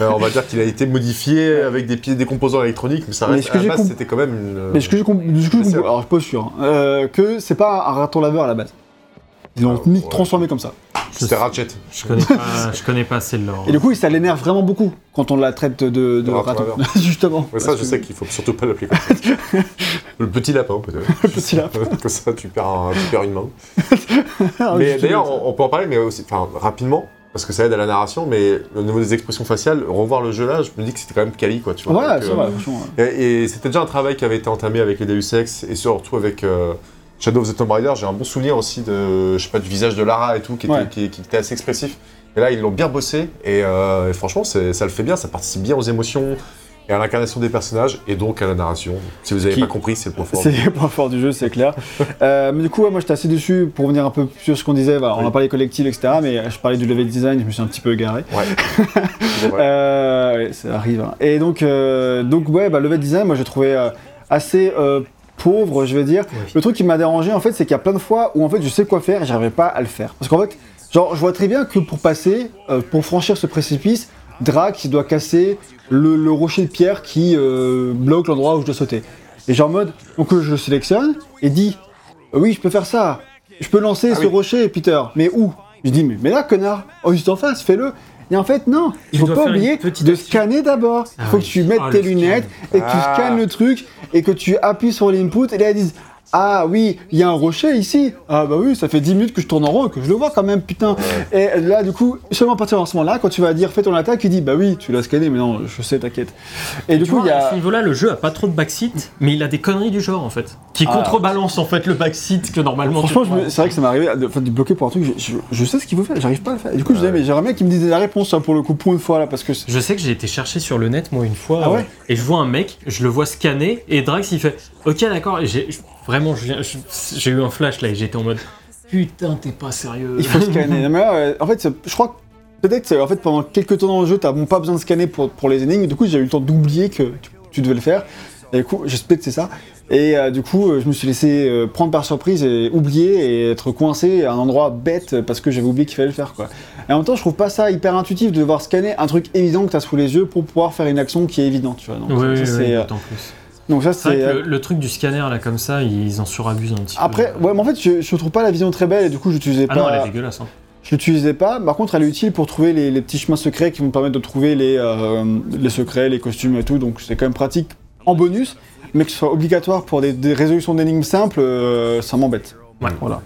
Euh, on va dire qu'il a été modifié avec des pieds, des composants électroniques, mais ça Mais reste. ce que à la j'ai base, comp- c'était quand même une. Mais ce que j'ai compris, alors je suis pas sûr, hein, euh, que c'est pas un raton laveur à la base. Ils l'ont Ah, mis ouais. transformé comme ça. C'était Ratchet. Je connais pas, je connais pas assez le lore. Et du coup, ça l'énerve vraiment beaucoup quand on la traite de, de raton. Justement. Ouais, ça, je que- sais qu'il faut surtout pas l'appeler comme ça. Le petit lapin, peut-être. Le petit lapin. comme ça, tu perds, un- tu perds une main. Ah, mais d'ailleurs, on, on peut en parler, mais aussi, enfin, rapidement, parce que ça aide à la narration, mais au niveau des expressions faciales, revoir le jeu là, je me dis que c'était quand même quali, quoi, tu vois. Ouais, c'est euh, vrai. Et, et c'était déjà un travail qui avait été entamé avec les Deus Ex et surtout avec euh, Shadow of the Tomb Raider. J'ai un bon souvenir aussi de, je sais pas, du visage de Lara et tout, qui était, Ouais. qui, qui était assez expressif. Et là, ils l'ont bien bossé et, euh, et franchement, ça le fait bien, ça participe bien aux émotions et à l'incarnation des personnages et donc à la narration. Si vous avez Qui- pas compris, c'est le point fort. C'est le point fort du jeu, c'est clair. Euh, mais du coup, ouais, moi j'étais assez déçu pour revenir un peu sur ce qu'on disait. Voilà, On a parlé collectif, etc. Mais je parlais du level design, je me suis un petit peu égaré. Ouais. Euh, ouais, ça arrive. hein. Et donc, euh, donc ouais, bah, level design, moi j'ai trouvé euh, assez pauvre, je vais dire. Oui. Le truc qui m'a dérangé, en fait, c'est qu'il y a plein de fois où en fait je sais quoi faire et j'arrivais pas à le faire. Parce qu'en fait, genre, je vois très bien que pour passer, pour franchir ce précipice, Drac il doit casser le, le rocher de pierre qui euh, bloque l'endroit où je dois sauter. Et genre en mode, donc je le sélectionne et dit, euh, oui, je peux faire ça. Je peux lancer Ah ce oui. rocher, Peter. Mais où? Je dis, mais, mais là, connard, oh, juste en face, fais-le. Et en fait, non, il Tu faut pas oublier de action. scanner d'abord. Il Ah faut oui. que tu mettes Ah, tes lunettes et que tu Ah. scannes le truc et que tu appuies sur l'input et là ils disent ah oui, il y a un rocher ici. Ah bah oui, ça fait 10 minutes que je tourne en rond et que je le vois quand même, putain. Et là, du coup, seulement à partir de ce moment-là, quand tu vas dire fais ton attaque, il dit bah oui, tu l'as scanné, mais non, je sais, t'inquiète. Et du Tu coup, il y à a. ce niveau-là, le jeu a pas trop de backseat, mais il a des conneries du genre en fait, qui Ah. contrebalancent en fait le backseat que normalement. Franchement, tu je me- c'est vrai que ça m'est arrivé de, enfin, de bloquer pour un truc, je, je- je sais ce qu'il faut faire, j'arrive pas à le faire. Et du coup, je disais, mais j'aimerais bien qu'il me dise la réponse hein, pour le coup, pour une fois là, parce que. Je sais que j'ai été chercher sur le net moi une fois Ah ouais euh, et je vois un mec, je le vois scanner et Drax il fait OK d'accord et j'ai vraiment j'ai eu un flash là et j'étais en mode putain t'es pas sérieux. Il faut scanner. Mais là, euh, en fait, je crois que peut-être en fait pendant quelques temps dans le jeu, t'as bon, pas besoin de scanner pour, pour les énigmes. Du coup, j'ai eu le temps d'oublier que tu, tu devais le faire. Et du coup, j'espère que c'est ça. Et euh, du coup, euh, je me suis laissé euh, prendre par surprise et oublier et être coincé à un endroit bête parce que j'avais oublié qu'il fallait le faire. Quoi. Et en même temps, je trouve pas ça hyper intuitif de devoir scanner un truc évident que tu as sous les yeux pour pouvoir faire une action qui est évidente. Tu vois. Donc, Oui, c'est, oui. Donc ça, C'est le, le truc du scanner là comme ça, ils en surabusent un petit Après, peu. ouais, mais en fait, je, je trouve pas la vision très belle et du coup, j'utilisais ah non, elle pas. est dégueulasse. Hein. Je l'utilisais pas. Par contre, elle est utile pour trouver les, les petits chemins secrets qui vont me permettre de trouver les, euh, les secrets, les costumes et tout. Donc, c'est quand même pratique en bonus, mais que ce soit obligatoire pour des, des résolutions d'énigmes simples, euh, ça m'embête. Ouais. Voilà.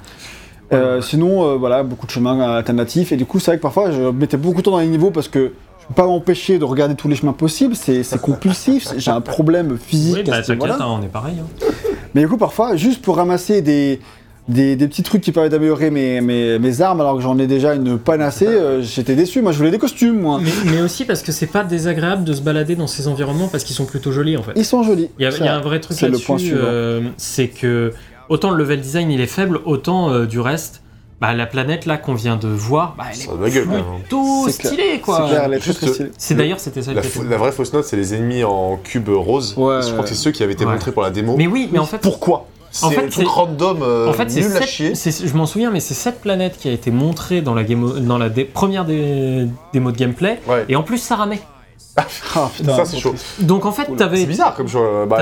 Euh, sinon, voilà, beaucoup de chemins alternatifs. Et du coup, c'est vrai que parfois, je mettais beaucoup de temps dans les niveaux parce que peux pas m'empêcher de regarder tous les chemins possibles. C'est c'est compulsif. J'ai un problème physique Oui, à bah ce t'inquiète, hein, on est pareil. hein. Mais du coup, parfois, juste pour ramasser des, des, des petits trucs qui permettent d'améliorer mes, mes, mes armes, alors que j'en ai déjà une panacée, euh, j'étais déçu. Moi, je voulais des costumes, moi. Mais, mais aussi parce que c'est pas désagréable de se balader dans ces environnements parce qu'ils sont plutôt jolis en fait. Ils sont jolis. Il y a, Ça, il y a un vrai truc c'est le point là-dessus, euh, c'est que autant le level design il est faible, autant euh, du reste, bah, la planète là qu'on vient de voir, bah, elle est hein. plutôt C'est stylée quoi. C'est est. C'est d'ailleurs c'était ça La, la vraie fausse note, c'est les ennemis en cube rose. Ouais. Je crois que c'est ceux qui avaient été Ouais. montrés pour la démo. Mais oui, mais en fait, Pourquoi En C'est fait, c'est- random, euh, en fait c'est nul à chier. c'est- je m'en souviens, mais c'est cette planète qui a été montrée dans la, game, dans la dé- première des, démo de gameplay, Ouais. et en plus ça ramait. Ah, putain, Ça, c'est chaud. Donc en fait, C'est t'avais bizarre comme choix. euh, Bah,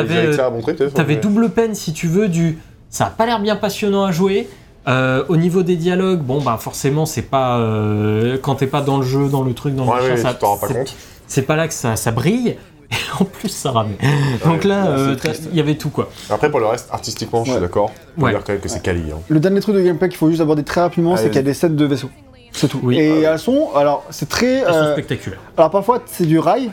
t'avais, double peine si tu veux du. Ça a pas l'air bien passionnant à jouer. Euh, au niveau des dialogues, bon bah forcément c'est pas euh, quand t'es pas dans le jeu, dans le truc, dans le Ouais, ouais, ça- tu t'en rends pas c'est- compte. C'est pas là que ça, ça brille. Et en plus ça ramait. Donc là, ouais, euh, il y avait tout quoi. Après, pour le reste, artistiquement, je suis Ouais. d'accord. On peut Ouais. dire quand même que c'est quali. hein. Le dernier truc de gameplay qu'il faut juste aborder très rapidement, c'est Allez. qu'il y a des scènes de vaisseaux. C'est tout. Oui. Et Ah ouais. elles sont, alors, c'est très. Elles sont spectaculaires. alors parfois, c'est du rail,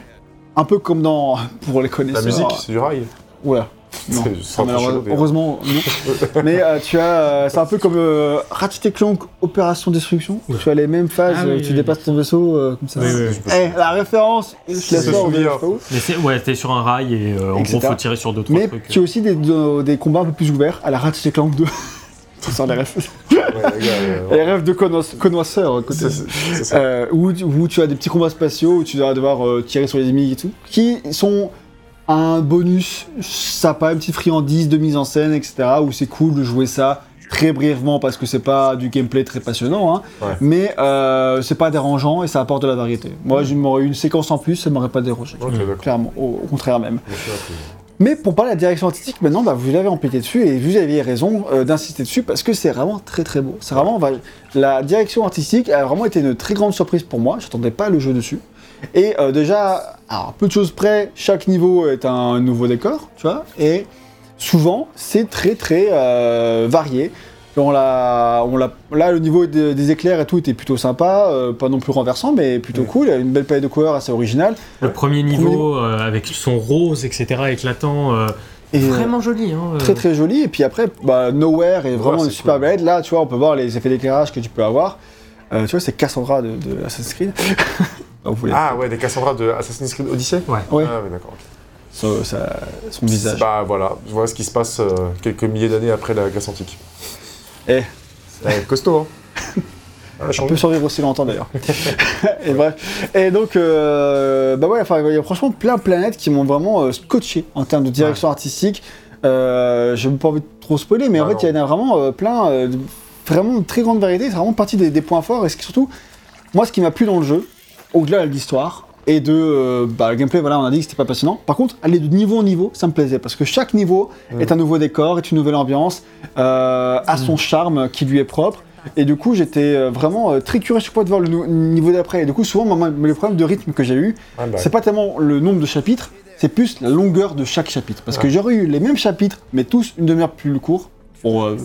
un peu comme dans. Pour les La connaisseurs. musique, c'est du rail. Oula. Non. C'est- c'est peu Alors, heureusement, non. Mais euh, tu as, euh, c'est un peu comme euh, Ratchet et Clank Opération Destruction. Oula. Tu as les mêmes phases, Ah oui, euh, oui, tu oui. dépasses ton vaisseau euh, comme ça. Oui, oui, oui. Eh, la référence, je la sors, mais c'est ouais, t'es sur un rail et euh, en gros faut tirer sur deux trois Mais trucs. tu as aussi des, de- des combats un peu plus ouverts à la Ratchet et Clank 2. Ça sort les rêves. Ouais, les gars, Les rêves de connoisse- connoisseurs. à côté. c'est- c'est- c'est ça. Où, où tu as des petits combats spatiaux où tu dois devoir euh, tirer sur les ennemis et tout, qui sont un bonus sympa, une petite friandise de mise en scène, etc. Où c'est cool de jouer ça très brièvement parce que c'est pas du gameplay très passionnant, hein, Ouais. mais euh, c'est pas dérangeant et ça apporte de la variété. Moi, je m'aurais eu une séquence en plus, ça m'aurait pas dérangé. Clairement, au, au contraire même. Je. Mais pour parler de la direction artistique, maintenant, bah, vous l'avez empêté dessus et vous aviez raison euh, d'insister dessus parce que c'est vraiment très très beau. C'est vraiment, la direction artistique a vraiment été une très grande surprise pour moi. J'attendais pas le jeu dessus. Et euh, déjà, alors peu de choses près, chaque niveau est un nouveau décor, tu vois. Et souvent, c'est très très euh, varié. On l'a, on l'a, là, le niveau de- des éclairs et tout était plutôt sympa, euh, pas non plus renversant, mais plutôt Ouais. cool. Il y a une belle palette de couleurs assez originale. Le premier niveau avec son rose etc éclatant, Et, vraiment joli. Hein, très très joli et puis après bah, Nowhere est vraiment Ouais, une super cool. belle là tu vois on peut voir les effets d'éclairage que tu peux avoir Euh, tu vois c'est Cassandra de, de Assassin's Creed Vous voulez Ah ouais, des Cassandra de Assassin's Creed Odyssey? Ouais. ouais. Ah ouais, d'accord. ok. son, sa- son visage. Bah voilà, voilà ce qui se passe euh, quelques milliers d'années après la Grèce antique. Eh. C'est costaud, hein. Ah, on peut survivre aussi longtemps d'ailleurs. Et bref. Et donc euh, bah ouais enfin il y a franchement plein de planètes qui m'ont vraiment euh, scotché en termes de direction artistique. Euh, j'ai pas envie de trop spoiler mais en Ah fait il y en a vraiment euh, plein euh, de- vraiment une très grande variété c'est vraiment partie des, des points forts. Et ce qui- surtout moi ce qui m'a plu dans le jeu au-delà de l'histoire et de euh, bah, le gameplay voilà on a dit que c'était pas passionnant. Par contre aller de niveau en niveau ça me plaisait parce que chaque niveau Mm. est un nouveau décor est une nouvelle ambiance euh, a son charme qui lui est propre. Et du coup j'étais euh, vraiment très curieux chaque fois de voir le niveau d'après. Et du coup souvent moi, le problème de rythme que j'ai eu Ah, bah, c'est pas tellement le nombre de chapitres c'est plus la longueur de chaque chapitre. Parce que j'aurais eu les mêmes chapitres mais tous une demi-heure plus court pour euh,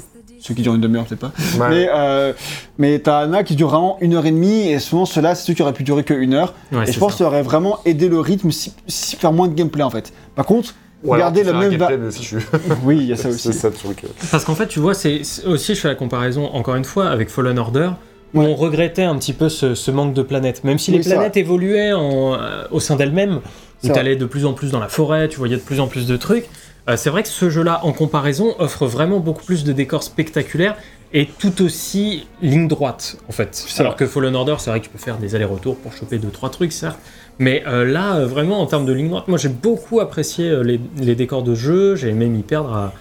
ceux qui durent une demi-heure peut-être pas ouais. mais, euh, mais t'as un a qui dure vraiment une heure et demie, et souvent ceux-là, c'est ceux qui auraient pu durer que une heure. Ouais, et je pense que ça. aurait vraiment aidé le rythme, si, si- faire moins de gameplay en fait. Par contre, Ou garder un même. va-. Oui, il y a ça aussi. ça le truc. Parce qu'en fait, tu vois, c'est aussi, je fais la comparaison encore une fois avec Fallen Order, où Ouais. on regrettait un petit peu ce, ce manque de planètes. Même si Oui, les planètes évoluaient en, euh, au sein d'elles-mêmes, tu allais de plus en plus dans la forêt, tu voyais de plus en plus de trucs, euh, c'est vrai que ce jeu-là, en comparaison, offre vraiment beaucoup plus de décors spectaculaires est tout aussi ligne droite en fait. Alors que Fallen Order, c'est vrai que tu peux faire des allers-retours pour choper deux trois trucs, certes. Mais euh, là, euh, vraiment en termes de ligne droite, moi j'ai beaucoup apprécié les, les décors de jeu. J'ai même y perdre à,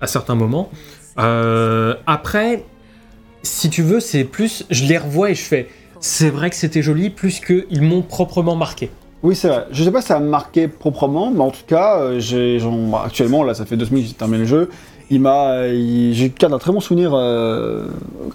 à certains moments. Après, si tu veux, c'est plus, je les revois et je fais. C'est vrai que c'était joli, plus qu'ils m'ont proprement marqué. Oui, c'est vrai. Je sais pas si ça a marqué proprement, mais en tout cas, euh, j'ai, j'en- actuellement, là, ça fait deux semaines que j'ai terminé le jeu. Il m'a, j'ai garde un très bon souvenir euh,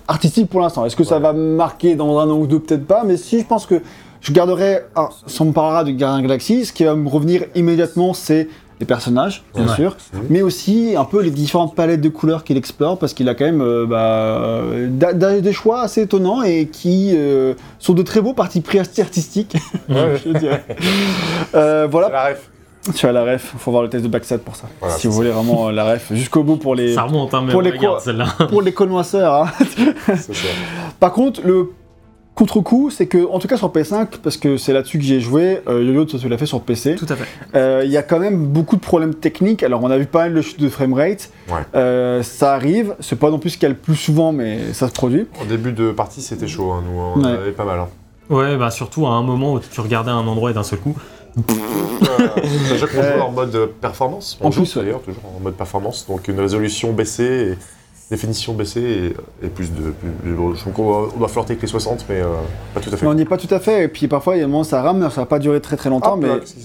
artistique pour l'instant. Est-ce que ça va me marquer dans un an ou deux? Peut-être pas, mais si, je pense que je garderai. Ah, on me parlera de Gardien Galaxy, ce qui va me revenir immédiatement, c'est les personnages, bien Ouais. sûr, mais aussi un peu les différentes palettes de couleurs qu'il explore, parce qu'il a quand même euh, bah, euh, des choix assez étonnants et qui euh, sont de très beaux partis pris artistiques, Ouais. je dirais. Euh, voilà, La ref. tu as la ref, faut voir le test de Backsat pour ça. Voilà, si vous voulez vraiment euh, la ref jusqu'au bout pour les, Ça remonte, hein, mais pour les regarde quoi- celle-là. pour les connoisseurs. hein. C'est ça. Par contre, le contre-coup, c'est que, en tout cas sur PS5, parce que c'est là-dessus que j'ai joué, euh, Yo-Yo, tu l'as fait sur PC, Tout à fait. euh, il y a quand même beaucoup de problèmes techniques. Alors on a vu pas mal de chutes de framerate, Ouais. Euh, ça arrive, c'est pas non plus ce qu'il y a le plus souvent, mais ça se produit. En début de partie, c'était chaud, hein, nous, on en Ouais. avait pas mal. Hein. Ouais, bah surtout à un moment où tu regardais un endroit et d'un seul coup. Euh, Sachant qu'on joue en mode euh, performance. En On joue plus, ouais. d'ailleurs, toujours en mode performance. Donc une résolution baissée, et définition baissée et, et plus de. Plus, de- je trouve qu'on doit- on doit flirter avec les 60, mais euh, pas tout à fait. Mais on n'y est pas tout à fait, et puis parfois il y a un moment ça rame, ça va pas durer très très longtemps, Ah, mais là, aussi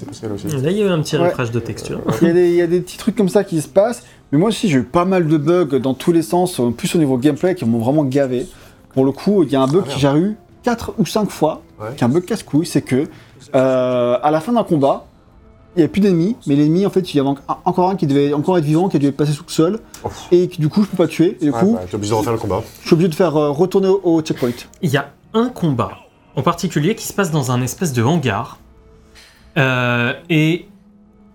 il y a eu un petit Ouais. refresh de texture. il y, a des- il y a des petits trucs comme ça qui se passent. Mais moi aussi j'ai eu pas mal de bugs dans tous les sens, en plus au niveau gameplay, qui m'ont vraiment gavé. Pour le coup, il y a un bug Ah, que j'ai eu 4 ou 5 fois, Ouais. qui est un bug casse-couille, c'est que euh, à la fin d'un combat, il n'y a plus d'ennemis, mais l'ennemi en fait il y avait en- encore un qui devait encore être vivant, qui a dû être passé sous le sol, Ouf. et qui du coup je peux pas tuer, et du Ouais, coup bah, t'es obligé de refaire le combat. je suis obligé de faire euh, retourner au, au checkpoint. Il y a un combat en particulier qui se passe dans un espèce de hangar. Euh, et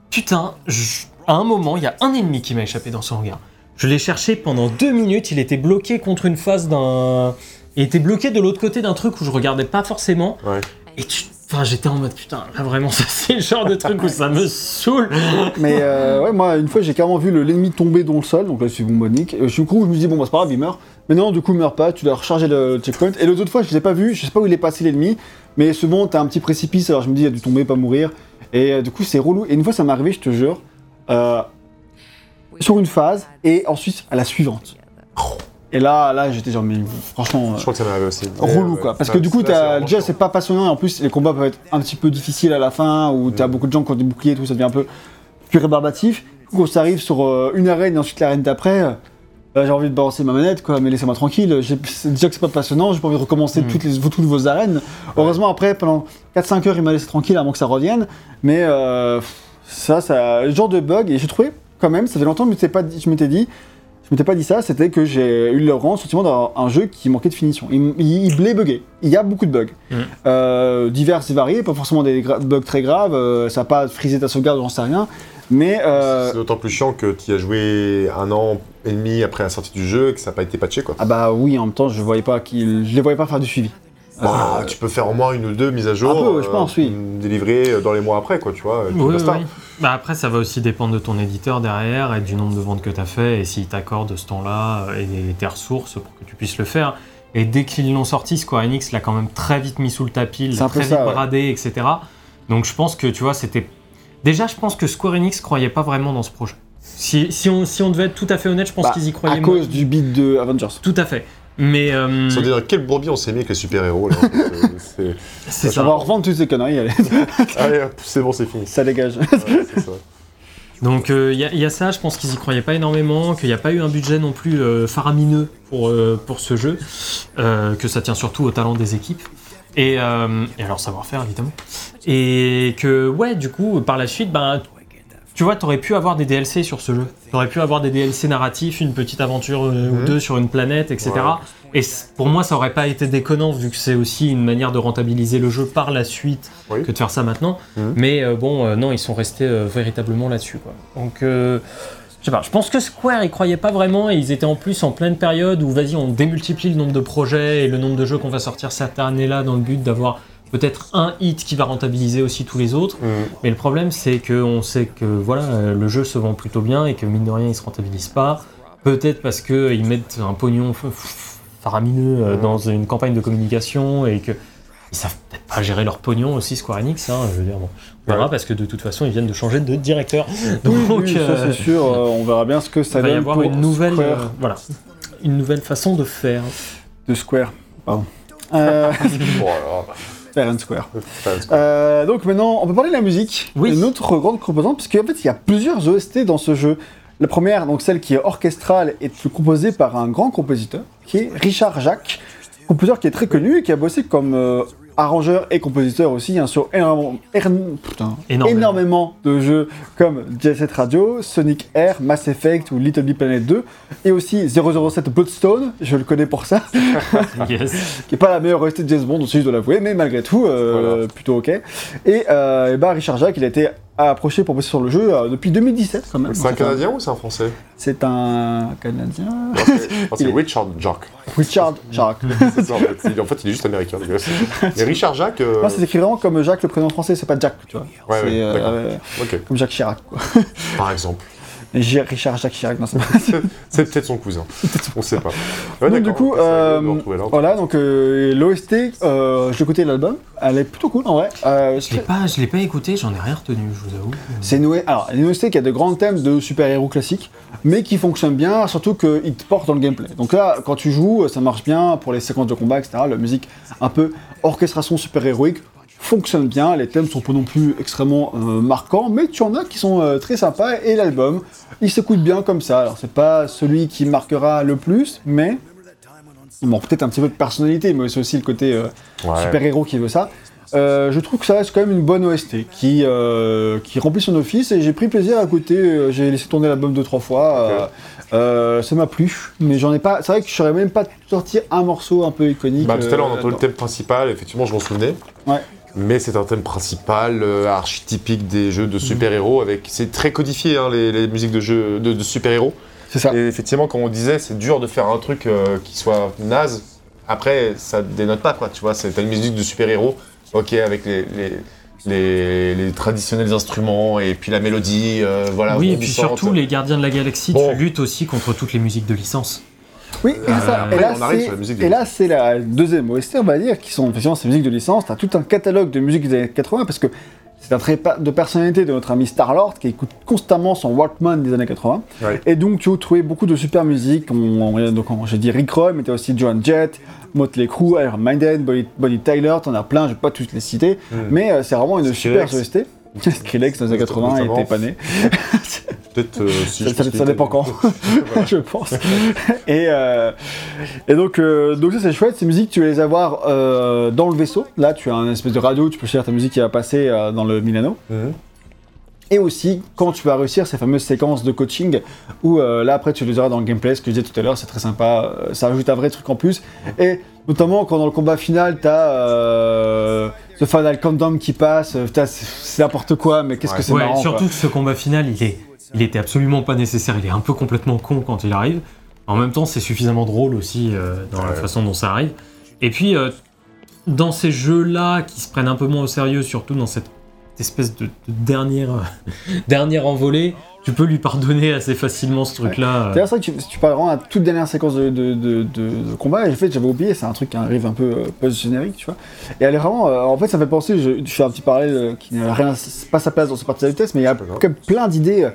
putain, je- à un moment, il y a un ennemi qui m'a échappé dans ce hangar. Je l'ai cherché pendant deux minutes, il était bloqué contre une face d'un. Il était bloqué de l'autre côté d'un truc où je regardais pas forcément. Ouais. Et tu. Enfin, j'étais en mode putain, là vraiment, c'est le genre de truc où ça me saoule. Mais euh, ouais, moi, une fois, j'ai carrément vu le- l'ennemi tomber dans le sol, donc là, c'est bon, Monique. Et du coup, je me dis, bon, bah, c'est pas grave, il meurt. Mais non, du coup, il meurt pas, tu dois recharger le checkpoint. Et l'autre fois, je l'ai pas vu, je sais pas où il est passé l'ennemi, mais souvent, t'as un petit précipice, alors je me dis, il a dû tomber, pas mourir. Et euh, du coup, c'est relou. Et une fois, ça m'est arrivé, je te jure, euh, sur une phase, et ensuite, à la suivante. Et là, là, j'étais genre, mais franchement. euh, Je crois que ça aussi. relou Ouais, quoi parce que du coup t'as- déjà c'est pas passionnant et en plus les combats peuvent être un petit peu difficiles à la fin où t'as Mm. beaucoup de gens qui ont des boucliers et tout ça devient un peu plus rébarbatif Du coup, quand ça arrive sur euh, une arène et ensuite l'arène d'après euh, euh, j'ai envie de balancer ma manette quoi mais laissez-moi tranquille déjà que c'est pas passionnant j'ai pas envie de recommencer Mm. toutes les toutes vos arènes heureusement après pendant 4-5 heures il m'a laissé tranquille avant que ça revienne mais euh, ça ça le genre de bug et j'ai trouvé quand même ça fait longtemps que je m'étais pas dit- je m'étais pas dit ça, c'était que j'ai eu le grand sentiment d'avoir un jeu qui manquait de finition. Il, il, il. Il y a beaucoup de bugs. Mm. Euh, divers et variés, pas forcément des bugs très graves, euh, ça n'a pas frisé ta sauvegarde, j'en sais rien. Mais euh, C'est d'autant plus chiant que tu y as joué un an et demi après la sortie du jeu et que ça n'a pas été patché quoi. ah bah oui, en même temps, je voyais pas qu'il, je les voyais pas faire du suivi. Bah, Euh, tu peux faire au moins une ou deux mises à jour. Un peu, je pense, oui. Délivrer dans les mois après, quoi, tu vois. oui. Bah après, ça va aussi dépendre de ton éditeur derrière et du nombre de ventes que tu as fait et s'il t'accorde ce temps-là euh, et tes ressources pour que tu puisses le faire. Et dès qu'ils l'ont sorti, Square Enix l'a quand même très vite mis sous le tapis, l'a très vite ça, ouais. bradé, etc. Donc je pense que, tu vois, c'était... Déjà, je pense que Square Enix croyait pas vraiment dans ce projet. Si, si, on, si on devait être tout à fait honnête, je pense bah, qu'ils y croyaient à moins. cause du beat de Avengers. Tout à fait. Mais euh, Sans dire quel bourbier on s'est mis avec les super-héros. là, euh, c'est- Ça va revendre toutes ces conneries, allez. Allez, hop, c'est bon, c'est fini. ça dégage. Ouais, c'est ça. Donc il y, a- y a ça, je pense qu'ils y croyaient pas énormément, qu'il n'y a pas eu un budget non plus euh, faramineux pour, euh, pour ce jeu, euh, que ça tient surtout au talent des équipes. Et, euh, et à leur savoir-faire évidemment. Et que ouais, du coup, par la suite, ben, tu vois, t'aurais pu avoir des DLC sur ce jeu. T'aurais pu avoir des DLC narratifs, une petite aventure euh, ou Mhm. deux sur une planète, etc. Ouais. Et pour moi, ça aurait pas été déconnant vu que c'est aussi une manière de rentabiliser le jeu par la suite Oui. que de faire ça maintenant. Mhm. Mais euh, bon, euh, non, ils sont restés véritablement là-dessus. Donc, je sais pas, je pense que Square, ils croyaient pas vraiment et ils étaient en plus en pleine période où, vas-y, on démultiplie le nombre de projets et le nombre de jeux qu'on va sortir cette année-là dans le but d'avoir peut-être un hit qui va rentabiliser aussi tous les autres. Mm. Mais le problème, c'est qu'on sait que voilà, le jeu se vend plutôt bien et que mine de rien, il se rentabilise pas. Peut-être parce qu'ils mettent un pognon faramineux euh, dans une campagne de communication et que ils savent peut-être pas gérer leur pognon aussi Square Enix. Hein, je veux dire, bon, on verra Ouais. parce que de toute façon ils viennent de changer de directeur. Donc oui, ça euh, c'est sûr, euh, on verra bien ce que ça va y donne avoir pour une nouvelle, euh, voilà, une nouvelle façon de faire. de Square. Pardon. Bon, alors, Fair and Square. Euh, donc maintenant, on peut parler de la musique. Oui. Une autre grande composante, parce qu'en fait, il y a plusieurs OST dans ce jeu. La première, donc celle qui est orchestrale, est composée par un grand compositeur, qui est Richard Jacques, compositeur qui est très connu et qui a bossé comme euh, arrangeur et compositeur aussi hein, sur énormément, putain, Énormément. énormément de jeux comme Jet Set Radio, Sonic Air, Mass Effect ou Little Big Planet 2, et aussi 007 Bloodstone, je le connais pour ça Yes. qui est pas la meilleure OST de James Bond aussi je dois l'avouer mais malgré tout euh, plutôt ok et, euh, et bah Richard Jacques il a été approché pour bosser sur le jeu euh, depuis 2017 quand même C'est un Canadien ou c'est un Français c'est un Canadien c'est Richard Jacques. Richard Jacques ça, en, fait. Il- en fait, il est juste américain. Mais Richard Jacques. euh, non c'est écrit vraiment comme Jacques le prénom français c'est pas Jack tu vois Ouais, ouais, euh, euh, comme Jacques Chirac quoi par exemple. Richard Jacques Chirac non c'est pas C'est peut-être son cousin. On sait pas. Ouais, Donc, du coup, euh, voilà donc euh, l'OST euh, j'ai écouté l'album elle est plutôt cool en vrai Euh, Je l'ai pas, je l'ai pas écouté, j'en ai rien retenu, je vous avoue. C'est une, alors, une OST qui a de grands thèmes de super-héros classiques, mais qui fonctionne bien, surtout qu'il te porte dans le gameplay. Donc là, quand tu joues, ça marche bien pour les séquences de combat, etc. La musique un peu orchestration super-héroïque fonctionne bien, les thèmes sont pas non plus extrêmement euh, marquants, mais tu en as qui sont euh, très sympas, et l'album, il s'écoute bien comme ça. Alors c'est pas celui qui marquera le plus, mais... Bon, peut-être un petit peu de personnalité, mais c'est aussi le côté euh, Ouais. super-héros qui veut ça. Je trouve que ça reste quand même une bonne OST qui, qui remplit son office et j'ai pris plaisir à écouter. euh, j'ai laissé tourner l'album deux trois fois. ça m'a plu, mais j'en ai pas. C'est vrai que je saurais même pas sortir un morceau un peu iconique. Bah, tout à l'heure, on entend le thème principal, effectivement, je m'en souvenais. Ouais. Mais c'est un thème principal, euh, archétypique des jeux de super-héros. avec C'est très codifié, hein, les, les musiques de jeux de, de super-héros. C'est ça. Et effectivement, comme on disait, c'est dur de faire un truc euh, qui soit naze. Après, ça dénote pas, quoi. Tu vois, c'est t'as une musique de super-héros, ok, avec les, les, les, les traditionnels instruments et puis la mélodie, euh, voilà. oui, et puis surtout, les Gardiens de la Galaxie, Bon. tu luttes aussi contre toutes les musiques de licence. Oui, et, Euh, ça, et là, c'est- la musique de et là, c'est la deuxième OST, on va dire, qui sont effectivement ces musiques de licence. T'as tout un catalogue de musique des années 80 parce que c'est un trait de personnalité de notre ami Star-Lord qui écoute constamment son Walkman des années 80. Ouais. Et donc, tu vas trouver beaucoup de super musique. On, on- donc, on- j'ai dit Rick Roy, mais t'as aussi Joan Jett, Motley Crue, Iron Maiden, Bonnie, Bonnie Tyler, t'en as plein, je vais pas tous les citer. Mm. Mais euh, c'est vraiment une super. OST. Skrillex dans les années 80, il Notamment. était pas né. Peut-être euh, si Ça- dépend quand. Je pense. et, euh, et donc, euh, donc ça c'est chouette, ces musiques tu vas les avoir dans le vaisseau. Là tu as un espèce de radio, tu peux choisir ta musique qui va passer dans le Milano. Mhm. Et aussi quand tu vas réussir ces fameuses séquences de coaching où là après tu les auras dans le gameplay, ce que je disais tout à l'heure, c'est très sympa, ça ajoute un vrai truc en plus. Et notamment quand dans le combat final t'as euh, ce final countdown qui passe, euh, putain, c'est c'est n'importe quoi, mais qu'est-ce Ouais. que c'est Ouais, marrant. surtout quoi. que ce combat final, il est, il était absolument pas nécessaire. Il est un peu complètement con quand il arrive. En même temps, c'est suffisamment drôle aussi euh, dans la Ouais. façon dont ça arrive. Et puis, euh, dans ces jeux-là qui se prennent un peu moins au sérieux, surtout dans cette espèce de, de dernière, dernière envolée, tu peux lui pardonner assez facilement ce truc-là. D'ailleurs, c'est vrai que tu, tu parles vraiment à la toute dernière séquence de, de, de, de- de combat, et en fait, j'avais oublié, c'est un truc qui arrive un peu euh, post-générique, tu vois. Et elle est vraiment. euh, en fait, ça me fait penser, je, je fais un petit parallèle euh, qui n'a rien, c'est pas sa place dans ce partie de vitesse, mais il y a même plein d'idées euh,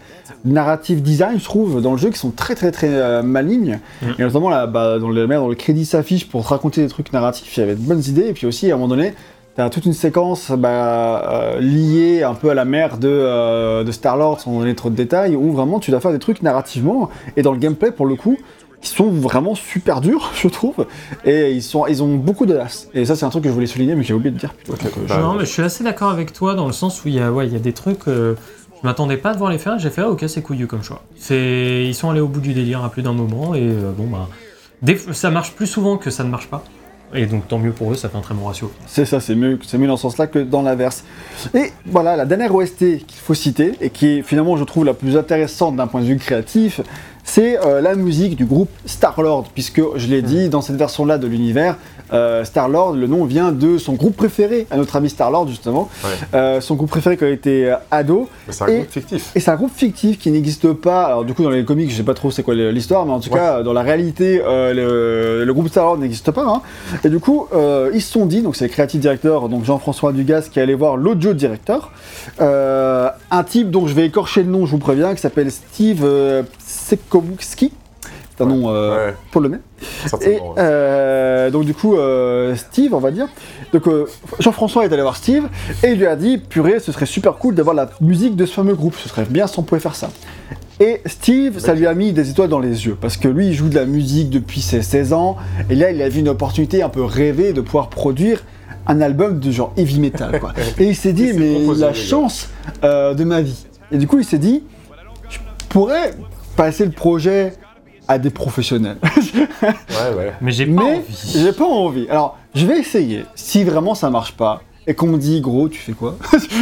narratives design, je trouve, dans le jeu qui sont très très très euh, malignes. Mm. Et notamment, là, bah, dans, le, dans le crédit s'affiche pour te raconter des trucs narratifs, il y avait de bonnes idées, et puis aussi, à un moment donné, T'as toute une séquence bah, euh, liée un peu à la mère de, euh, de Star-Lord, sans donner trop de détails, où vraiment tu dois faire des trucs narrativement, et dans le gameplay pour le coup, qui sont vraiment super durs, je trouve, et ils, sont, ils ont beaucoup d'audace. Et ça, c'est un truc que je voulais souligner, mais j'ai oublié de dire plutôt. Euh, Bah, non, mais je suis assez d'accord avec toi dans le sens où il y a, ouais, il y a des trucs. euh, je m'attendais pas à devoir les faire. J'ai fait, ah, ok, c'est couillu comme choix. C'est, ils sont allés au bout du délire à plus d'un moment et euh, bon bah, ça marche plus souvent que ça ne marche pas. Et donc tant mieux pour eux, ça fait un très bon ratio. C'est ça, c'est mieux, c'est mieux dans ce sens-là que dans l'inverse. Et voilà, la dernière OST qu'il faut citer, et qui est finalement, je trouve, la plus intéressante d'un point de vue créatif, c'est euh, la musique du groupe Star-Lord, puisque, je l'ai dit, dans cette version-là de l'univers, Euh, Star-Lord, le nom vient de son groupe préféré, à notre ami Star-Lord justement. Ouais. Euh, son groupe préféré quand il était euh, ado. C'est un Et- groupe fictif. Et c'est un groupe fictif qui n'existe pas. Alors du coup dans les comics, je sais pas trop c'est quoi l'histoire, mais en tout Ouais. cas dans la réalité, le, le groupe Star-Lord n'existe pas. hein. Et du coup, ils se sont dit, donc c'est le creative director, donc Jean-François Dugas, qui est allé voir l'audio director, euh, un type dont je vais écorcher le nom, je vous préviens, qui s'appelle Steve Sekowski. C'est un Ouais. nom euh, Ouais, polonais. Et euh, donc du coup, euh, Steve, on va dire. Donc Jean-François est allé voir Steve et il lui a dit, purée, ce serait super cool d'avoir la musique de ce fameux groupe. Ce serait bien si on pouvait faire ça. Et Steve, ça lui a mis des étoiles dans les yeux parce que lui, il joue de la musique depuis ses 16 ans et là, il a vu une opportunité un peu rêvée de pouvoir produire un album de genre heavy metal. Quoi. Et il s'est dit, mais la chance de ma vie. Et du coup, il s'est dit, je pourrais passer le projet à des professionnels. Ouais, ouais. Mais j'ai pas Mais envie. j'ai pas envie. Alors, je vais essayer. Si vraiment ça marche pas et qu'on me dit gros, tu fais quoi?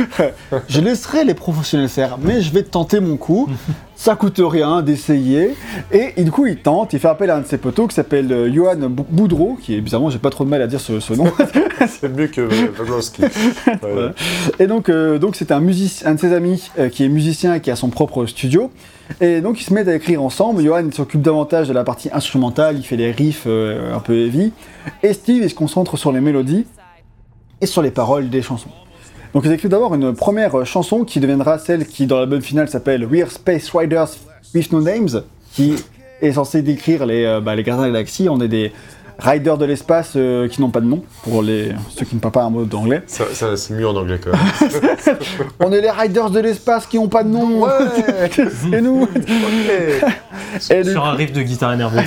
Je laisserai les professionnels faire, mais je vais tenter mon coup. Ça coûte rien d'essayer. Et, et du coup, il tente. Il fait appel à un de ses potos qui s'appelle euh, Johan Bou- Boudreau, qui est bizarrement, j'ai pas trop de mal à dire ce, ce nom. C'est mieux que. Ouais. Voilà. Et donc, euh, donc c'est un, musicien, un de ses amis euh, qui est musicien et qui a son propre studio. Et donc, ils se mettent à écrire ensemble. Johan s'occupe davantage de la partie instrumentale, il fait les riffs euh, un peu heavy. Et Steve, il se concentre sur les mélodies et sur les paroles des chansons. Donc, ils écrivent d'abord une première chanson qui deviendra celle qui, dans l'album final, s'appelle We're Space Riders with No Names, qui est censée décrire les, euh, bah, les de la galaxie. On est des riders de l'espace euh, qui n'ont pas de nom, pour les, ceux qui ne parlent pas un mot d'anglais. Ça, ça, c'est mieux en anglais quand même. On est les riders de l'espace qui n'ont pas de nom. Et nous. Et du Sur un riff de guitare énervée.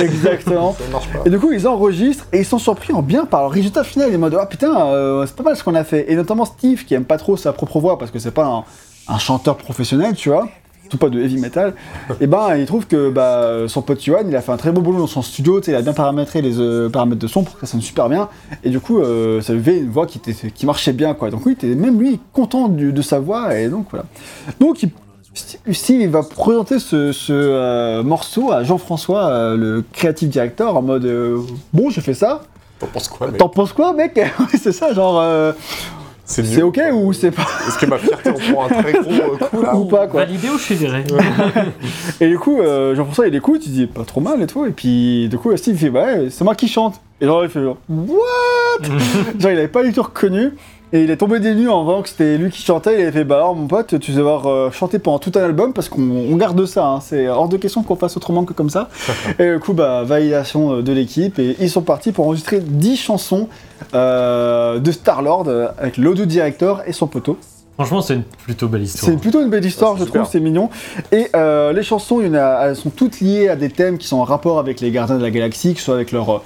Exactement. Ça marche pas. Et du coup, ils enregistrent et ils sont surpris en bien par le résultat final. Ils sont en mode, ah putain, euh, c'est pas mal ce qu'on a fait. Et notamment Steve, qui aime pas trop sa propre voix parce que c'est pas un, un chanteur professionnel, tu vois. Pas de heavy metal. et ben, il trouve que bah, son pote Yohan, il a fait un très beau boulot dans son studio. tu sais, Il a bien paramétré les euh, paramètres de son pour que ça sonne super bien. Et du coup, euh, ça lui fait une voix qui, était, qui marchait bien, quoi. Donc, oui, était même lui content du- de sa voix. Et donc, voilà. Donc, il il va présenter ce, ce, euh, morceau à Jean-François, euh, le creative director, en mode Bon, j'ai fait ça. T'en penses quoi, mec? T'en penses quoi, mec? C'est ça, genre C'est ok ou c'est pas Est-ce que ma fierté en prend un très gros euh, coup là ou pas quoi Validé ou fédéré Et du coup, euh, Jean-François il écoute, il dit pas trop mal et tout. Et puis du coup, Steve il fait bah ouais, c'est moi qui chante. Et genre il fait genre What? Genre il avait pas du tout reconnu. Et il est tombé des nues en voyant que c'était lui qui chantait. Il avait fait bah alors mon pote, tu vas devoir euh, chanter pendant tout un album parce qu'on on garde ça. hein. C'est hors de question qu'on fasse autrement que comme ça. et du coup, bah validation euh, de l'équipe. Et ils sont partis pour enregistrer 10 chansons euh, de Star-Lord avec l'audio director et son poteau. Franchement, c'est une plutôt belle histoire. C'est plutôt une belle histoire, Ah, je super. trouve, c'est mignon. Et euh, les chansons, il y en a- elles sont toutes liées à des thèmes qui sont en rapport avec les gardiens de la galaxie, que ce soit avec leur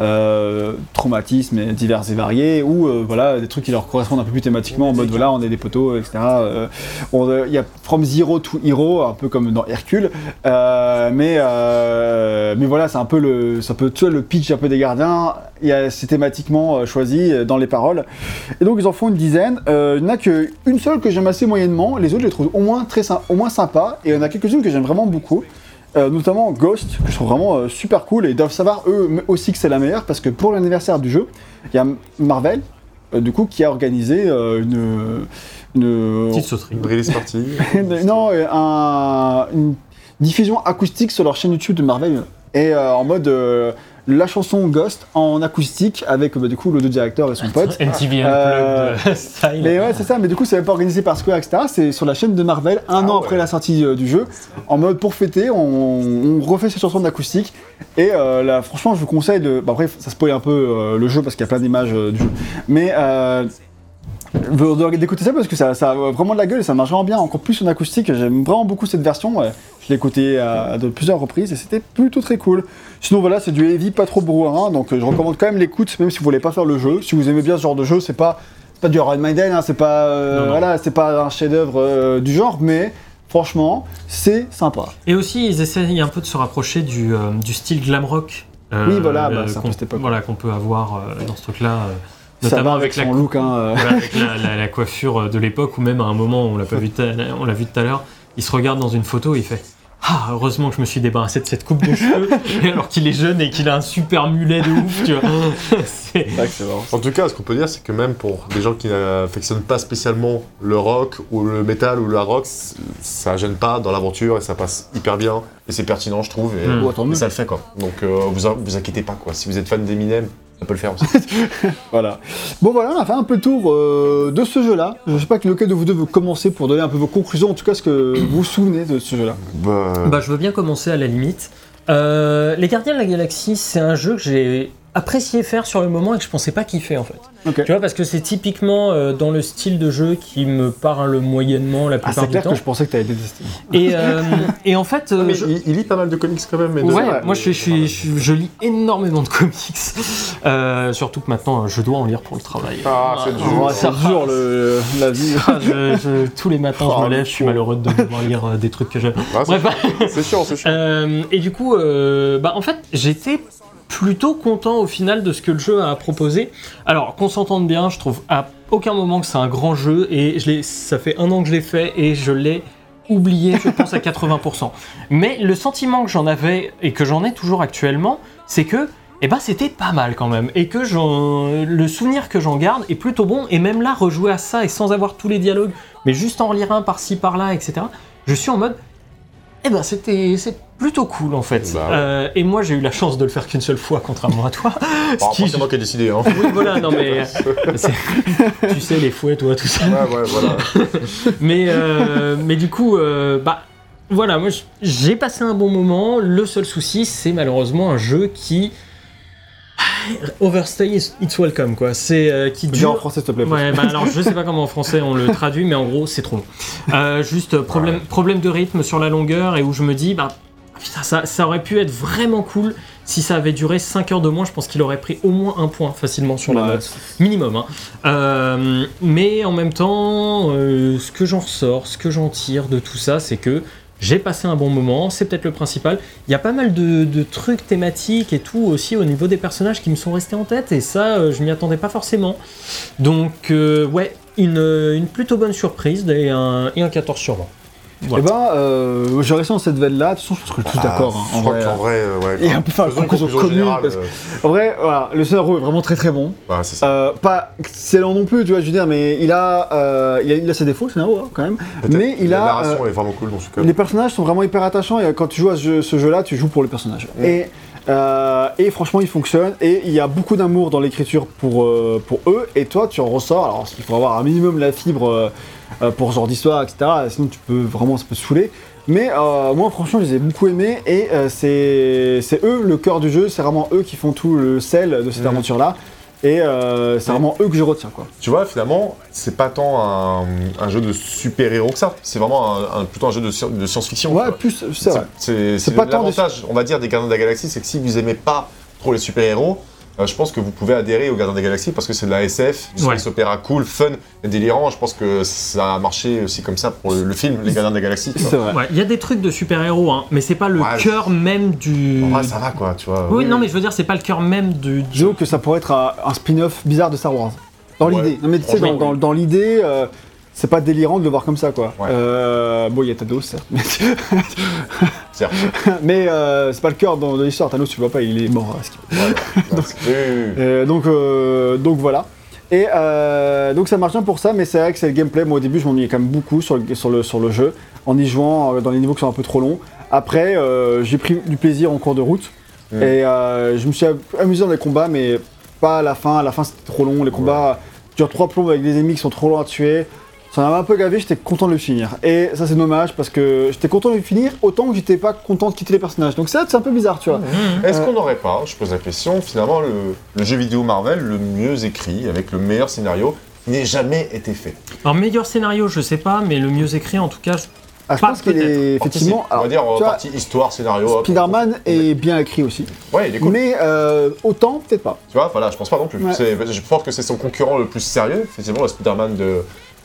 euh, traumatismes divers et variés, ou euh, voilà, des trucs qui leur correspondent un peu plus thématiquement, en mode voilà, on est des poteaux, etc. Euh, euh, Il y a From Zero to Hero, un peu comme dans Hercule, mais, mais voilà, c'est un peu le, c'est un peu, tu le pitch un peu des gardiens, c'est thématiquement choisi dans les paroles. Et donc ils en font une dizaine. Il n'y en a qu'une seule que j'aime assez moyennement. Les autres, je les trouve au moins, très, au moins sympas. Et il y en a quelques-unes que j'aime vraiment beaucoup. Euh, notamment Ghost, que je trouve vraiment euh, super cool. Et ils doivent savoir, eux aussi, que c'est la meilleure. Parce que pour l'anniversaire du jeu, il y a Marvel, euh, du coup, qui a organisé euh, une... une Petite sauterie. Une release party. non, un- une diffusion acoustique sur leur chaîne YouTube de Marvel. Et euh, en mode euh, la chanson Ghost en acoustique avec bah, du coup le deux directeur et son pote. MTV Euh, Unplugged style. Mais ouais, c'est ça, mais du coup, c'est même pas organisé par Square, etc. C'est sur la chaîne de Marvel, un Ah an ouais. après la sortie euh, du jeu. En mode pour fêter, on, on refait cette chanson d'acoustique. Et euh, là, franchement, je vous conseille de. Bah, après, ça spoil un peu euh, le jeu parce qu'il y a plein d'images euh, du jeu. Mais. Euh, d'écouter ça parce que ça, ça a vraiment de la gueule et ça marche vraiment bien, encore plus en acoustique. J'aime vraiment beaucoup cette version. Je l'ai écouté à, de plusieurs reprises et c'était plutôt très cool. Sinon, voilà, c'est du heavy, pas trop brouhaha. Donc, euh, je recommande quand même l'écoute, même si vous voulez pas faire le jeu. Si vous aimez bien ce genre de jeu, c'est pas, pas du Iron Maiden, hein, c'est pas, euh, voilà, pas un chef-d'œuvre euh, du genre, mais franchement, c'est sympa. Et aussi, ils essayent un peu de se rapprocher du, euh, du style glam rock. euh, Oui, voilà, bah, c'est un peu qu'on cette époque. voilà, qu'on peut avoir euh, dans ce truc-là. Euh, Ça notamment va avec, la look. Hein, euh. voilà, avec la, la- la coiffure de l'époque, ou même à un moment, on l'a pas vu, tout à- on l'a vu tout à l'heure, il se regarde dans une photo et il fait ah, heureusement que je me suis débarrassé de cette coupe de cheveux, alors qu'il est jeune et qu'il a un super mulet de ouf, tu vois. C'est-. En tout cas, ce qu'on peut dire, c'est que même pour des gens qui n'affectionnent pas spécialement le rock ou le métal ou le hard rock, ça gêne pas dans l'aventure et ça passe hyper bien. Et c'est pertinent, je trouve, et, Mm. Tant et ça le fait quoi. Donc euh, vous, vous inquiétez pas quoi. Si vous êtes fan d'Eminem, ça peut le faire aussi. Voilà. Bon voilà, on a fait un peu le tour euh, de ce jeu-là. Je sais pas lequel de vous deux veut commencer pour donner un peu vos conclusions, en tout cas ce que vous vous souvenez de ce jeu-là. bah, Bah, je veux bien commencer à la limite. Euh, les Gardiens de la Galaxie, c'est un jeu que j'ai apprécié faire sur le moment et que je pensais pas kiffer en fait. Tu vois, parce que c'est typiquement euh, dans le style de jeu qui me parle moyennement la Ah, plupart c'est du clair temps. que je pensais que t'avais détesté. Et, euh, et en fait, euh, mais je- il, il lit pas mal de comics quand même. mais Ouais, moi je, je, je, lis énormément de comics, Euh, surtout que maintenant je dois en lire pour le travail. Ah, c'est dur. C'est dur le, la vie. Ah, je- je- tous les matins je me lève, le je suis malheureux de devoir lire des trucs que j'aime. Ah, c'est- Bref, c'est chiant, c'est chiant. Euh, et du coup, euh, bah, en fait, j'étais plutôt content au final de ce que le jeu a proposé. Alors, qu'on s'entende bien, je trouve à aucun moment que c'est un grand jeu et je l'ai- ça fait un an que je l'ai fait et je l'ai oublié, je pense, à 80%. Mais le sentiment que j'en avais et que j'en ai toujours actuellement, c'est que eh ben, c'était pas mal quand même. Et que j'en- le souvenir que j'en garde est plutôt bon. Et même là, rejouer à ça et sans avoir tous les dialogues, mais juste en relire un par-ci par-là, etc., je suis en mode eh ben c'était c'est plutôt cool en fait. Bah ouais. Euh, et moi j'ai eu la chance de le faire qu'une seule fois contrairement à toi. Bon, Ce après, qui- c'est moi qui ai décidé. Hein. Oui voilà non mais c'est- tu sais les fouets toi tout ça. Ouais, ouais, voilà. Mais euh, mais du coup euh, bah voilà moi j'ai passé un bon moment. Le seul souci c'est malheureusement un jeu qui overstay is- it's welcome quoi. C'est euh, qui Dis en dure français, s'il te plaît. Ouais, bah alors je sais pas comment en français on le traduit, mais en gros c'est trop long. Euh, juste euh, problème, Ouais. problème de rythme sur la longueur et où je me dis, bah putain, ça, ça aurait pu être vraiment cool si ça avait duré 5 heures de moins. Je pense qu'il aurait pris au moins un point facilement sur la note. Minimum. Hein. Euh, mais en même temps, ce que j'en ressors, ce que j'en tire de tout ça, c'est que j'ai passé un bon moment, c'est peut-être le principal. Il y a pas mal de, trucs thématiques et tout aussi au niveau des personnages qui me sont restés en tête et ça, euh, je m'y attendais pas forcément. Donc, euh, ouais, une, une plutôt bonne surprise et un, et un 14 sur 20. Eh Voilà. ben, euh, je reste dans cette veine-là. De toute façon, je pense que je suis tous d'accord. hein, Je en crois vrai. qu'en vrai, euh, ouais. Et une conclusion conclusion commune, générale, parce euh, En vrai, voilà, le scénario est vraiment très très bon. ouais, c'est ça. Euh, pas excellent non plus, tu vois, je veux dire, mais il a, euh, il a, il a ses défauts, le scénario, hein, quand même. Mais il la a. narration euh, est vraiment cool dans ce cas. les personnages sont vraiment hyper attachants et quand tu joues à ce jeu- ce jeu-là, tu joues pour les personnages. Et, euh, et franchement, il fonctionne et il y a beaucoup d'amour dans l'écriture pour, euh, pour eux. Et toi, tu en ressors. Alors, il faut avoir un minimum la fibre euh, euh, pour ce genre d'histoire, etc. Sinon, tu peux vraiment, ça peut saouler. Mais euh, moi, franchement, je les ai beaucoup aimés et euh, c'est eux le cœur du jeu. C'est vraiment eux qui font tout le sel de cette Mm. aventure-là. Et euh, c'est vraiment eux que je retiens, quoi. Tu vois, finalement, c'est pas tant un, un jeu de super-héros que ça. C'est vraiment un, un- plutôt un jeu de, sci- de science-fiction. Ouais, quoi. plus, c'est vrai. C'est pas tant des- l'avantage, on va dire, des Gardiens de la Galaxie, c'est que si vous aimez pas trop les super-héros, je pense que vous pouvez adhérer aux Gardiens de la Galaxie parce que c'est de la SF, du Ouais. space opéra cool, fun et délirant. Je pense que ça a marché aussi comme ça pour le, le film Les Gardiens de la Galaxie. tu vois. C'est vrai. Ouais, il y a des trucs de super-héros, hein, mais c'est pas le Ouais, cœur même du. Vrai, ça va quoi, tu vois. Oui, non, mais je veux dire, c'est pas le cœur même du. Disons que ça pourrait être un, un spin-off bizarre de Star Wars. Dans Ouais. l'idée. Non mais tu sais, dans- dans l'idée, euh, c'est pas délirant de le voir comme ça, quoi. Ouais. Euh, bon, il y a Thanos, certes. Mais, Certes. mais, euh, c'est pas le cœur de l'histoire. Thanos, tu le vois pas, il est mort. Ouais. Euh, donc, euh, donc voilà. Et euh, donc ça marche bien pour ça, mais c'est vrai que c'est le gameplay. Moi au début, je m'ennuyais quand même beaucoup sur le, sur le, sur le jeu, en y jouant dans les niveaux qui sont un peu trop longs. Après, j'ai pris du plaisir en cours de route. Mm. Et je me suis amusé dans les combats, mais pas à la fin. À la fin, c'était trop long. Les combats durent trois plombs avec des ennemis qui sont trop longs à tuer. Ça m'a un peu gavé, j'étais content de le finir. Et ça, c'est dommage parce que j'étais content de le finir autant que j'étais pas content de quitter les personnages. Donc, ça, c'est un peu bizarre, tu vois. Mmh. Est-ce Euh, qu'on n'aurait pas, je pose la question, finalement le, le jeu vidéo Marvel le mieux écrit, avec le meilleur scénario, qui n'ait jamais été fait? Alors, meilleur scénario, je sais pas, mais le mieux écrit, en tout cas, je- Ah, je Pas pense qu'il est effectivement. on va dire en partie histoire, scénario. Spider-Man est bien écrit aussi. Ouais, il est cool. Mais euh, autant, peut-être pas. Tu vois, voilà, je pense pas non plus. Ouais. Je pense que c'est son concurrent le plus sérieux, effectivement, le Spider-Man de.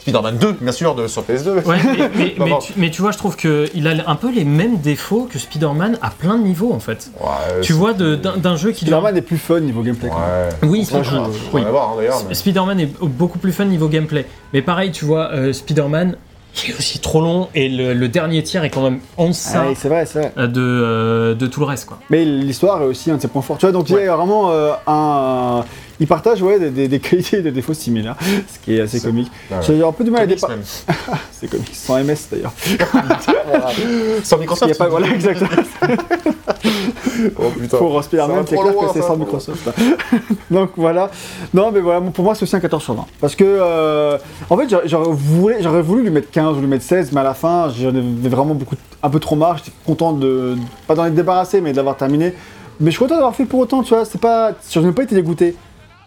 Spider-Man 2, bien sûr, de, sur PS2. Ouais, mais, mais- Non, mais non. tu, mais tu vois, je trouve qu'il a un peu les mêmes défauts que Spider-Man à plein de niveaux en fait. Ouais, Tu vois, d'un jeu qui dure. Spider-Man est plus fun niveau gameplay. quoi. Ouais. Oui, Ça, Spider- je- oui. On va voir hein, Spider-Man est beaucoup plus fun niveau gameplay. Mais pareil, tu vois, euh, Spider-Man, qui est aussi trop long, et le, le dernier tiers est quand même en deçà Ah, oui, c'est vrai, c'est vrai. euh, de, euh, de tout le reste, quoi. Mais l'histoire est aussi un de ses points forts. Tu vois, donc il y a vraiment euh, un. Il partage ouais, des, des- des qualités et des défauts similaires, ce qui est assez C'est- comique. Ouais. J'ai un peu du mal à Comics dépa- même. C'est comique, sans MS d'ailleurs. Sans Il Microsoft. y a pas, voilà, exactement. Oh putain. Pour Spider-Man, c'est clair loin, que c'est sans Microsoft. Donc voilà. Non, mais voilà, pour moi, c'est aussi un 14 sur 20. Parce que, euh, en fait, j'aurais- voulu, j'aurais voulu lui mettre 15 ou lui mettre 16, mais à la fin, j'en avais vraiment beaucoup, un peu trop marre. J'étais content de, pas d'en être débarrassé, mais d'avoir terminé. Mais je suis content d'avoir fait pour autant, tu vois. C'est pas, je n'ai pas été dégoûté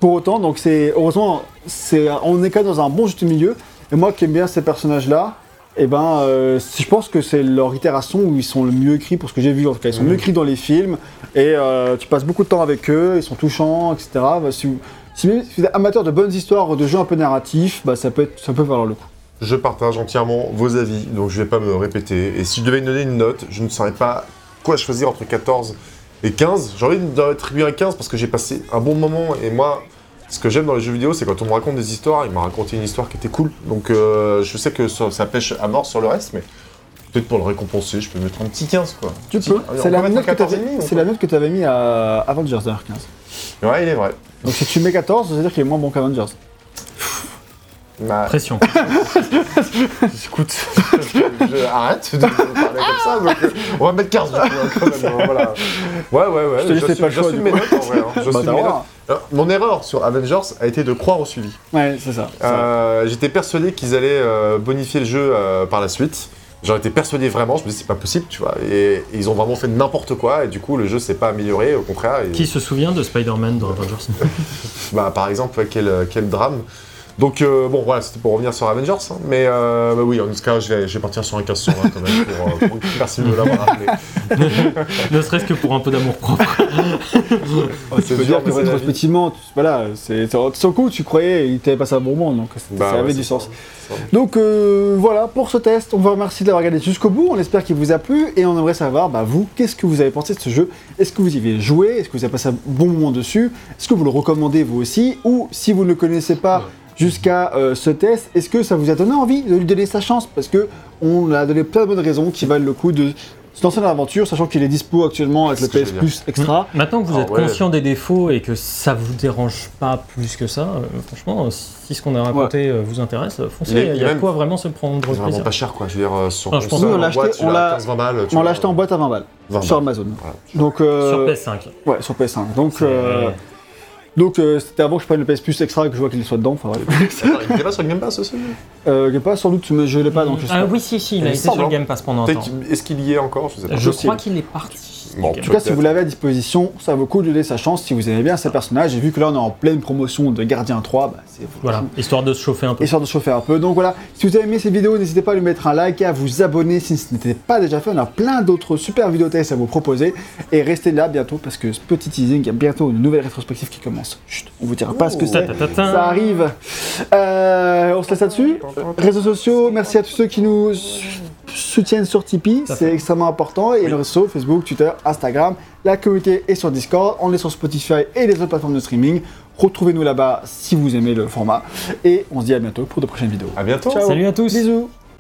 pour autant. Donc c'est, heureusement, c'est, on est quand même dans un bon juste milieu. Et moi qui aime bien ces personnages-là, et ben, euh, je pense que c'est leur itération où ils sont le mieux écrits pour ce que j'ai vu. En tout cas, ils sont mieux écrits dans les films et euh, tu passes beaucoup de temps avec eux. Ils sont touchants, etc. Bah, si, vous, si êtes amateur de bonnes histoires, de jeux un peu narratifs, bah, ça peut être, ça peut valoir le coup. Je partage entièrement vos avis, donc je vais pas me répéter. Et si je devais donner une note, je ne saurais pas quoi choisir entre 14 et 15. J'ai envie d'attribuer un 15 parce que j'ai passé un bon moment et moi, ce que j'aime dans les jeux vidéo, c'est quand on me raconte des histoires. Il m'a raconté une histoire qui était cool, donc euh, je sais que ça, ça pêche à mort sur le reste, mais peut-être pour le récompenser, je peux mettre un petit 15 quoi. Tu Petit- peux. C'est la, peut mettre note que un 14 et t'avais- demi, ou c'est pas la note que tu avais mis à Avengers d'ailleurs 15. Ouais, il est vrai. Donc si tu mets 14, ça veut dire qu'il est moins bon qu'Avengers. Bah, Pression. écoute, je arrête de parler comme ça, donc euh, on va mettre 15 du coup, hein, quand même. hein, voilà. Ouais, ouais, ouais. Je te j'assume- pas le choix, J'assume mes notes en vrai. hein, Bah, mes notes. Alors, mon erreur sur Avengers a été de croire au suivi. Ouais, c'est ça. Euh, J'étais persuadé qu'ils allaient euh, bonifier le jeu euh, par la suite. J'en étais persuadé vraiment, je me dis c'est pas possible, tu vois. Et, et ils ont vraiment fait n'importe quoi, et du coup le jeu s'est pas amélioré, au contraire. et- Qui se souvient de Spider-Man dans Avengers? Bah, par exemple, quel drame. Donc euh, bon voilà, c'était pour revenir sur Avengers, hein. mais euh, bah oui, en tout cas je vais, je vais partir sur un 15 sur 20 quand même, pour, euh, pour- merci de me l'avoir rappelé. Ne serait-ce que pour un peu d'amour propre. Tu peux dire que rétrospectivement, tu- voilà, c'est le coup, tu croyais il t'avait passé un bon moment, donc ça Bah, avait ouais, du sens. Donc euh, voilà pour ce test. On vous remercie d'avoir regardé jusqu'au bout. On espère qu'il vous a plu et on aimerait savoir, bah, vous, qu'est-ce que vous avez pensé de ce jeu? Est-ce que vous y avez joué? Est-ce que vous avez passé un bon moment dessus? Est-ce que vous le recommandez vous aussi? Ou si vous ne le connaissez pas jusqu'à euh, ce test, est-ce que ça vous a donné envie de lui donner sa chance? Parce que on a donné plein de bonnes raisons qui valent le coup de se lancer dans l'aventure, sachant qu'il est dispo actuellement avec le PS Plus Extra. Maintenant que vous Ah êtes ouais. conscient des défauts et que ça vous dérange pas plus que ça, euh, franchement, si ce qu'on a raconté euh, vous intéresse, foncez. Il y a, quoi vraiment se prendre C'est vraiment plaisir. pas cher quoi, je veux dire, euh, sur je pense on l'a en boîte, acheté- on l'a- à 15-20 balles. tu On vois. l'a acheté en boîte à 20 balles 20 sur. Amazon. Voilà. Donc, euh, Sur PS5. Ouais, sur PS5. Donc, donc euh, c'était avant que je prenne le PS Plus Extra et que je vois qu'il soit dedans. Enfin, bref. Attends, il était pas sur le Game Pass aussi Euh, j'ai pas sans doute, mais je l'ai pas donc je sais Ah pas. oui, si, si, il Il a été sur le hein. Game Pass pendant un temps. Est-ce qu'il y est encore Je sais pas. Je crois qu'il est parti. Bon, En tout cas, si vous l'avez à disposition, ça vaut le coup de lui donner sa chance si vous aimez bien ces personnages. Et vu que là, on est en pleine promotion de Gardien 3, bah, c'est Voilà, histoire de se chauffer un peu. histoire de chauffer un peu. Donc voilà, si vous avez aimé ces vidéos, n'hésitez pas à lui mettre un like et à vous abonner si ce n'était pas déjà fait. On a plein d'autres super vidéos tests à vous proposer. Et restez là bientôt parce que ce petit teasing, il y a bientôt une nouvelle rétrospective qui commence. Chut, on vous dira pas ce que c'est. Ça arrive. Euh, on se laisse là-dessus. Réseaux sociaux, merci à tous ceux qui nous soutiennent sur Tipeee, c'est extrêmement important. Et les réseaux, Facebook, Twitter, Instagram, la communauté est sur Discord, on est sur Spotify et les autres plateformes de streaming. Retrouvez-nous là-bas si vous aimez le format. Et on se dit à bientôt pour de prochaines vidéos. À bientôt. Ciao. Salut à tous. Bisous